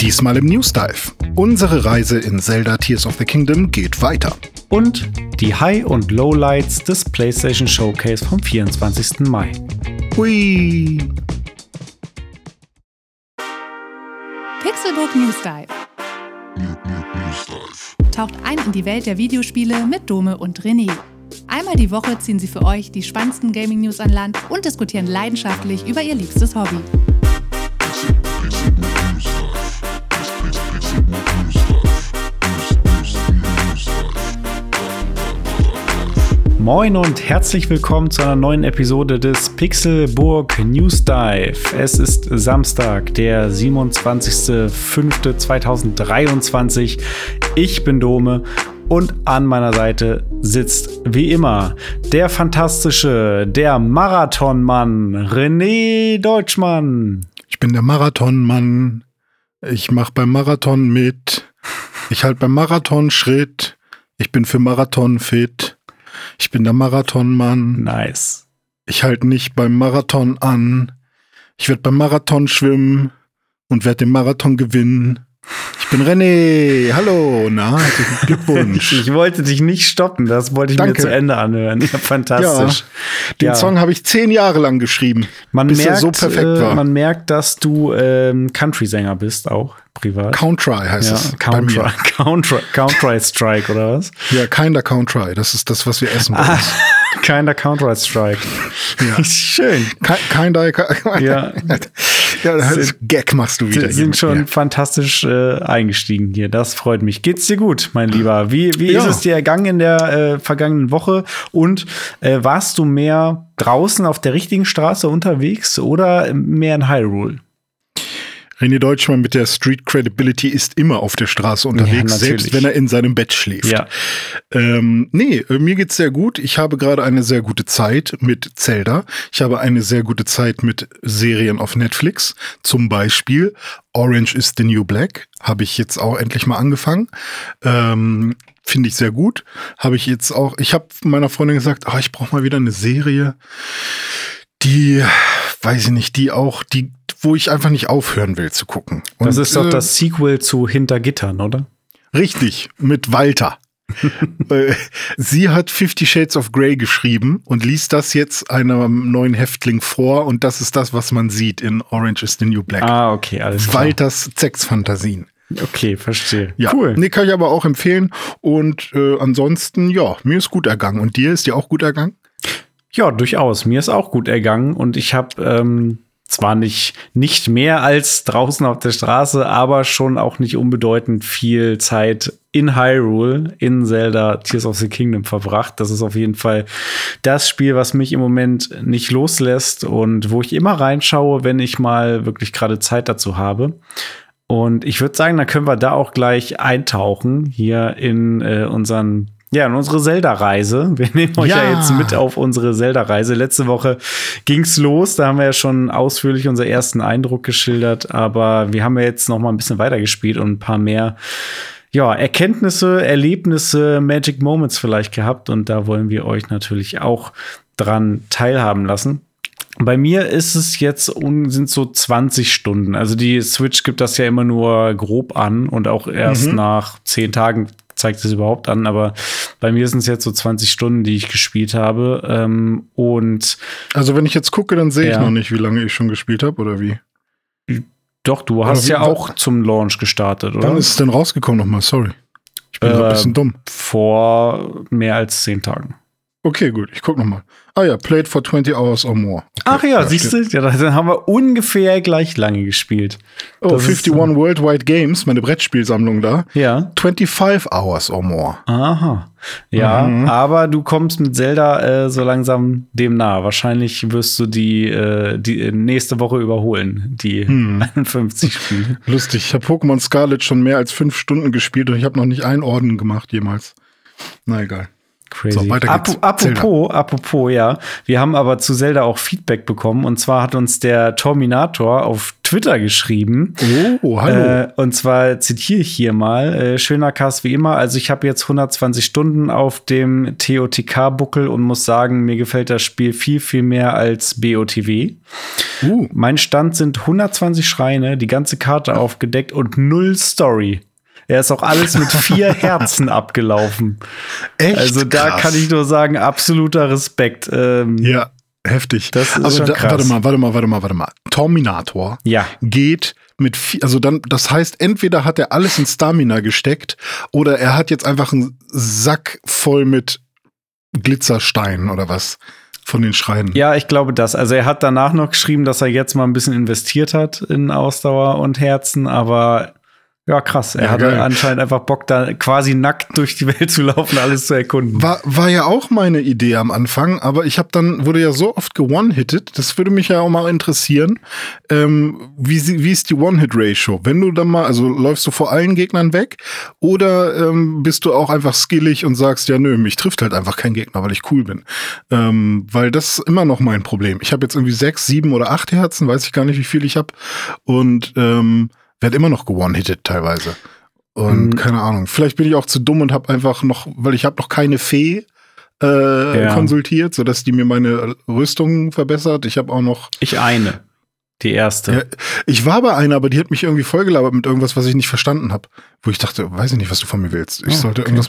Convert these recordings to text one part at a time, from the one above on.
Diesmal im News Dive. Unsere Reise in Zelda Tears of the Kingdom geht weiter. Und die High- und Lowlights des PlayStation Showcase vom 24. Mai. Hui! Pixelbook News Dive. Taucht ein in die Welt der Videospiele mit Dome und René. Einmal die Woche ziehen sie für euch die spannendsten Gaming-News an Land und diskutieren leidenschaftlich über ihr liebstes Hobby. Moin und herzlich willkommen zu einer neuen Episode des Pixelburg News Dive. Es ist Samstag, der 27.05.2023. Ich bin Dome und an meiner Seite sitzt wie immer der fantastische, der Marathonmann René Deutschmann. Ich bin der Marathonmann. Ich mache beim Marathon mit. Ich halte beim Marathon Schritt. Ich bin für Marathon fit. Ich bin der Marathonmann. Nice. Ich halte nicht beim Marathon an. Ich werde beim Marathon schwimmen und werde den Marathon gewinnen. Ich bin René. Hallo. Na, herzlichen Glückwunsch. Ich wollte dich nicht stoppen, das wollte ich Danke. mir zu Ende anhören. Ja, fantastisch. Den Ja. Song habe ich zehn Jahre lang geschrieben, Man bis merkt, er so perfekt äh, war. man merkt, dass du ähm, Country-Sänger bist, auch privat. Country heißt ja, es Country. Country, Country Strike oder was? Ja, kinder Country. Das ist das, was wir essen bei uns. Keiner Country Strike. Ja. Schön. Ki- Kinder. Ja. ja, das ist Sind- Gag machst du wieder. hier sind schon mir. fantastisch äh, eingestiegen hier. Das freut mich. Geht's dir gut, mein Lieber? Wie, wie Ja. ist es dir ergangen in der äh, vergangenen Woche? Und äh, warst du mehr draußen auf der richtigen Straße unterwegs oder mehr in Hyrule? René Deutschmann mit der Street Credibility ist immer auf der Straße unterwegs, natürlich. selbst wenn er in seinem Bett schläft. Ja. Ähm, nee, äh, mir geht's sehr gut. Ich habe gerade eine sehr gute Zeit mit Zelda. Ich habe eine sehr gute Zeit mit Serien auf Netflix. Zum Beispiel Orange is the New Black. Habe ich jetzt auch endlich mal angefangen. Ähm, Finde ich sehr gut. Habe ich jetzt auch, ich habe meiner Freundin gesagt, ah, ich brauche mal wieder eine Serie, die, weiß ich nicht, die auch, die, wo ich einfach nicht aufhören will zu gucken. Das Und, ist doch äh, das Sequel zu Hinter Gittern, oder? Richtig, mit Walter. Äh, Sie hat Fifty Shades of Grey geschrieben und liest das jetzt einem neuen Häftling vor und das ist das, was man sieht in Orange is the New Black. Ah, okay, alles klar. Walters Sexfantasien. Okay, verstehe. Ja, Cool. Nee, kann ich aber auch empfehlen. Und äh, ansonsten, ja, mir ist gut ergangen. Und dir ist dir auch gut ergangen? Ja, durchaus. Mir ist auch gut ergangen und ich habe ähm, zwar nicht, nicht mehr als draußen auf der Straße, aber schon auch nicht unbedeutend viel Zeit in Hyrule, in Zelda Tears of the Kingdom verbracht. Das ist auf jeden Fall das Spiel, was mich im Moment nicht loslässt und wo ich immer reinschaue, wenn ich mal wirklich gerade Zeit dazu habe. Und ich würde sagen, da können wir da auch gleich eintauchen hier in äh, unseren ja, in unsere Zelda-Reise. Wir nehmen euch ja. Ja. jetzt mit auf unsere Zelda-Reise. Letzte Woche ging's los. Da haben wir ja schon ausführlich unseren ersten Eindruck geschildert. Aber wir haben ja jetzt noch mal ein bisschen weitergespielt und ein paar mehr ja, Erkenntnisse, Erlebnisse, Magic Moments vielleicht gehabt. Und da wollen wir euch natürlich auch dran teilhaben lassen. Bei mir ist es jetzt sind so 20 Stunden. Also die Switch gibt das ja immer nur grob an und auch erst Mhm. nach 10 Tagen zeigt es überhaupt an. Aber bei mir sind es jetzt so 20 Stunden, die ich gespielt habe. Ähm, und Also wenn ich jetzt gucke, dann sehe ich Ja. noch nicht, wie lange ich schon gespielt habe oder wie. doch, du hast ja auch zum Launch gestartet, oder? Wann ist es denn rausgekommen nochmal? Sorry. Ich bin grad ein Ähm, bisschen dumm. Vor mehr als 10 Tagen. Okay, gut, ich guck noch mal. Ah ja, played for 20 hours or more. Okay, Ach ja, siehst du? Ja, dann haben wir ungefähr gleich lange gespielt. Oh, Das ist, 51 Worldwide Games, meine Brettspielsammlung da. Ja. 25 hours or more. Aha. Ja, Mhm. aber du kommst mit Zelda äh, so langsam dem nahe. Wahrscheinlich wirst du die, äh, die äh, nächste Woche überholen, die Hm. 51 Spiele. Lustig, ich habe Pokémon Scarlet schon mehr als fünf Stunden gespielt und ich habe noch nicht einen Orden gemacht jemals. Na egal. Crazy. So, weiter geht's. Apropos, apropos, ja. Wir haben aber zu Zelda auch Feedback bekommen. Und zwar hat uns der Terminator auf Twitter geschrieben. Oh, hallo. Äh, und zwar zitiere ich hier mal. Äh, schöner Cast wie immer. Also ich habe jetzt 120 Stunden auf dem TOTK-Buckel und muss sagen, mir gefällt das Spiel viel, viel mehr als BOTW. uh, Mein Stand sind 120 Schreine, die ganze Karte aufgedeckt und null Story. Er ist auch alles mit vier Herzen abgelaufen. echt Also da krass. kann ich nur sagen, absoluter Respekt. Ähm, Ja, heftig. Das ist Aber schon da, krass. warte mal, warte mal, warte mal, warte mal. Terminator ja. geht mit viel, also dann, das heißt, entweder hat er alles in Stamina gesteckt oder er hat jetzt einfach einen Sack voll mit Glitzersteinen oder was von den Schreinen. Ja, ich glaube das. Also er hat danach noch geschrieben, dass er jetzt mal ein bisschen investiert hat in Ausdauer und Herzen, aber ja, krass. Er Ja, hatte geil. anscheinend einfach Bock, da quasi nackt durch die Welt zu laufen, alles zu erkunden. War, war ja auch meine Idee am Anfang, aber ich habe dann, wurde ja so oft ge-one-hitted, das würde mich ja auch mal interessieren, ähm, wie, sie- wie ist die One-Hit-Ratio? Wenn du dann mal, also läufst du vor allen Gegnern weg oder ähm, bist du auch einfach skillig und sagst, ja nö, mich trifft halt einfach kein Gegner, weil ich cool bin. Ähm, weil das ist immer noch mein Problem. Ich habe jetzt irgendwie sechs, sieben oder acht Herzen, weiß ich gar nicht, wie viel ich habe und ähm, werde immer noch ge-one-hitted teilweise. Und Mhm. keine Ahnung, vielleicht bin ich auch zu dumm und habe einfach noch, weil ich habe noch keine Fee äh, Ja. konsultiert, sodass die mir meine Rüstung verbessert. Ich habe auch noch, Ich eine. Die erste. ja, ich war bei einer, aber die hat mich irgendwie vollgelabert mit irgendwas, was ich nicht verstanden habe. Wo ich dachte, weiß ich nicht, was du von mir willst. Ich Oh, sollte okay. irgendwas,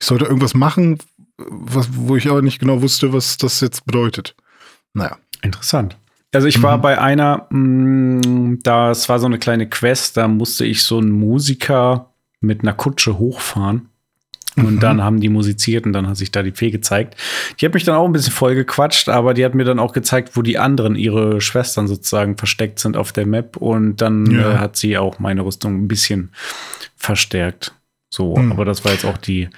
ich sollte irgendwas machen, was, wo ich aber nicht genau wusste, was das jetzt bedeutet. Naja. Interessant. Also ich war Mhm. bei einer, mh, das war so eine kleine Quest, da musste ich so einen Musiker mit einer Kutsche hochfahren. Und Mhm. dann haben die musiziert und dann hat sich da die Fee gezeigt. Die hat mich dann auch ein bisschen voll gequatscht, aber die hat mir dann auch gezeigt, wo die anderen, ihre Schwestern sozusagen versteckt sind auf der Map. Und dann Ja. äh, hat sie auch meine Rüstung ein bisschen verstärkt. So, Mhm. aber das war jetzt auch die,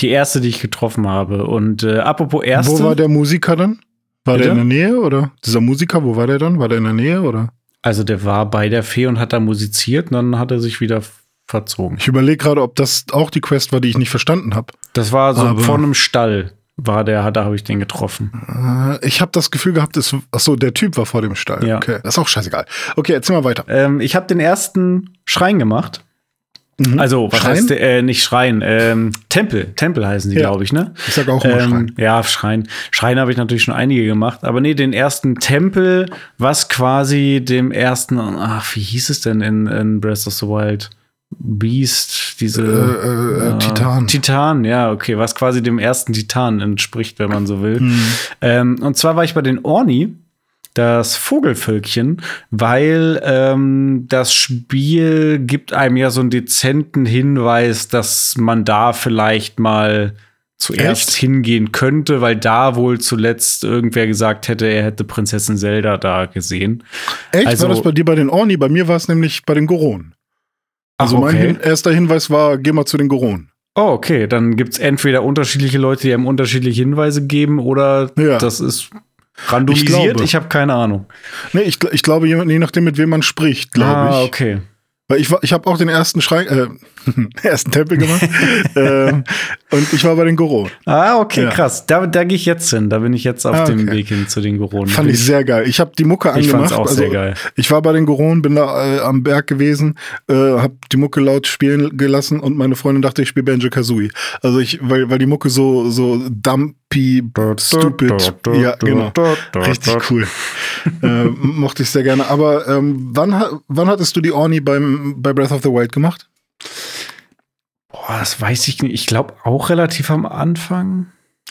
die erste, die ich getroffen habe. Und äh, apropos erste. Wo war der Musiker dann? War der Bitte? in der Nähe oder? Dieser Musiker, wo war der dann? War der in der Nähe oder? Also der war bei der Fee und hat da musiziert und dann hat er sich wieder verzogen. Ich überlege gerade, ob das auch die Quest war, die ich nicht verstanden habe. Das war so Aber- vor einem Stall war der, da habe ich den getroffen. Äh, Ich habe das Gefühl gehabt, es, ach so, der Typ war vor dem Stall. Ja. Okay, das ist auch scheißegal. Okay, erzähl mal weiter. Ähm, ich habe den ersten Schrein gemacht. Mhm. Also, was Schrein? heißt äh, nicht Schrein, ähm, Tempel. Tempel heißen die, Ja. glaube ich, ne? Ich sag auch immer Ähm, Schrein. ja, Schrein. Schrein habe ich natürlich schon einige gemacht, aber nee, den ersten Tempel, was quasi dem ersten, ach, wie hieß es denn in, in Breath of the Wild? Beast, diese Äh, äh, äh, Titan. Titan, ja, okay, was quasi dem ersten Titan entspricht, wenn man so will. Mhm. Ähm, und zwar war ich bei den Orni, das Vogelvölkchen, weil ähm, das Spiel gibt einem ja so einen dezenten Hinweis, dass man da vielleicht mal zuerst Echt? hingehen könnte, weil da wohl zuletzt irgendwer gesagt hätte, er hätte Prinzessin Zelda da gesehen. Echt? also- war das bei dir bei den Orni? Bei mir war es nämlich bei den Goron. Also mein okay. Hin erster Hinweis war, geh mal zu den Goron. Oh, okay. Dann gibt's entweder unterschiedliche Leute, die einem unterschiedliche Hinweise geben, oder Ja. das ist randomisiert. glaube. Ich, habe keine Ahnung. Nee, ich, ich glaube, je, je nachdem, mit wem man spricht, glaube ah, ich. okay. Weil ich, war- ich habe auch den ersten Schrein, äh, ersten Tempel gemacht. ähm, und ich war bei den Goron. Ah, okay, Ja. krass. Da, da gehe ich jetzt hin. Da bin ich jetzt auf Ah, dem okay. Weg hin zu den Goronen. Fand ich sehr geil. Ich habe die Mucke Ich angemacht. fand's auch sehr geil. Ich war bei den Goron, bin da äh, am Berg gewesen, äh, habe die Mucke laut spielen gelassen und meine Freundin dachte, ich spiele Banjo Kazooie. Also ich, weil, weil die Mucke so so dumpy, stupid, ja genau, richtig cool. äh, mochte ich sehr gerne. Aber ähm, wann wann hattest du die Orni beim bei Breath of the Wild gemacht? Boah, das weiß ich nicht. Ich glaube auch relativ am Anfang.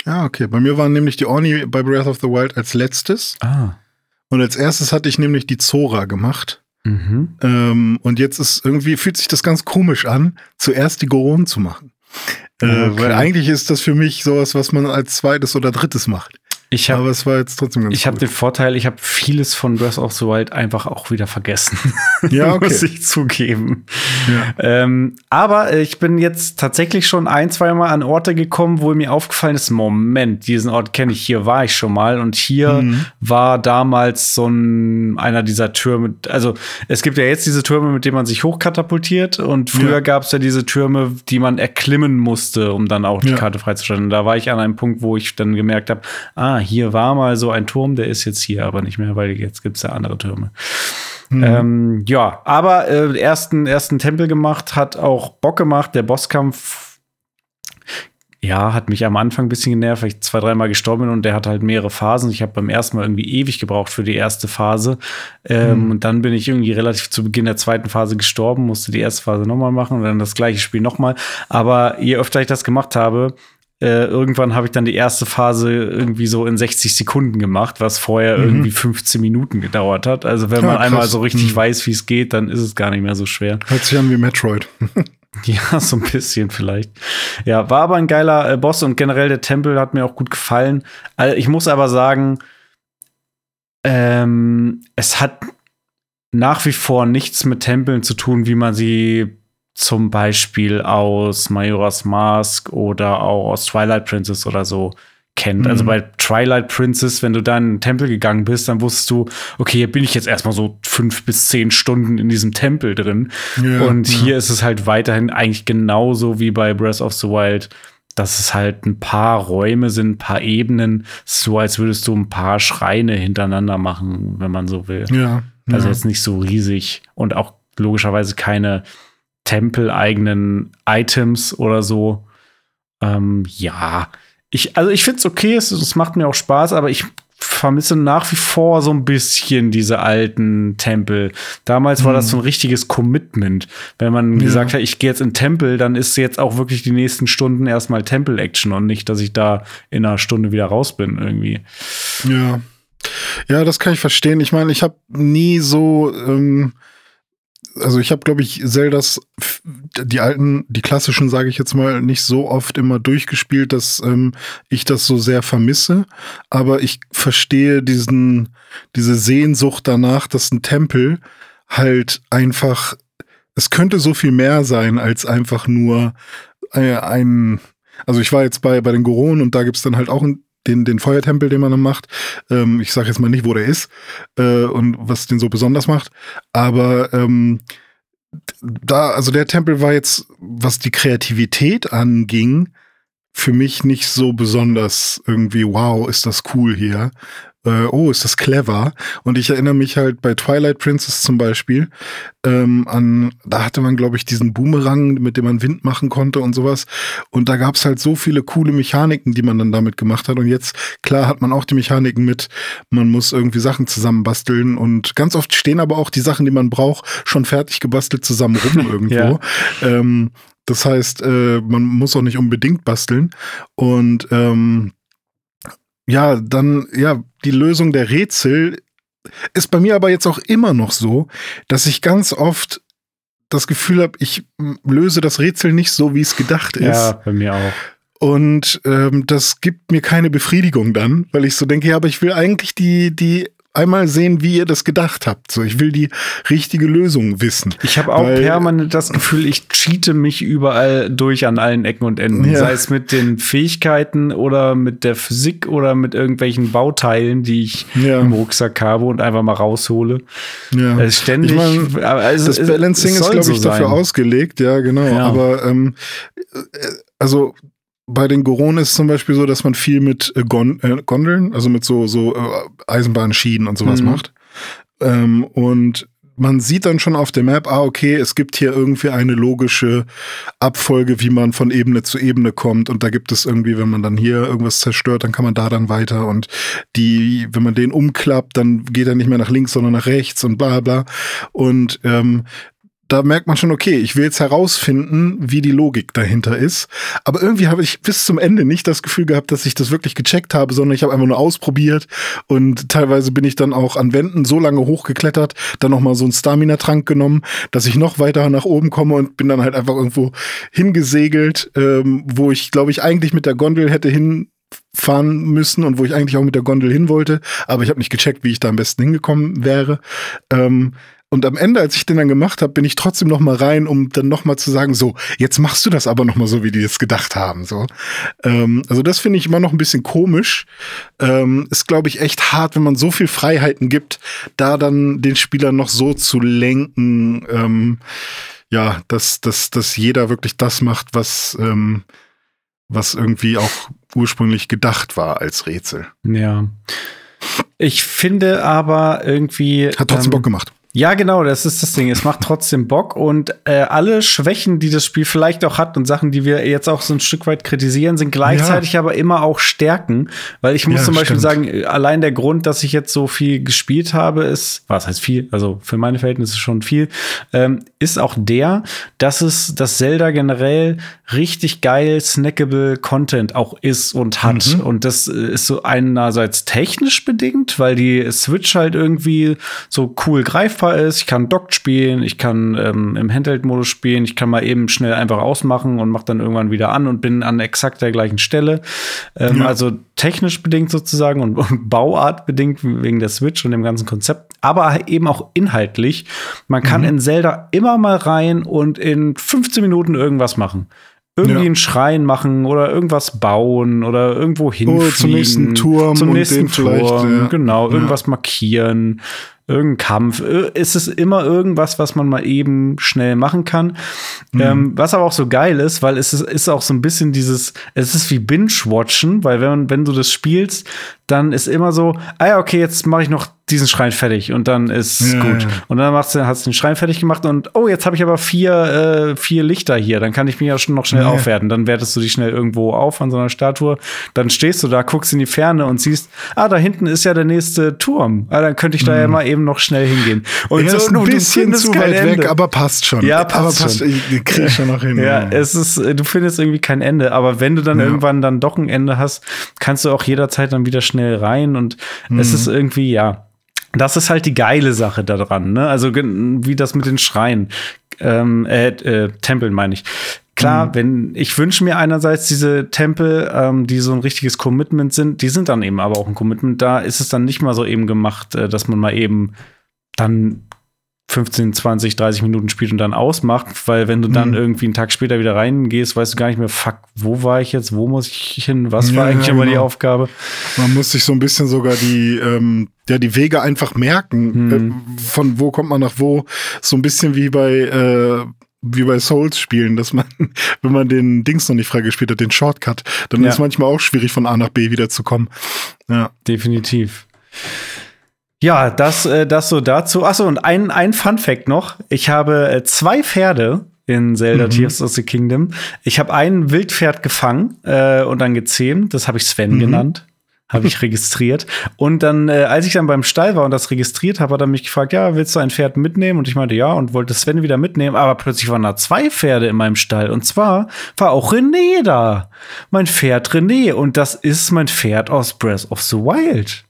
Ja, okay. Bei mir waren nämlich die Orni bei Breath of the Wild als letztes Ah. und als erstes hatte ich nämlich die Zora gemacht. Mhm. Ähm, und jetzt ist irgendwie, fühlt sich das ganz komisch an, zuerst die Goron zu machen. Äh, Okay. Weil eigentlich ist das für mich sowas, was man als zweites oder drittes macht. Ich hab, Aber es war jetzt trotzdem ganz Ich habe den Vorteil, ich habe vieles von Breath of the Wild einfach auch wieder vergessen. Ja, okay. Muss ich zugeben. Ja. Ähm, aber äh, ich bin jetzt tatsächlich schon ein, zwei Mal an Orte gekommen, wo mir aufgefallen ist, Moment, diesen Ort kenne ich, hier war ich schon mal. Und hier Mhm. war damals so ein, einer dieser Türme. Also es gibt ja jetzt diese Türme, mit denen man sich hochkatapultiert. Und früher Ja. gab es ja diese Türme, die man erklimmen musste, um dann auch die Ja. Karte freizuschalten. Da war ich an einem Punkt, wo ich dann gemerkt habe, ah, hier war mal so ein Turm, der ist jetzt hier aber nicht mehr, weil jetzt gibt es ja andere Türme. Ähm, ja, aber äh, ersten, ersten Tempel gemacht, hat auch Bock gemacht. Der Bosskampf, ja, hat mich am Anfang ein bisschen genervt, weil ich zwei, dreimal gestorben bin und der hat halt mehrere Phasen. Ich habe beim ersten Mal irgendwie ewig gebraucht für die erste Phase. Ähm, Und dann bin ich irgendwie relativ zu Beginn der zweiten Phase gestorben, musste die erste Phase nochmal machen und dann das gleiche Spiel nochmal. Aber je öfter ich das gemacht habe, äh, irgendwann habe ich dann die erste Phase irgendwie so in 60 Sekunden gemacht, was vorher irgendwie 15 Minuten gedauert hat. Also wenn Ja, man einmal krass. so richtig Mhm. weiß, wie es geht, dann ist es gar nicht mehr so schwer. Hört sich an wie Metroid. Ja, so ein bisschen vielleicht. Ja, war aber ein geiler äh, Boss und generell der Tempel hat mir auch gut gefallen. Also, ich muss aber sagen, ähm, es hat nach wie vor nichts mit Tempeln zu tun, wie man sie zum Beispiel aus Majora's Mask oder auch aus Twilight Princess oder so kennt. Mhm. Also bei Twilight Princess, wenn du da in den Tempel gegangen bist, dann wusstest du, okay, hier bin ich jetzt erstmal so fünf bis zehn Stunden in diesem Tempel drin. Ja, und ja. hier ist es halt weiterhin eigentlich genauso wie bei Breath of the Wild, dass es halt ein paar Räume sind, ein paar Ebenen, so als würdest du ein paar Schreine hintereinander machen, wenn man so will. Ja. Also ja. jetzt nicht so riesig und auch logischerweise keine tempeleigenen Items oder so. Ähm, ja, ich, also ich finde es okay, es, es macht mir auch Spaß, aber ich vermisse nach wie vor so ein bisschen diese alten Tempel. Damals war das so ein richtiges Commitment. Wenn man Ja. gesagt hat, ich gehe jetzt in Tempel, dann ist jetzt auch wirklich die nächsten Stunden erstmal Tempel-Action und nicht, dass ich da in einer Stunde wieder raus bin irgendwie. Ja. Ja, das kann ich verstehen. Ich meine, ich habe nie so, ähm, also ich habe, glaube ich, Zeldas, die alten, die klassischen, sage ich jetzt mal, nicht so oft immer durchgespielt, dass ähm, ich das so sehr vermisse. Aber ich verstehe diesen, diese Sehnsucht danach, dass ein Tempel halt einfach, es könnte so viel mehr sein als einfach nur äh, ein, also ich war jetzt bei, bei den Goron und da gibt's dann halt auch ein, den, den Feuertempel, den man dann macht. Ähm, ich sage jetzt mal nicht, wo der ist äh, und was den so besonders macht. Aber ähm, da, also der Tempel war jetzt, was die Kreativität anging, für mich nicht so besonders irgendwie, wow, ist das cool hier. Äh, oh, ist das clever. Und ich erinnere mich halt bei Twilight Princess zum Beispiel ähm, an, da hatte man, glaube ich, diesen Boomerang, mit dem man Wind machen konnte und sowas. Und da gab es halt so viele coole Mechaniken, die man dann damit gemacht hat. Und jetzt, klar, hat man auch die Mechaniken mit, man muss irgendwie Sachen zusammenbasteln. Und ganz oft stehen aber auch die Sachen, die man braucht, schon fertig gebastelt zusammen rum irgendwo. Ja. ähm, das heißt, äh, man muss auch nicht unbedingt basteln. Und ähm, ja, dann, ja, die Lösung der Rätsel ist bei mir aber jetzt auch immer noch so, dass ich ganz oft das Gefühl habe, ich löse das Rätsel nicht so, wie es gedacht ist. Ja, bei mir auch. Und ähm, das gibt mir keine Befriedigung dann, weil ich so denke, ja, aber ich will eigentlich die, die einmal sehen, wie ihr das gedacht habt. So, ich will die richtige Lösung wissen. Ich habe auch Weil- permanent das Gefühl, ich cheate mich überall durch an allen Ecken und Enden. Ja. Sei es mit den Fähigkeiten oder mit der Physik oder mit irgendwelchen Bauteilen, die ich Ja. im Rucksack habe und einfach mal raushole. Ja. Es ist ständig. Ich mein, also, das Balancing ist, glaube so ich, dafür sein. ausgelegt, ja, genau. Ja. Aber ähm, äh, also bei den Goron ist zum Beispiel so, dass man viel mit äh, Gon äh, Gondeln, also mit so, so äh, Eisenbahnschienen und sowas Mhm. macht. Ähm, und man sieht dann schon auf der Map, ah, okay, es gibt hier irgendwie eine logische Abfolge, wie man von Ebene zu Ebene kommt. Und da gibt es irgendwie, wenn man dann hier irgendwas zerstört, dann kann man da dann weiter. Und die, wenn man den umklappt, dann geht er nicht mehr nach links, sondern nach rechts und bla bla. Und ähm, da merkt man schon, okay, ich will jetzt herausfinden, wie die Logik dahinter ist. Aber irgendwie habe ich bis zum Ende nicht das Gefühl gehabt, dass ich das wirklich gecheckt habe, sondern ich habe einfach nur ausprobiert und teilweise bin ich dann auch an Wänden so lange hochgeklettert, dann nochmal so einen Stamina-Trank genommen, dass ich noch weiter nach oben komme und bin dann halt einfach irgendwo hingesegelt, ähm, wo ich, glaube ich, eigentlich mit der Gondel hätte hin fahren müssen und wo ich eigentlich auch mit der Gondel hin wollte, aber ich habe nicht gecheckt, wie ich da am besten hingekommen wäre. Ähm, und am Ende, als ich den dann gemacht habe, bin ich trotzdem noch mal rein, um dann noch mal zu sagen, so, jetzt machst du das aber noch mal so, wie die es gedacht haben. So, ähm, also das finde ich immer noch ein bisschen komisch. Ähm, ist, glaube ich, echt hart, wenn man so viel Freiheiten gibt, da dann den Spieler noch so zu lenken. Ähm, ja, dass, dass, dass jeder wirklich das macht, was, ähm, was irgendwie auch ursprünglich gedacht war als Rätsel. Ja. Ich finde aber irgendwie. Hat trotzdem ähm, Bock gemacht. Ja, genau, das ist das Ding. Es macht trotzdem Bock und äh, alle Schwächen, die das Spiel vielleicht auch hat und Sachen, die wir jetzt auch so ein Stück weit kritisieren, sind gleichzeitig ja. aber immer auch Stärken. Weil ich muss ja, zum Beispiel stimmt. sagen, allein der Grund, dass ich jetzt so viel gespielt habe, ist, was heißt viel, also für meine Verhältnisse schon viel, ähm, ist auch der, dass es, dass Zelda generell richtig geil snackable Content auch ist und hat. Mhm. Und das ist so einerseits technisch bedingt, weil die Switch halt irgendwie so cool greifbar ist. Ich kann Docked spielen, ich kann ähm, im Handheld-Modus spielen, ich kann mal eben schnell einfach ausmachen und mache dann irgendwann wieder an und bin an exakt der gleichen Stelle. Ähm, ja. Also technisch bedingt sozusagen und, und Bauart bedingt wegen der Switch und dem ganzen Konzept, aber eben auch inhaltlich. Man kann mhm. in Zelda immer mal rein und in 15 Minuten irgendwas machen irgendwie ja. einen Schrein machen oder irgendwas bauen oder irgendwo hinfliegen. Oder zum nächsten Turm. Zum nächsten Turm, ja. genau. Irgendwas ja. markieren irgendein Kampf. Es ist immer irgendwas, was man mal eben schnell machen kann. Mhm. Ähm, was aber auch so geil ist, weil es ist, ist auch so ein bisschen dieses, es ist wie Binge-Watchen, weil wenn, wenn du das spielst, dann ist immer so, ah ja, okay, jetzt mache ich noch diesen Schrein fertig und dann ist ja, gut. Ja. Und dann machst du, hast du den Schrein fertig gemacht und oh, jetzt habe ich aber vier, äh, vier Lichter hier, dann kann ich mich ja schon noch schnell ja. aufwerten. Dann wertest du dich schnell irgendwo auf an so einer Statue. Dann stehst du da, guckst in die Ferne und siehst, ah, da hinten ist ja der nächste Turm. Ah, dann könnte ich da ja mhm. mal eben noch schnell hingehen. Und so, ist ein bisschen zu weit Ende. weg, aber passt schon. Ja, passt, aber passt schon. Ich, ich krieg schon noch hin. Ja, es ist, du findest irgendwie kein Ende. Aber wenn du dann irgendwann dann doch ein Ende hast, kannst du auch jederzeit dann wieder schnell rein und mhm. es ist irgendwie, ja, das ist halt die geile Sache daran, ne? Also wie das mit den Schreien, ähm, äh, äh, Tempeln meine ich. Klar, mhm. wenn ich wünsche mir einerseits diese Tempel, ähm, die so ein richtiges Commitment sind, die sind dann eben aber auch ein Commitment. Da ist es dann nicht mal so eben gemacht, äh, dass man mal eben dann 15, 20, 30 Minuten spielt und dann ausmacht, weil wenn du dann mhm. irgendwie einen Tag später wieder reingehst, weißt du gar nicht mehr, fuck, wo war ich jetzt, wo muss ich hin, was ja, war eigentlich ja, immer genau. die Aufgabe? Man muss sich so ein bisschen sogar die, ähm, ja, die Wege einfach merken, mhm. äh, von wo kommt man nach wo, so ein bisschen wie bei, äh, wie bei Souls-Spielen, dass man, wenn man den Dings noch nicht freigespielt hat, den Shortcut, dann ja. ist manchmal auch schwierig, von A nach B wiederzukommen. Ja. Definitiv. Ja, das, äh, das so dazu. Achso, und ein, ein Fun Fact noch. Ich habe äh, zwei Pferde in Zelda mhm. Tears of the Kingdom. Ich habe ein Wildpferd gefangen äh, und dann gezähmt. Das habe ich Sven mhm. genannt. Habe ich registriert. Und dann, äh, als ich dann beim Stall war und das registriert habe, hat er mich gefragt, ja, willst du ein Pferd mitnehmen? Und ich meinte, ja, und wollte Sven wieder mitnehmen. Aber plötzlich waren da zwei Pferde in meinem Stall. Und zwar war auch René da. Mein Pferd René. Und das ist mein Pferd aus Breath of the Wild.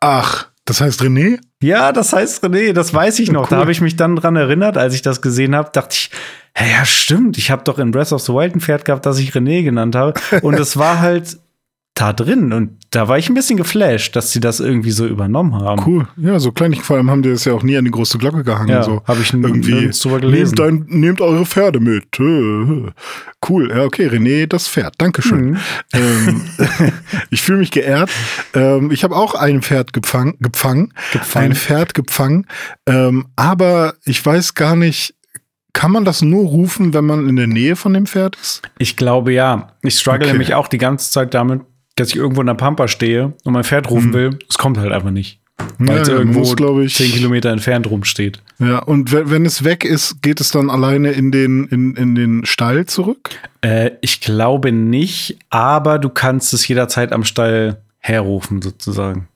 Ach. Das heißt René? Ja, das heißt René, das weiß ich noch. Cool. Da habe ich mich dann dran erinnert, als ich das gesehen habe, dachte ich, ja, stimmt, ich habe doch in Breath of the Wild ein Pferd gehabt, das ich René genannt habe. Und es war halt da drin. Und da war ich ein bisschen geflasht, dass sie das irgendwie so übernommen haben. Cool. Ja, so klein. Vor allem haben die das ja auch nie an die große Glocke gehangen. Ja, so. habe ich irgendwie drüber gelesen. Nehmt, ein, nehmt, eure Pferde mit. Cool. Ja, okay, René, das Pferd. Dankeschön. Mhm. Ähm, ich fühle mich geehrt. Ähm, ich habe auch ein Pferd gepfang, gepfangen. Gepfangen. Ein Pferd gepfangen. Ähm, aber ich weiß gar nicht, kann man das nur rufen, wenn man in der Nähe von dem Pferd ist? Ich glaube ja. Ich struggle okay. nämlich auch die ganze Zeit damit, dass ich irgendwo in der Pampa stehe und mein Pferd rufen mhm. will, es kommt halt einfach nicht. Weil ja, es irgendwo muss, ich, zehn Kilometer entfernt rumsteht. Ja, und wenn, wenn es weg ist, geht es dann alleine in den, in, in den Stall zurück? Äh, ich glaube nicht, aber du kannst es jederzeit am Stall herrufen, sozusagen.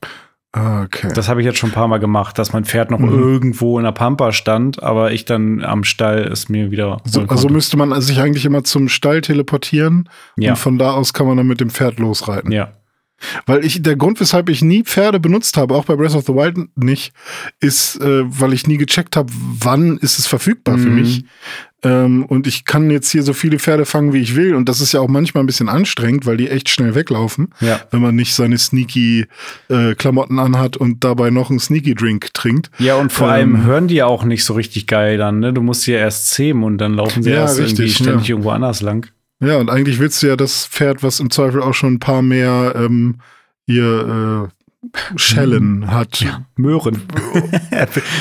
Ah, okay. Das habe ich jetzt schon ein paar Mal gemacht, dass mein Pferd noch mhm. irgendwo in der Pampa stand, aber ich dann am Stall es mir wieder. So, also müsste man sich eigentlich immer zum Stall teleportieren ja. und von da aus kann man dann mit dem Pferd losreiten. Ja. Weil ich, der Grund, weshalb ich nie Pferde benutzt habe, auch bei Breath of the Wild nicht, ist, äh, weil ich nie gecheckt habe, wann ist es verfügbar mhm. für mich. Ähm, und ich kann jetzt hier so viele Pferde fangen, wie ich will. Und das ist ja auch manchmal ein bisschen anstrengend, weil die echt schnell weglaufen, Ja. wenn man nicht seine sneaky äh, Klamotten anhat und dabei noch einen sneaky Drink trinkt. Ja, und vor Ähm, allem hören die ja auch nicht so richtig geil dann, ne? Du musst sie ja erst zähmen und dann laufen sie Ja, erst irgendwie richtig, ständig ja. irgendwo anders lang. Ja, und eigentlich willst du ja das Pferd, was im Zweifel auch schon ein paar mehr ähm, hier äh, Schellen hat. Möhren.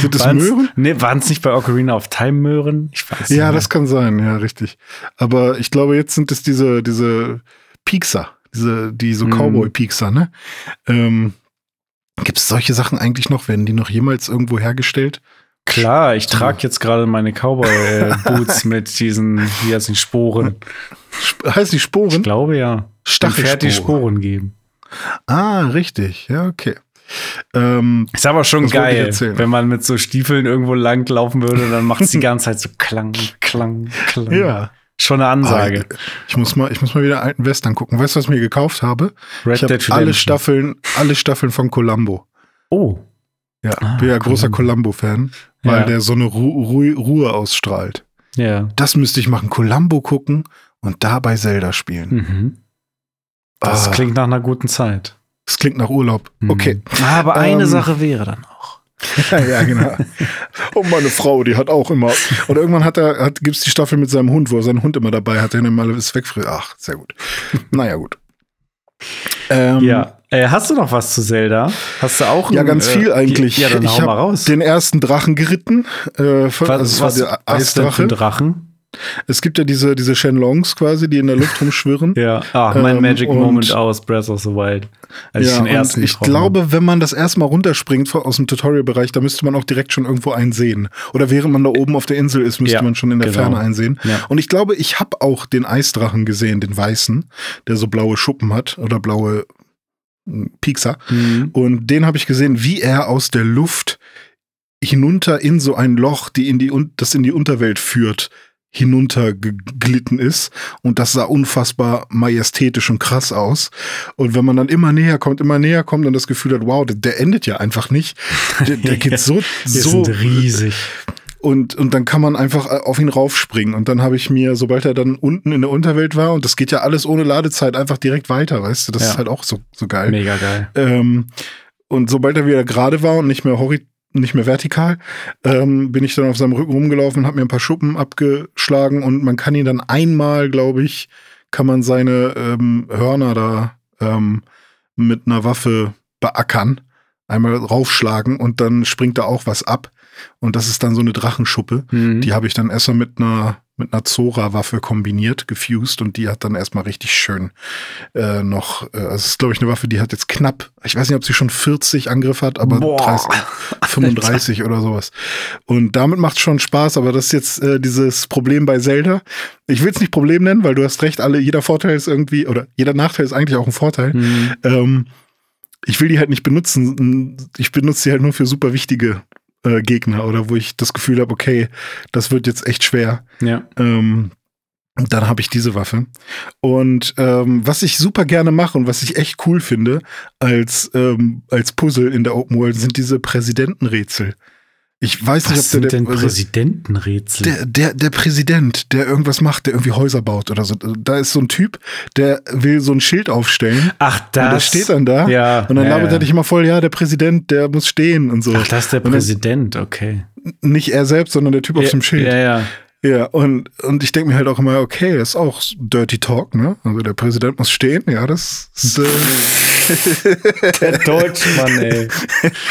Sind das Waren's- Möhren? Nee, waren es nicht bei Ocarina of Time Möhren? Ich weiß Ja, nicht. das kann sein, ja, richtig. Aber ich glaube, jetzt sind es diese, diese Piekser, diese, die so Mhm. Cowboy-Piekser, ne? Ähm, Gibt es solche Sachen eigentlich noch? Werden die noch jemals irgendwo hergestellt? Klar, ich trage jetzt gerade meine Cowboy-Boots mit diesen, wie heißt die, Sporen. Sp heißt die Ich Sporen? glaube ja. Pferd die Stachelsporen. Sporen geben. Ah, richtig. Ja, okay. Ähm, Ist aber schon geil, wenn man mit so Stiefeln irgendwo lang laufen würde, dann macht es die ganze Zeit so Klang, Klang, Klang. ja. Schon eine Ansage. Ah, Ich muss mal, ich muss mal wieder alten Western gucken. Weißt du, was ich mir gekauft habe? Red ich habe Dead alle. Staffeln, alle Staffeln von Columbo. Oh, Ja, Ah, bin ja großer Columbo. Columbo-Fan, weil Ja. der so eine Ru Ru Ruhe ausstrahlt. ja. Das müsste ich machen. Columbo gucken und dabei Zelda spielen. Mhm. Das Ah, klingt nach einer guten Zeit. das klingt nach Urlaub. Mhm. Okay. Aber eine Ähm, Sache wäre dann auch. ja, genau. Und meine Frau, die hat auch immer. Und irgendwann hat er, hat, gibt's die Staffel mit seinem Hund, wo er seinen Hund immer dabei hat, der immer alles wegfrisst. Ach, sehr gut. naja, gut. Ähm, Ja. Äh, hast du noch was zu Zelda? Hast du auch Ja, ganz äh, viel eigentlich. Ja, dann ich hau mal habe raus. den ersten Drachen geritten. Äh, von, also es was, war was, der was denn für Eisdrache. ein Drachen? Es gibt ja diese, diese Shenlongs quasi, die in der Luft rumschwirren. Ja. Ach, mein Ähm, Magic Moment aus Breath of the Wild. Als ich den ersten ich glaube, wenn man das erstmal runterspringt aus dem Tutorial-Bereich, da müsste man auch direkt schon irgendwo einen sehen. Oder während man da oben auf der Insel ist, müsste Ja, man schon in der genau. Ferne einsehen. Ja. Und ich glaube, ich habe auch den Eisdrachen gesehen, den weißen, der so blaue Schuppen hat oder blaue hm, Piekser. Mhm. Und den habe ich gesehen, wie er aus der Luft hinunter in so ein Loch, die in die, das in die Unterwelt führt, hinuntergeglitten ist. Und das sah unfassbar majestätisch und krass aus. Und wenn man dann immer näher kommt, immer näher kommt und das Gefühl hat, wow, der, der endet ja einfach nicht. Der, der geht so, so riesig. und, und dann kann man einfach äh, auf ihn raufspringen. Und dann habe ich mir, sobald er dann unten in der Unterwelt war, und das geht ja alles ohne Ladezeit, einfach direkt weiter, weißt du? Das Ja. ist halt auch so, so geil. Mega geil. Ähm, und sobald er wieder gerade war und nicht mehr hori nicht mehr vertikal, ähm, bin ich dann auf seinem Rücken rumgelaufen habe mir ein paar Schuppen abgeschlagen und man kann ihn dann einmal, glaube ich, kann man seine ähm, Hörner da ähm, mit einer Waffe beackern, einmal raufschlagen und dann springt da auch was ab und das ist dann so eine Drachenschuppe. Mhm. Die habe ich dann erstmal mit einer mit einer Zora-Waffe kombiniert, gefused und die hat dann erstmal richtig schön äh, noch, äh, also es ist glaube ich eine Waffe, die hat jetzt knapp, ich weiß nicht, ob sie schon 40 Angriff hat, aber Boah. 30, 35 oder sowas. Und damit macht schon Spaß, aber das ist jetzt äh, dieses Problem bei Zelda. Ich will es nicht Problem nennen, weil du hast recht, alle, jeder Vorteil ist irgendwie, oder jeder Nachteil ist eigentlich auch ein Vorteil. Mhm. Ähm, ich will die halt nicht benutzen. Ich benutze sie halt nur für super wichtige äh, Gegner oder wo ich das Gefühl habe, okay, das wird jetzt echt schwer. Ja. Ähm, und dann habe ich diese Waffe. Und ähm, was ich super gerne mache und was ich echt cool finde als, ähm, als Puzzle in der Open World sind diese Präsidentenrätsel. Ich weiß nicht, Was ob sind der, denn der, also Präsidentenrätsel? der, der, der Präsident, der irgendwas macht, der irgendwie Häuser baut oder so. Da ist so ein Typ, der will so ein Schild aufstellen. Ach, das. Und der steht dann da. Ja. Und dann ja, labert er dich immer voll, ja, der Präsident, der muss stehen und so. Ach, das ist der Und Präsident, okay. Nicht er selbst, sondern der Typ auf ja, dem Schild. Ja, ja. Ja, und, und ich denke mir halt auch immer, okay, das ist auch Dirty Talk, ne? Also der Präsident muss stehen, ja, das ist, äh, Der Deutschmann, ey.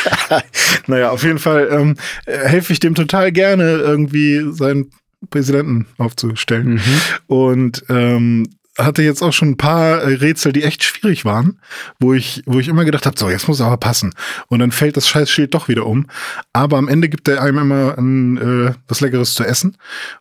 naja, auf jeden Fall ähm, äh, helfe ich dem total gerne, irgendwie seinen Präsidenten aufzustellen. Mhm. Und ähm, hatte jetzt auch schon ein paar äh, Rätsel, die echt schwierig waren, wo ich, wo ich immer gedacht habe, so, jetzt muss aber passen. Und dann fällt das scheiß Schild doch wieder um. Aber am Ende gibt er einem immer ein, äh, was Leckeres zu essen.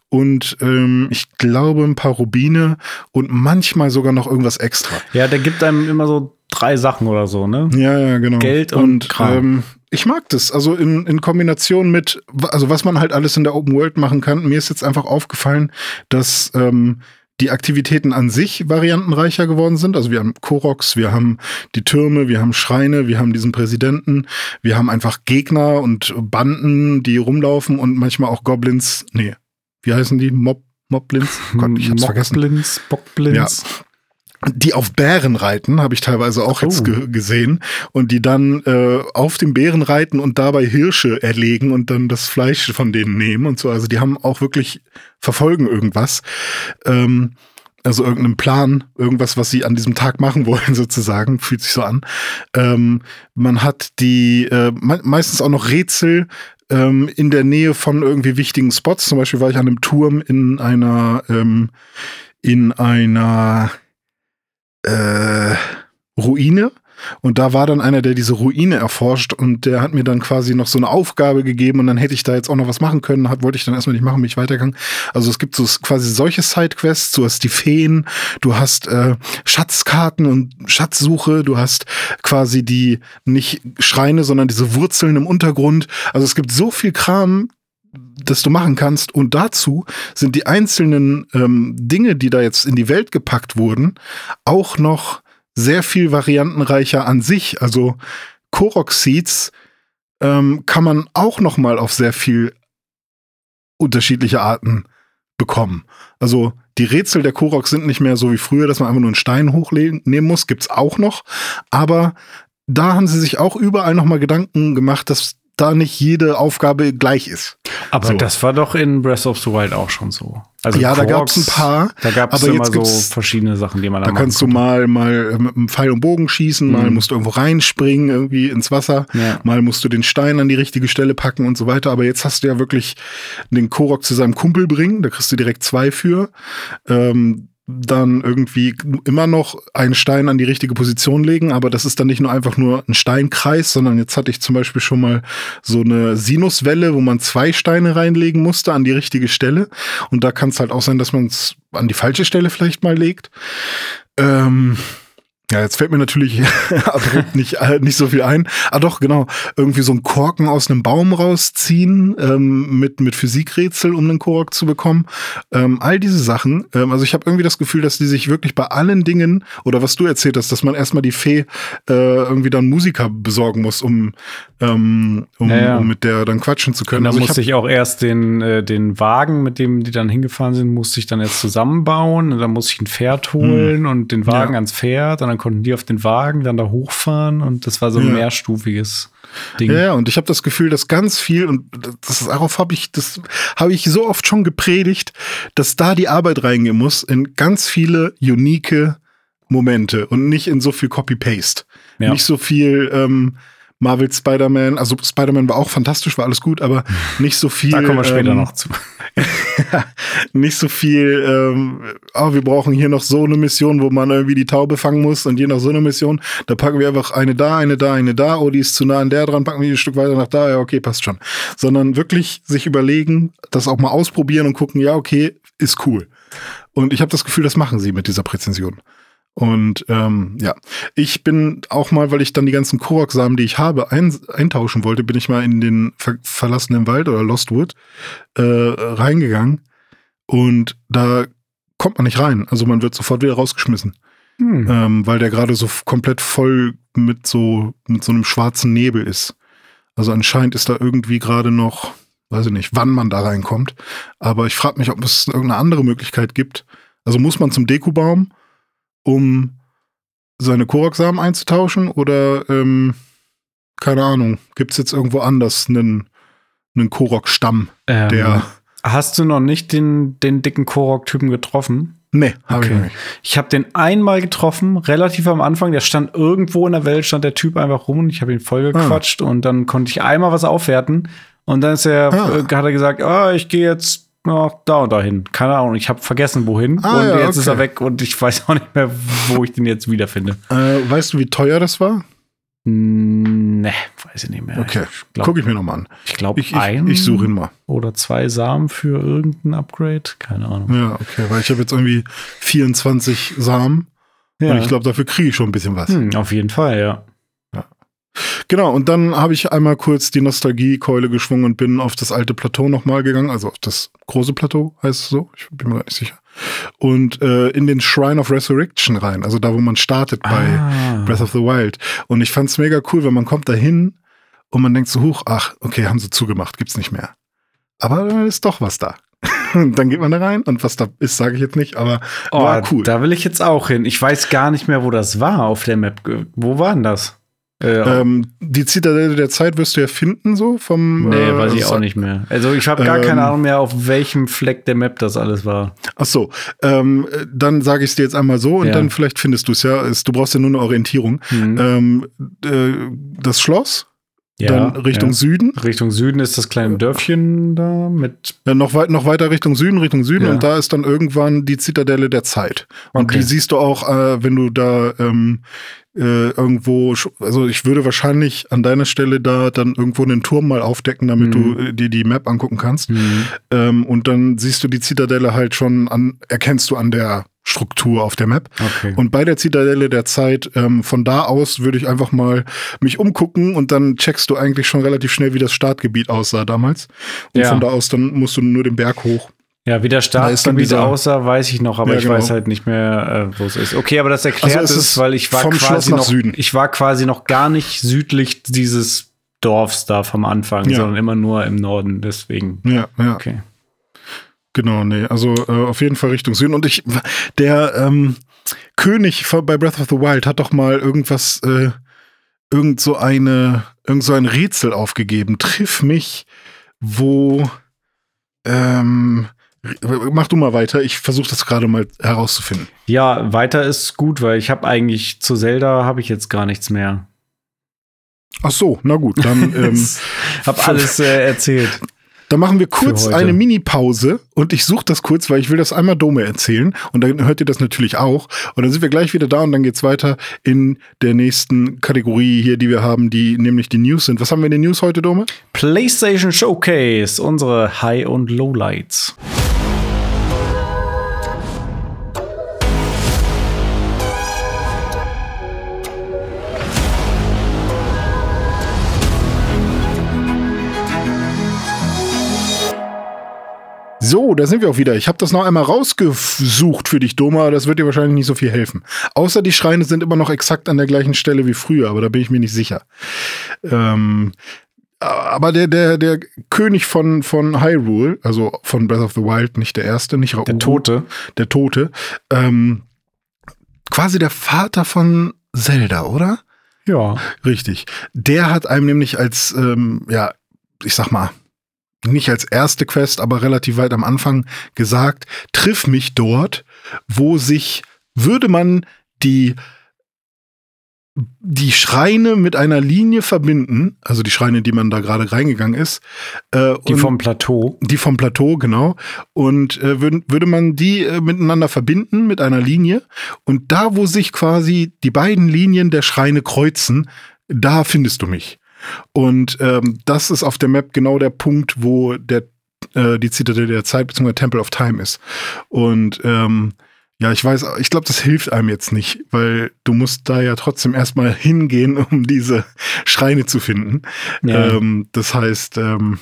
Und ähm, ich glaube ein paar Rubine und manchmal sogar noch irgendwas extra. Ja, der gibt einem immer so drei Sachen oder so, ne? Ja, ja, genau. Geld und Kram. Ähm, ich mag das. Also in, in Kombination mit, also was man halt alles in der Open World machen kann. Mir ist jetzt einfach aufgefallen, dass ähm, die Aktivitäten an sich variantenreicher geworden sind. Also wir haben Koroks, wir haben die Türme, wir haben Schreine, wir haben diesen Präsidenten, wir haben einfach Gegner und Banden, die rumlaufen und manchmal auch Goblins, nee, wie heißen die? Mob, Moblins? Gott, ich hab's vergessen. Mockblins, Bockblins. Die auf Bären reiten, habe ich teilweise auch jetzt Oh. ge gesehen. Und die dann äh, auf dem Bären reiten und dabei Hirsche erlegen und dann das Fleisch von denen nehmen und so. Also die haben auch wirklich verfolgen irgendwas. Ähm, also irgendeinen Plan, irgendwas, was sie an diesem Tag machen wollen, sozusagen, fühlt sich so an. Ähm, man hat die äh, me meistens auch noch Rätsel ähm, in der Nähe von irgendwie wichtigen Spots. Zum Beispiel war ich an einem Turm in einer ähm, in einer äh, Ruine. Und da war dann einer, der diese Ruine erforscht und der hat mir dann quasi noch so eine Aufgabe gegeben und dann hätte ich da jetzt auch noch was machen können. Hat, wollte ich dann erstmal nicht machen, bin ich weitergegangen. Also es gibt so quasi solche Sidequests. Du hast die Feen, du hast äh, Schatzkarten und Schatzsuche, du hast quasi die nicht Schreine, sondern diese Wurzeln im Untergrund. Also es gibt so viel Kram, das du machen kannst. Und dazu sind die einzelnen ähm, Dinge, die da jetzt in die Welt gepackt wurden, auch noch sehr viel variantenreicher an sich. Also Korok Seeds ähm, kann man auch noch mal auf sehr viel unterschiedliche Arten bekommen. Also die Rätsel der Korok sind nicht mehr so wie früher, dass man einfach nur einen Stein hochnehmen muss, gibt's auch noch. Aber da haben sie sich auch überall noch mal Gedanken gemacht, dass da nicht jede Aufgabe gleich ist. Aber So. das war doch in Breath of the Wild auch schon so. Also Ja, da Korax, gab's ein paar, Da gab es immer so verschiedene Sachen, die man Da machen kannst du konnte. mal, mal äh, mit einem Pfeil und Bogen schießen, mal Mhm. musst du irgendwo reinspringen, irgendwie ins Wasser, Ja. mal musst du den Stein an die richtige Stelle packen und so weiter. Aber jetzt hast du ja wirklich den Korok zu seinem Kumpel bringen, da kriegst du direkt zwei für. Ähm, dann irgendwie immer noch einen Stein an die richtige Position legen, aber das ist dann nicht nur einfach nur ein Steinkreis, sondern jetzt hatte ich zum Beispiel schon mal so eine Sinuswelle, wo man zwei Steine reinlegen musste an die richtige Stelle. Und da kann es halt auch sein, dass man es an die falsche Stelle vielleicht mal legt. Ähm, ja, jetzt fällt mir natürlich abrupt nicht, äh, nicht so viel ein. Ah doch, genau. Irgendwie so einen Korken aus einem Baum rausziehen ähm, mit, mit Physikrätsel, um einen Kork zu bekommen. Ähm, all diese Sachen. Ähm, also ich habe irgendwie das Gefühl, dass die sich wirklich bei allen Dingen, oder was du erzählt hast, dass man erstmal die Fee äh, irgendwie dann Musiker besorgen muss, um, ähm, um, Ja, ja. um mit der dann quatschen zu können. Und da Also musste ich auch erst den, äh, den Wagen, mit dem die dann hingefahren sind, musste ich dann erst zusammenbauen. Und dann musste ich ein Pferd holen und den Wagen Hm. Ja. ans Pferd. Und dann konnten die auf den Wagen dann da hochfahren. Und das war so ein Ja. mehrstufiges Ding. Ja, ja, und ich habe das Gefühl, dass ganz viel, und das, darauf habe ich, das habe ich so oft schon gepredigt, dass da die Arbeit reingehen muss in ganz viele unique Momente und nicht in so viel Copy-Paste. Ja. Nicht so viel ähm, Marvel Spider-Man, also Spider-Man war auch fantastisch, war alles gut, aber nicht so viel. Da kommen wir später ähm, noch zu. nicht so viel, ähm, oh, wir brauchen hier noch so eine Mission, wo man irgendwie die Taube fangen muss und hier noch so eine Mission. Da packen wir einfach eine da, eine da, eine da. Oh, die ist zu nah an der dran, packen wir die ein Stück weiter nach da. Ja, okay, passt schon. Sondern wirklich sich überlegen, das auch mal ausprobieren und gucken, ja, okay, ist cool. Und ich habe das Gefühl, das machen sie mit dieser Präzision. Und ähm, ja, ich bin auch mal, weil ich dann die ganzen Korok-Samen, die ich habe, ein, eintauschen wollte, bin ich mal in den ver verlassenen Wald oder Lostwood äh, reingegangen. Und da kommt man nicht rein. Also man wird sofort wieder rausgeschmissen, Hm. ähm, weil der gerade so komplett voll mit so mit so einem schwarzen Nebel ist. Also anscheinend ist da irgendwie gerade noch, weiß ich nicht, wann man da reinkommt. Aber ich frage mich, ob es irgendeine andere Möglichkeit gibt. Also muss man zum Dekubaum, um seine Korok-Samen einzutauschen oder ähm, keine Ahnung, gibt es jetzt irgendwo anders einen, einen Korok-Stamm, Ähm, der. Hast du noch nicht den, den dicken Korok-Typen getroffen? Nee, habe ich Okay. noch nicht. Ich habe den einmal getroffen, relativ am Anfang. Der stand irgendwo in der Welt, stand der Typ einfach rum und ich habe ihn vollgequatscht und dann konnte ich einmal was aufwerten. Und dann ist er, Ah. äh, hat er gesagt, ah, ich gehe jetzt ja, da und dahin. Keine Ahnung, ich habe vergessen, wohin. Ah, und ja, jetzt ist okay. er weg und ich weiß auch nicht mehr, wo ich den jetzt wiederfinde. Äh, weißt du, wie teuer das war? Hm, Ne, weiß ich nicht mehr. Okay, Ich glaube, gucke ich mir nochmal an. ich glaub, Ich, ich, ein ich suche ihn mal. oder zwei Samen für irgendein Upgrade. Keine Ahnung. Ja, okay, weil ich habe jetzt irgendwie 24 Samen Ja. und ich glaube, dafür kriege ich schon ein bisschen was. hm, auf jeden Fall, ja. Genau, und dann habe ich einmal kurz die Nostalgiekeule geschwungen und bin auf das alte Plateau nochmal gegangen, also auf das große Plateau heißt es so, ich bin mir gar nicht sicher. Und äh, in den Shrine of Resurrection rein, also da, wo man startet bei Ah. Breath of the Wild. Und ich fand's mega cool, weil man kommt da hin und man denkt so hoch, ach, okay, haben sie zugemacht, gibt's nicht mehr. Aber da ist doch was da. dann geht man da rein und was da ist, sage ich jetzt nicht, aber Oh, war cool. Da will ich jetzt auch hin. Ich weiß gar nicht mehr, wo das war auf der Map. Wo war denn das? Äh, ähm, die Zitadelle der Zeit wirst du ja finden, so vom. nee, äh, weiß ich auch nicht mehr. Also ich habe gar ähm, keine Ahnung mehr, auf welchem Fleck der Map das alles war. Ach so, ähm, dann sage ich es dir jetzt einmal so und Ja. dann vielleicht findest du es ja. Du brauchst ja nur eine Orientierung. Mhm. Ähm, äh, das Schloss, dann Richtung ja. Süden, Richtung Süden ist das kleine Dörfchen da mit. dann noch, weit, noch weiter Richtung Süden, Richtung Süden Ja. und da ist dann irgendwann die Zitadelle der Zeit. Und Okay. die siehst du auch, äh, wenn du da ähm, äh, irgendwo, also ich würde wahrscheinlich an deiner Stelle da dann irgendwo einen Turm mal aufdecken, damit Mhm. du äh, dir die Map angucken kannst. Mhm. Ähm, und dann siehst du die Zitadelle halt schon an, erkennst du an der Struktur auf der Map. Okay. Und bei der Zitadelle der Zeit, ähm, von da aus würde ich einfach mal mich umgucken und dann checkst du eigentlich schon relativ schnell, wie das Startgebiet aussah damals. Und Ja. von da aus dann musst du nur den Berg hoch. Ja, wie der Startgebiet aussah, weiß ich noch, aber Ja, ich genau. weiß halt nicht mehr, äh, wo es ist. Okay, aber das erklärt Also es ist weil ich war quasi nach noch, Süden. ich war quasi noch gar nicht südlich dieses Dorfs da vom Anfang, Ja. sondern immer nur im Norden. Deswegen. Ja, ja. Okay. Genau, nee, also äh, auf jeden Fall Richtung Süden. Und ich, der ähm, König von, bei Breath of the Wild hat doch mal irgendwas, äh, irgend so eine, irgend so ein Rätsel aufgegeben. Triff mich, wo, ähm, mach du mal weiter. Ich versuche das gerade mal herauszufinden. Ja, weiter ist gut, weil ich habe eigentlich zu Zelda habe ich jetzt gar nichts mehr. Ach so, na gut, dann, ähm, hab alles äh, erzählt. dann machen wir kurz eine Mini-Pause und ich suche das kurz, weil ich will das einmal Dome erzählen und dann hört ihr das natürlich auch und dann sind wir gleich wieder da und dann geht's weiter in der nächsten Kategorie hier, die wir haben, die nämlich die News sind. Was haben wir in den News heute, Dome? PlayStation Showcase, unsere High- und Lowlights. So, da sind wir auch wieder. Ich habe das noch einmal rausgesucht für dich, Doma, aber das wird dir wahrscheinlich nicht so viel helfen. Außer die Schreine sind immer noch exakt an der gleichen Stelle wie früher, aber da bin ich mir nicht sicher. Ähm, aber der, der, der König von, von Hyrule, also von Breath of the Wild, nicht der erste, nicht Raoul, Der Tote. der Tote, ähm, quasi der Vater von Zelda, oder? Ja. Richtig. Der hat einem nämlich als, ähm, ja, ich sag mal, nicht als erste Quest, aber relativ weit am Anfang gesagt, triff mich dort, wo sich, würde man die, die Schreine mit einer Linie verbinden, also die Schreine, die man da gerade reingegangen ist, äh, Die vom Plateau. die vom Plateau, genau. Und äh, würd, würde man die äh, miteinander verbinden mit einer Linie. Und da, wo sich quasi die beiden Linien der Schreine kreuzen, da findest du mich. Und ähm, das ist auf der Map genau der Punkt, wo der, äh, die Zitadelle der Zeit bzw. Temple of Time ist. Und ähm, ja, ich weiß, ich glaube, das hilft einem jetzt nicht, weil du musst da ja trotzdem erstmal hingehen, um diese Schreine zu finden. Ja. Ähm, das heißt, ähm,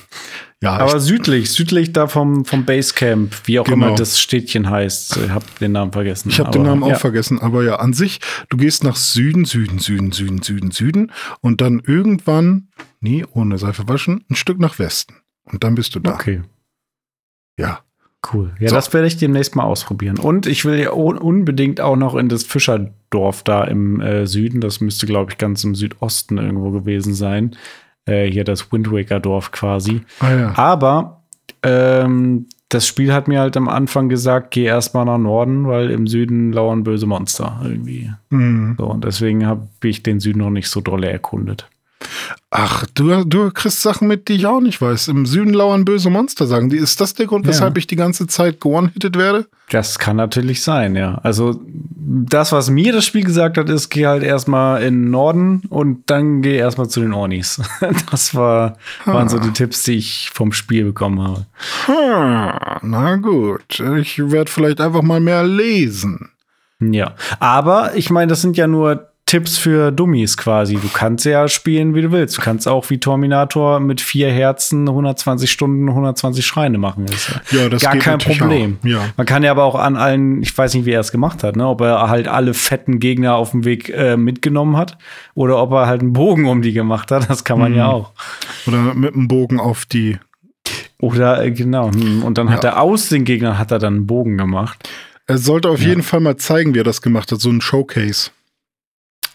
ja, Aber südlich, südlich da vom, vom Basecamp, wie auch Genau. immer das Städtchen heißt. Ich hab den Namen vergessen. Ich habe den Namen auch ja. vergessen, aber ja, an sich, du gehst nach Süden, Süden, Süden, Süden, Süden, Süden und dann irgendwann, nee, ohne Seife waschen, ein Stück nach Westen. Und dann bist du da. Okay, Ja. Cool. Ja, So. das werde ich demnächst mal ausprobieren. Und ich will ja un unbedingt auch noch in das Fischerdorf da im äh, Süden. Das müsste, glaube ich, ganz im Südosten irgendwo gewesen sein. Äh, hier das Wind Waker Dorf quasi. Ah ja. Aber ähm, das Spiel hat mir halt am Anfang gesagt, geh erstmal nach Norden, weil im Süden lauern böse Monster irgendwie. Mhm. So, und deswegen habe ich den Süden noch nicht so dolle erkundet. Ach, du, du kriegst Sachen mit, die ich auch nicht weiß. Im Süden lauern böse Monster, sagen die. Ist das der Grund, Ja. weshalb ich die ganze Zeit one-hitted werde? Das kann natürlich sein, ja. Also das, was mir das Spiel gesagt hat, ist, geh halt erstmal in den Norden und dann geh erstmal zu den Ornis. Das war, waren so die Tipps, die ich vom Spiel bekommen habe. Hm, na gut, ich werde vielleicht einfach mal mehr lesen. Ja, aber ich meine, das sind ja nur Tipps für Dummies quasi. Du kannst ja spielen, wie du willst. Du kannst auch wie Terminator mit vier Herzen 120 Stunden 120 Schreine machen. Das ist Ja, das gar kein Problem. Ja. Man kann ja aber auch an allen, ich weiß nicht, wie er es gemacht hat, ne? ob er halt alle fetten Gegner auf dem Weg äh, mitgenommen hat oder ob er halt einen Bogen um die gemacht hat. Das kann man Mhm. ja auch. Oder mit dem Bogen auf die Oder äh, genau. hm, Und dann hat er aus den Gegnern hat er dann einen Bogen gemacht. Er sollte auf Ja. jeden Fall mal zeigen, wie er das gemacht hat, so ein Showcase.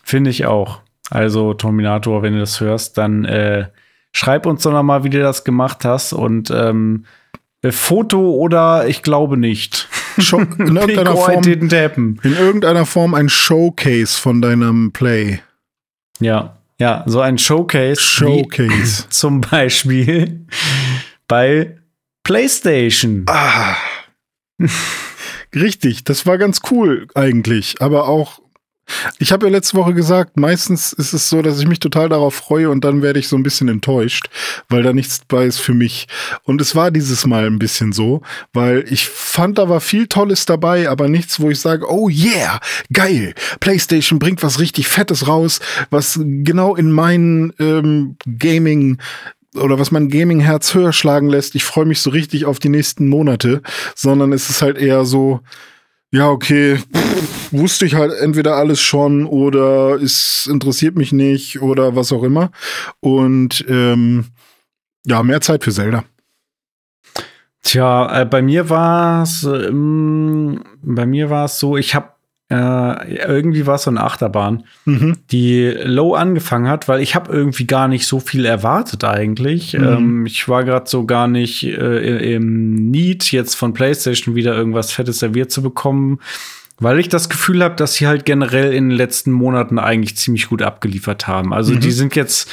Finde ich auch. Also Terminator, wenn du das hörst, dann äh, schreib uns doch noch mal, wie du das gemacht hast und ähm, äh, Foto oder ich glaube nicht. Show, in irgendeiner Form, in irgendeiner Form ein Showcase von deinem Play. Ja, ja, so ein Showcase. Showcase. Zum Beispiel bei PlayStation. Ah. Richtig, das war ganz cool eigentlich, aber auch ich habe ja letzte Woche gesagt, meistens ist es so, dass ich mich total darauf freue und dann werde ich so ein bisschen enttäuscht, weil da nichts bei ist für mich. Und es war dieses Mal ein bisschen so, weil ich fand, da war viel Tolles dabei, aber nichts, wo ich sage, oh yeah, geil, PlayStation bringt was richtig Fettes raus, was genau in meinen ähm, Gaming oder was mein Gaming-Herz höher schlagen lässt. Ich freue mich so richtig auf die nächsten Monate, sondern es ist halt eher so, ja, okay, pff, wusste ich halt entweder alles schon oder es interessiert mich nicht oder was auch immer. Und ähm, ja, mehr Zeit für Zelda. Tja, äh, bei mir war es, ähm, bei mir war es so, ich habe äh, irgendwie war es so eine Achterbahn, Mhm. Die low angefangen hat, weil ich habe irgendwie gar nicht so viel erwartet eigentlich. Mhm. Ähm, ich war gerade so gar nicht äh, im Need, jetzt von PlayStation wieder irgendwas Fettes serviert zu bekommen. Weil ich das Gefühl habe, dass sie halt generell in den letzten Monaten eigentlich ziemlich gut abgeliefert haben. Also Mhm. die sind jetzt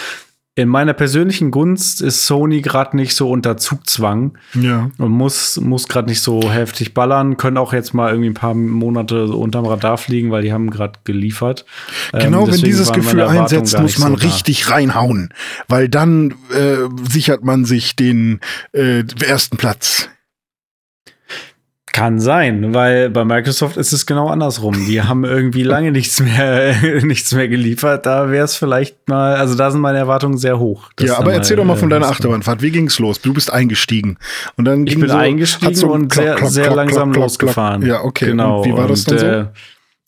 in meiner persönlichen Gunst ist Sony gerade nicht so unter Zugzwang Ja. und muss, muss gerade nicht so heftig ballern, können auch jetzt mal irgendwie ein paar Monate so unterm Radar fliegen, weil die haben gerade geliefert. Ähm, Genau, wenn deswegen dieses Gefühl einsetzt, muss man so da. richtig reinhauen, weil dann äh, sichert man sich den äh, ersten Platz. Kann sein, weil bei Microsoft ist es genau andersrum. Die haben irgendwie lange nichts mehr, nichts mehr geliefert. Da wäre es vielleicht mal, also da sind meine Erwartungen sehr hoch. Ja, aber erzähl doch mal von deiner Achterbahnfahrt. Wie ging's los? Du bist eingestiegen und dann Ich ging bin so, eingestiegen so und klock, sehr, klock, sehr klock, langsam losgefahren. Ja, okay. Genau. Und wie war das dann Und, so? äh,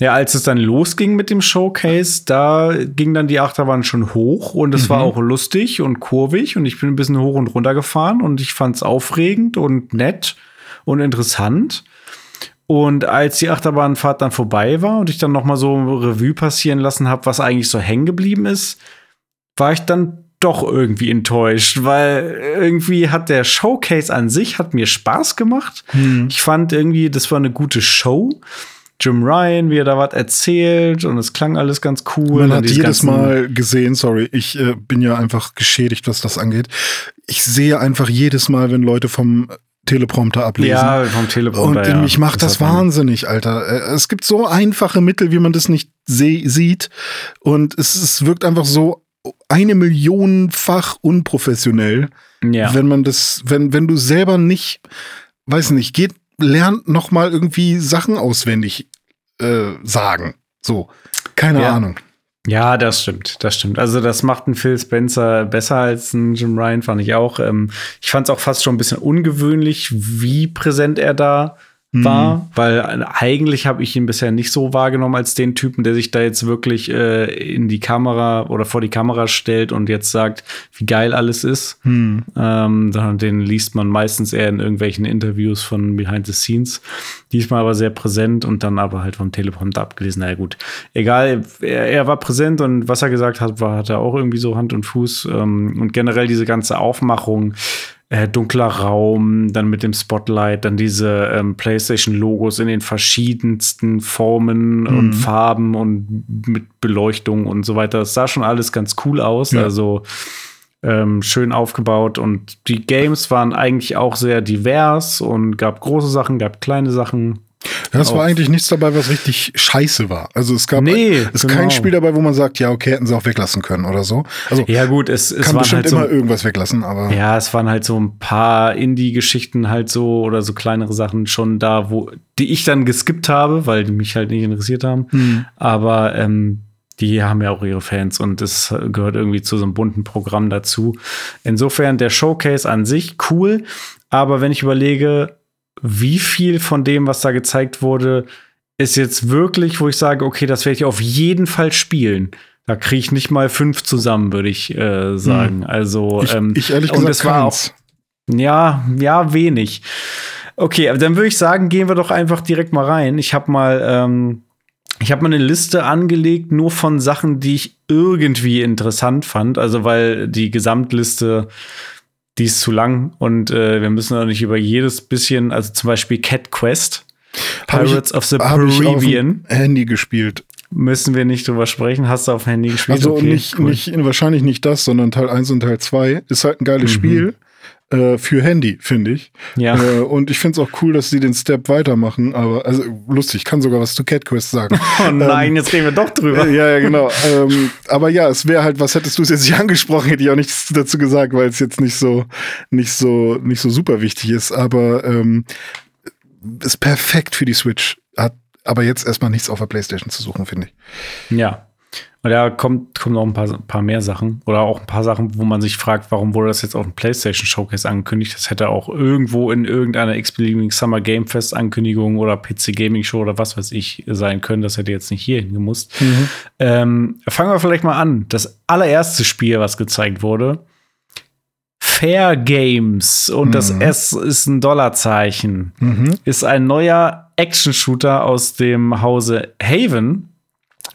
ja, als es dann losging mit dem Showcase, da ging dann die Achterbahn schon hoch und es war Mhm. auch lustig und kurvig und ich bin ein bisschen hoch und runter gefahren und ich fand es aufregend und nett und interessant. Und als die Achterbahnfahrt dann vorbei war und ich dann noch mal so Revue passieren lassen habe, was eigentlich so hängen geblieben ist, war ich dann doch irgendwie enttäuscht, weil irgendwie hat der Showcase an sich hat mir Spaß gemacht. Hm. Ich fand irgendwie, das war eine gute Show. Jim Ryan, wie er da was erzählt und es klang alles ganz cool. Man hat jedes Mal gesehen, sorry, ich äh, bin ja einfach geschädigt, was das angeht. Ich sehe einfach jedes Mal, wenn Leute vom Teleprompter ablesen. Ja, vom Teleprompter. Und ja. mich macht das, man- wahnsinnig, Alter. Äh, Es gibt so einfache Mittel, wie man das nicht sieht. Und es, es wirkt einfach so eine Millionenfach unprofessionell, Ja. wenn man das, wenn, wenn du selber nicht, weiß nicht, geht, lernt noch mal irgendwie Sachen auswendig äh, sagen. So, keine Ja. Ahnung. Ja, das stimmt, das stimmt. Also das macht ein Phil Spencer besser als ein Jim Ryan, fand ich auch. Ähm, ich fand es auch fast schon ein bisschen ungewöhnlich, wie präsent er da. War, weil eigentlich habe ich ihn bisher nicht so wahrgenommen als den Typen, der sich da jetzt wirklich äh, in die Kamera oder vor die Kamera stellt und jetzt sagt, wie geil alles ist. Hm. Ähm, den liest man meistens eher in irgendwelchen Interviews von Behind the Scenes. Diesmal aber sehr präsent und dann aber halt vom Teleprompter abgelesen. Na ja, gut. Egal, er, er war präsent und was er gesagt hat, war, hat er auch irgendwie so Hand und Fuß. Ähm, und generell diese ganze Aufmachung, äh, dunkler Raum, dann mit dem Spotlight, dann diese ähm, PlayStation-Logos in den verschiedensten Formen und Farben und mit Beleuchtung und so weiter. Das sah schon alles ganz cool aus. Ja. Also ähm, schön aufgebaut und die Games waren eigentlich auch sehr divers und gab große Sachen, gab kleine Sachen. Ja, es war eigentlich nichts dabei, was richtig scheiße war. Also es gab Nee, es ist genau. kein Spiel dabei, wo man sagt, ja, okay, hätten sie auch weglassen können oder so. Also Ja gut, es, es kann waren bestimmt halt so immer irgendwas weglassen, aber Ja, es waren halt so ein paar Indie-Geschichten halt so oder so kleinere Sachen schon da, wo die ich dann geskippt habe, weil die mich halt nicht interessiert haben. Hm. Aber ähm, die haben ja auch ihre Fans und es gehört irgendwie zu so einem bunten Programm dazu. Insofern der Showcase an sich cool, aber wenn ich überlege, wie viel von dem, was da gezeigt wurde, ist jetzt wirklich, wo ich sage, okay, das werde ich auf jeden Fall spielen. Da kriege ich nicht mal fünf zusammen, würde ich äh, sagen. Also ich, ähm, ich ehrlich und gesagt es war auch. Ja, ja, wenig. Okay, aber dann würde ich sagen, gehen wir doch einfach direkt mal rein. Ich habe mal, ähm, ich habe mal eine Liste angelegt, nur von Sachen, die ich irgendwie interessant fand. Also weil die Gesamtliste, die ist zu lang und äh, wir müssen auch nicht über jedes bisschen, also zum Beispiel Cat Quest, Pirates ich, of the Caribbean, Handy gespielt. Müssen wir nicht drüber sprechen. Hast du auf Handy gespielt? Also okay, nicht, cool. nicht, wahrscheinlich nicht das, sondern Teil 1 und Teil 2. Ist halt ein geiles mhm. Spiel äh, für Handy, finde ich. Ja. Äh, und ich finde es auch cool, dass sie den Step weitermachen. Aber also lustig, ich kann sogar was zu Cat Quest sagen. Oh nein, ähm, jetzt reden wir doch drüber. Äh, ja, ja, genau. ähm, aber ja, es wäre halt, was hättest du es jetzt nicht angesprochen, hätte ich auch nichts dazu gesagt, weil es jetzt nicht so, nicht so, nicht so super wichtig ist. Aber ähm, ist perfekt für die Switch. Hat aber jetzt erstmal nichts auf der PlayStation zu suchen, finde ich. Ja. Und da kommt, kommen noch ein paar, paar mehr Sachen. Oder auch ein paar Sachen, wo man sich fragt, warum wurde das jetzt auf dem PlayStation Showcase angekündigt? Das hätte auch irgendwo in irgendeiner x-beliebigen Summer Game Fest Ankündigung oder PC Gaming Show oder was weiß ich sein können. Das hätte jetzt nicht hier hingemusst. Mhm. Ähm, fangen wir vielleicht mal an. Das allererste Spiel, was gezeigt wurde, Fair Games und mhm. das S ist ein Dollarzeichen, mhm. ist ein neuer Action-Shooter aus dem Hause Haven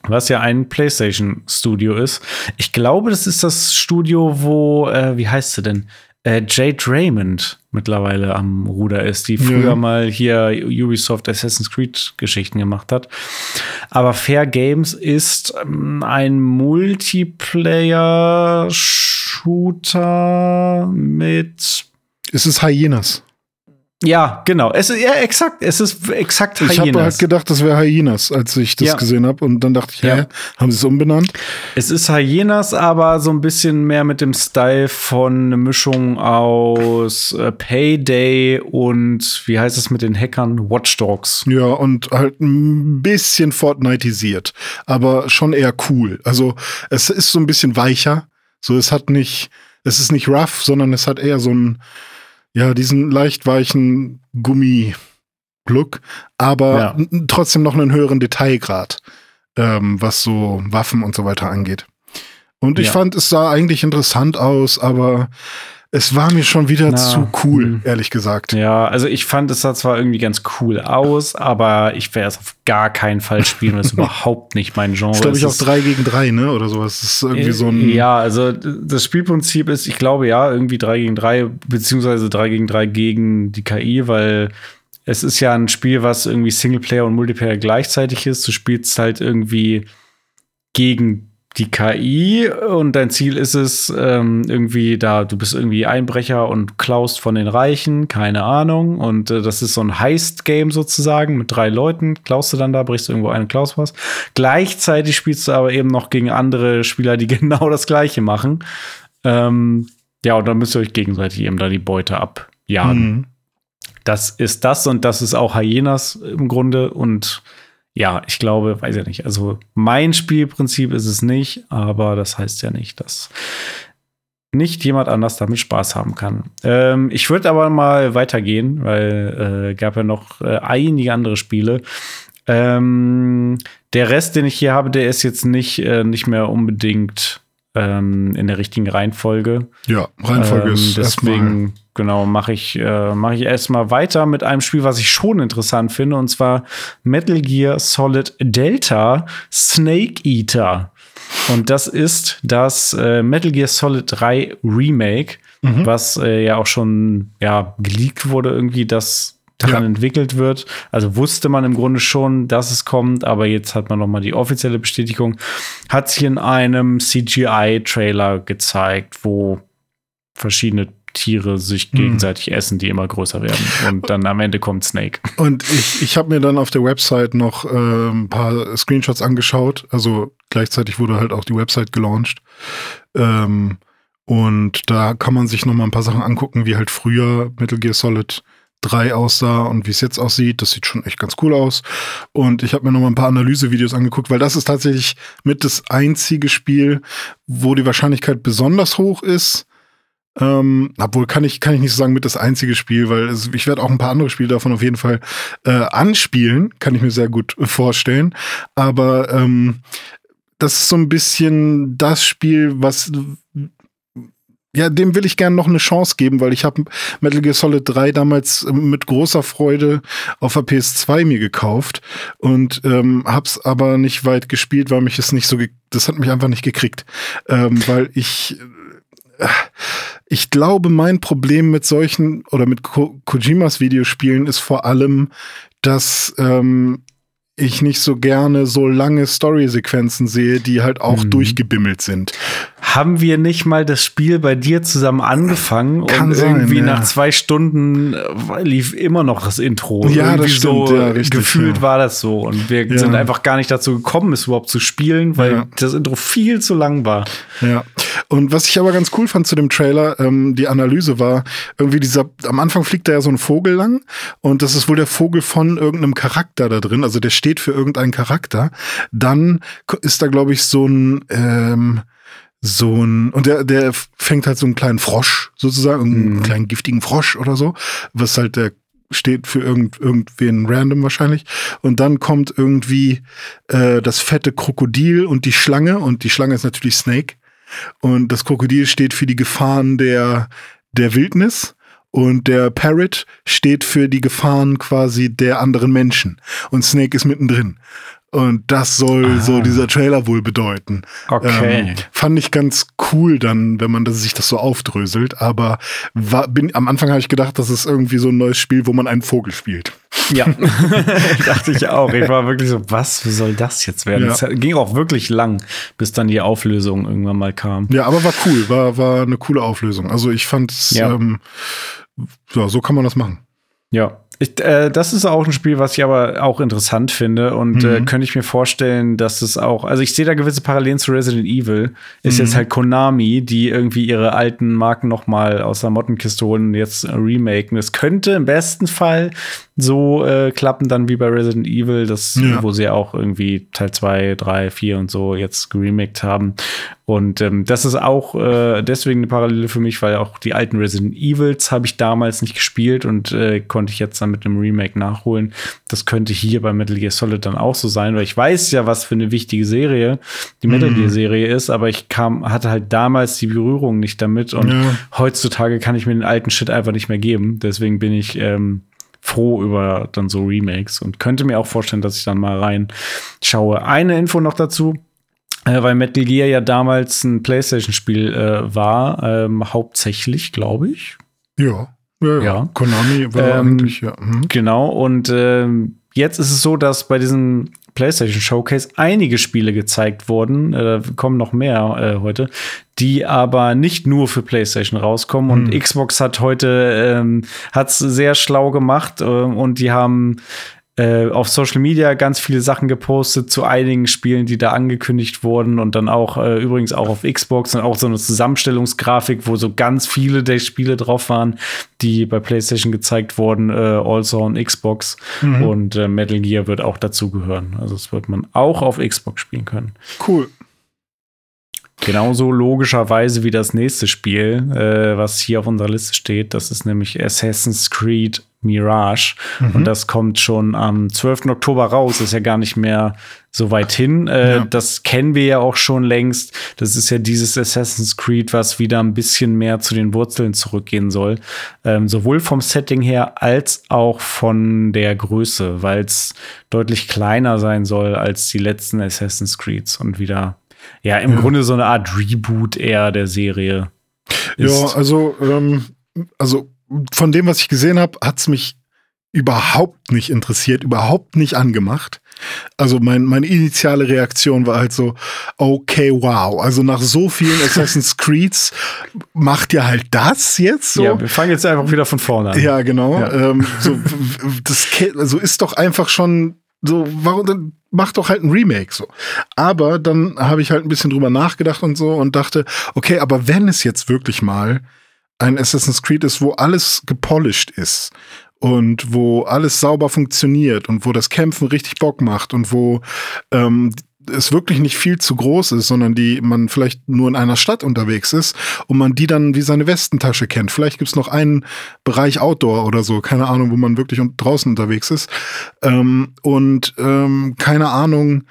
was ja ein PlayStation Studio ist. Ich glaube, das ist das Studio, wo, äh, wie heißt sie denn? Äh, Jade Raymond mittlerweile am Ruder ist, die früher ja. mal hier Ubisoft Assassin's Creed Geschichten gemacht hat. Aber Fair Games ist ähm, ein Multiplayer Shooter mit. Ist es Hyenas? Ja, genau. Es ist ja exakt. Es ist exakt Hyenas. Ich habe halt gedacht, das wäre Hyenas, als ich das ja. gesehen habe. Und dann dachte ich, hä, ja. haben sie es umbenannt? Es ist Hyenas, aber so ein bisschen mehr mit dem Style von eine Mischung aus äh, Payday und wie heißt es mit den Hackern? Watchdogs. Ja, und halt ein bisschen Fortniteisiert, aber schon eher cool. Also es ist so ein bisschen weicher. So, es hat nicht, es ist nicht rough, sondern es hat eher so ein ja, diesen leicht weichen Gummi-Look, aber ja. trotzdem noch einen höheren Detailgrad, ähm, was so Waffen und so weiter angeht. Und ich ja. fand, es sah eigentlich interessant aus, aber es war mir schon wieder Na, zu cool, mh. ehrlich gesagt. Ja, also ich fand, es sah zwar irgendwie ganz cool aus, aber ich werde es auf gar keinen Fall spielen, weil es überhaupt nicht mein Genre ist. glaube ich auch 3 gegen 3, ne? Oder sowas. Das ist irgendwie so ein. Ja, also das Spielprinzip ist, ich glaube ja, irgendwie 3 gegen 3, beziehungsweise 3 gegen 3 gegen die KI, weil es ist ja ein Spiel, was irgendwie Singleplayer und Multiplayer gleichzeitig ist. Du spielst halt irgendwie gegen die KI und dein Ziel ist es ähm, irgendwie da, du bist irgendwie Einbrecher und klaust von den Reichen, keine Ahnung. Und äh, das ist so ein Heist-Game sozusagen mit drei Leuten. Klaust du dann da, brichst du irgendwo einen, klaust was. Gleichzeitig spielst du aber eben noch gegen andere Spieler, die genau das Gleiche machen. Ähm, ja, und dann müsst ihr euch gegenseitig eben da die Beute abjagen. Mhm. Das ist das und das ist auch Hyenas im Grunde und ja, ich glaube, weiß ja nicht. Also mein Spielprinzip ist es nicht, aber das heißt ja nicht, dass nicht jemand anders damit Spaß haben kann. Ähm, ich würde aber mal weitergehen, weil äh, gab ja noch äh, einige andere Spiele. Ähm, der Rest, den ich hier habe, der ist jetzt nicht, äh, nicht mehr unbedingt ähm, in der richtigen Reihenfolge. Ja, Reihenfolge ähm, ist deswegen genau mache ich äh, mache ich erstmal weiter mit einem Spiel, was ich schon interessant finde und zwar Metal Gear Solid Delta Snake Eater. Und das ist das äh, Metal Gear Solid 3 Remake, mhm. was äh, ja auch schon ja geleakt wurde irgendwie, dass daran ja. entwickelt wird. Also wusste man im Grunde schon, dass es kommt, aber jetzt hat man noch mal die offizielle Bestätigung. Hat sich in einem CGI-Trailer gezeigt, wo verschiedene Tiere sich hm. gegenseitig mhm. essen, die immer größer werden. Und dann am Ende kommt Snake. Und ich, ich habe mir dann auf der Website noch äh, ein paar Screenshots angeschaut. Also gleichzeitig wurde halt auch die Website gelauncht. Ähm, und da kann man sich noch mal ein paar Sachen angucken, wie halt früher Metal Gear Solid 3 aussah und wie es jetzt aussieht. Das sieht schon echt ganz cool aus. Und ich habe mir noch mal ein paar Analysevideos angeguckt, weil das ist tatsächlich mit das einzige Spiel, wo die Wahrscheinlichkeit besonders hoch ist. Ähm, obwohl kann ich, kann ich nicht so sagen mit das einzige Spiel, weil es, ich werde auch ein paar andere Spiele davon auf jeden Fall äh, anspielen, kann ich mir sehr gut vorstellen. Aber ähm, das ist so ein bisschen das Spiel, was ja, dem will ich gerne noch eine Chance geben, weil ich habe Metal Gear Solid 3 damals mit großer Freude auf der PS2 mir gekauft und ähm, hab's aber nicht weit gespielt, weil mich es nicht so, das hat mich einfach nicht gekriegt, ähm, weil ich äh, ich glaube, mein Problem mit solchen oder mit Ko Kojimas Videospielen ist vor allem, dass ähm, ich nicht so gerne so lange Story-Sequenzen sehe, die halt auch mhm. durchgebimmelt sind. Haben wir nicht mal das Spiel bei dir zusammen angefangen Kann und sein, irgendwie ja. nach zwei Stunden äh, lief immer noch das Intro. Ja, irgendwie das stimmt, so ja, richtig, gefühlt ja. war das so und wir sind einfach gar nicht dazu gekommen, es überhaupt zu spielen, weil das Intro viel zu lang war. Ja. Und was ich aber ganz cool fand zu dem Trailer, ähm, die Analyse war irgendwie dieser, am Anfang fliegt da ja so ein Vogel lang und das ist wohl der Vogel von irgendeinem Charakter da drin, also der steht für irgendeinen Charakter. Dann ist da, glaube ich, so ein, ähm, so ein, und der, der fängt halt so einen kleinen Frosch sozusagen, einen mhm. kleinen giftigen Frosch oder so, was halt der steht für irgend, irgendwen random wahrscheinlich. Und dann kommt irgendwie äh, das fette Krokodil und die Schlange und die Schlange ist natürlich Snake. Und das Krokodil steht für die Gefahren der, der Wildnis. Und der Parrot steht für die Gefahren quasi der anderen Menschen. Und Snake ist mittendrin. Und das soll ah. so dieser Trailer wohl bedeuten. Okay. Ähm, fand ich ganz cool dann, wenn man das, sich das so aufdröselt. Aber war, bin, am Anfang habe ich gedacht, das ist irgendwie so ein neues Spiel, wo man einen Vogel spielt. Ja, dachte ich auch. Ich war wirklich so, was soll das jetzt werden? Es ja. ging auch wirklich lang, bis dann die Auflösung irgendwann mal kam. Ja, aber war cool, war, war eine coole Auflösung. Also ich fand es, ja. ähm, ja, so kann man das machen. Ja, ich, äh, das ist auch ein Spiel, was ich aber auch interessant finde und äh, mhm. äh, könnte ich mir vorstellen, dass es auch, also ich sehe da gewisse Parallelen zu Resident Evil. Ist mhm. jetzt halt Konami, die irgendwie ihre alten Marken noch mal aus der Mottenkiste holen und jetzt remaken. Es könnte im besten Fall so äh, klappen dann wie bei Resident Evil, das, ja. wo sie auch irgendwie Teil 2, 3, 4 und so jetzt geremaked haben. Und ähm, das ist auch äh, deswegen eine Parallele für mich, weil auch die alten Resident Evils habe ich damals nicht gespielt und äh, konnte ich jetzt dann mit einem Remake nachholen. Das könnte hier bei Metal Gear Solid dann auch so sein, weil ich weiß ja, was für eine wichtige Serie die Metal mhm. Gear Serie ist, aber ich kam, hatte halt damals die Berührung nicht damit und ja. heutzutage kann ich mir den alten Shit einfach nicht mehr geben. Deswegen bin ich ähm, froh über dann so Remakes und könnte mir auch vorstellen, dass ich dann mal reinschaue. Eine Info noch dazu. Äh, weil Metal Gear ja damals ein PlayStation-Spiel äh, war, ähm, hauptsächlich, glaube ich. Ja, ja, ja. Konami war ähm, eigentlich, ja. Mhm. Genau, und ähm, jetzt ist es so, dass bei diesem PlayStation Showcase einige Spiele gezeigt wurden, äh, kommen noch mehr äh, heute, die aber nicht nur für PlayStation rauskommen. Und hm. Xbox hat heute ähm, hat's sehr schlau gemacht äh, und die haben äh, auf Social Media ganz viele Sachen gepostet zu einigen Spielen, die da angekündigt wurden und dann auch äh, übrigens auch auf Xbox und auch so eine Zusammenstellungsgrafik, wo so ganz viele der Spiele drauf waren, die bei PlayStation gezeigt wurden, äh, also on Xbox mhm. und äh, Metal Gear wird auch dazugehören. Also das wird man auch auf Xbox spielen können. Cool. Genauso logischerweise wie das nächste Spiel, äh, was hier auf unserer Liste steht. Das ist nämlich Assassin's Creed Mirage. Mhm. Und das kommt schon am 12. Oktober raus. Ist ja gar nicht mehr so weit hin. Äh, ja. Das kennen wir ja auch schon längst. Das ist ja dieses Assassin's Creed, was wieder ein bisschen mehr zu den Wurzeln zurückgehen soll. Ähm, sowohl vom Setting her als auch von der Größe, weil es deutlich kleiner sein soll als die letzten Assassin's Creeds und wieder ja, im ja. Grunde so eine Art Reboot eher der Serie. Ja, also, ähm, also von dem, was ich gesehen habe, hat es mich überhaupt nicht interessiert, überhaupt nicht angemacht. Also mein, meine initiale Reaktion war halt so, okay, wow. Also nach so vielen Assassin's Creeds macht ihr halt das jetzt so? Ja, wir fangen jetzt einfach wieder von vorne an. Ja, genau. Ja. Ähm, so, das also ist doch einfach schon so, warum dann mach doch halt ein Remake so. Aber dann habe ich halt ein bisschen drüber nachgedacht und so und dachte, okay, aber wenn es jetzt wirklich mal ein Assassin's Creed ist, wo alles gepolished ist und wo alles sauber funktioniert und wo das Kämpfen richtig Bock macht und wo ähm, es wirklich nicht viel zu groß ist, sondern die man vielleicht nur in einer Stadt unterwegs ist und man die dann wie seine Westentasche kennt. Vielleicht gibt's noch einen Bereich Outdoor oder so, keine Ahnung, wo man wirklich draußen unterwegs ist. Ähm, und ähm, keine Ahnung,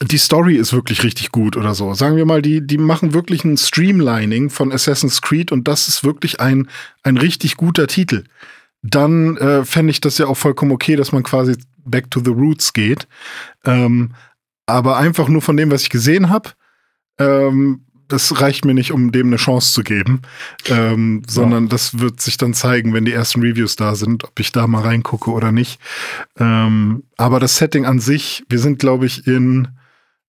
die Story ist wirklich richtig gut oder so. Sagen wir mal, die, die machen wirklich ein Streamlining von Assassin's Creed und das ist wirklich ein, ein richtig guter Titel. Dann äh, fände ich das ja auch vollkommen okay, dass man quasi back to the roots geht. Ähm, aber einfach nur von dem, was ich gesehen habe, ähm, das reicht mir nicht, um dem eine Chance zu geben, ähm, sondern ja. das wird sich dann zeigen, wenn die ersten Reviews da sind, ob ich da mal reingucke oder nicht. Ähm, aber das Setting an sich, wir sind, glaube ich, in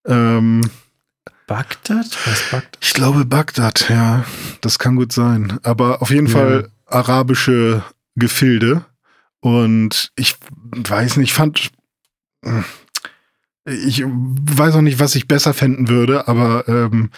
ähm, Bagdad? Was Bagdad? Ich glaube Bagdad, ja. Das kann gut sein. Aber auf jeden ja. Fall arabische Gefilde. Und ich weiß nicht, fand. Ich weiß auch nicht, was ich besser fänden würde, aber ähm,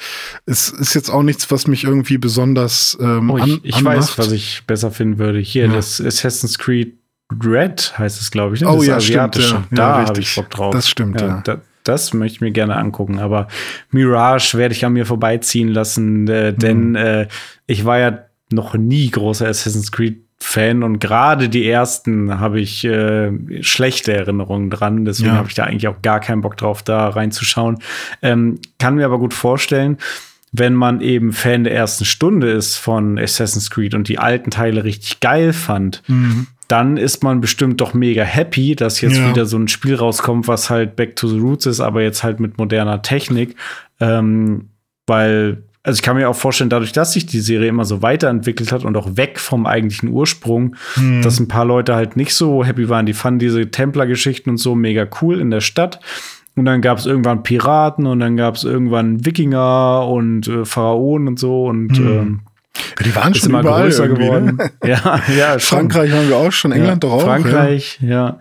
es ist jetzt auch nichts, was mich irgendwie besonders ähm, oh, ich, ich weiß, was ich besser finden würde. Hier, ja. das Assassin's Creed Red heißt es, glaube ich. Ne? Oh das ja, stimmt. Ja. Da ja, habe ich Bock drauf. Das stimmt, ja. Da, das möchte ich mir gerne angucken. Aber Mirage werde ich an mir vorbeiziehen lassen, äh, denn mhm. äh, ich war ja noch nie großer Assassin's Creed Fan und gerade die ersten habe ich äh, schlechte Erinnerungen dran. Deswegen ja. habe ich da eigentlich auch gar keinen Bock drauf, da reinzuschauen. Ähm, kann mir aber gut vorstellen, wenn man eben Fan der ersten Stunde ist von Assassin's Creed und die alten Teile richtig geil fand, mhm. dann ist man bestimmt doch mega happy, dass jetzt ja. wieder so ein Spiel rauskommt, was halt Back to the Roots ist, aber jetzt halt mit moderner Technik. Ähm, weil also ich kann mir auch vorstellen, dadurch, dass sich die Serie immer so weiterentwickelt hat und auch weg vom eigentlichen Ursprung, hm. dass ein paar Leute halt nicht so happy waren. Die fanden diese Templer-Geschichten und so mega cool in der Stadt. Und dann gab es irgendwann Piraten und dann gab es irgendwann Wikinger und äh, Pharaonen und so und hm. ähm, ja, die waren schon immer größer ne? geworden. Ne? ja, ja. Frankreich waren wir auch schon, England ja, doch auch. Frankreich, ja. ja.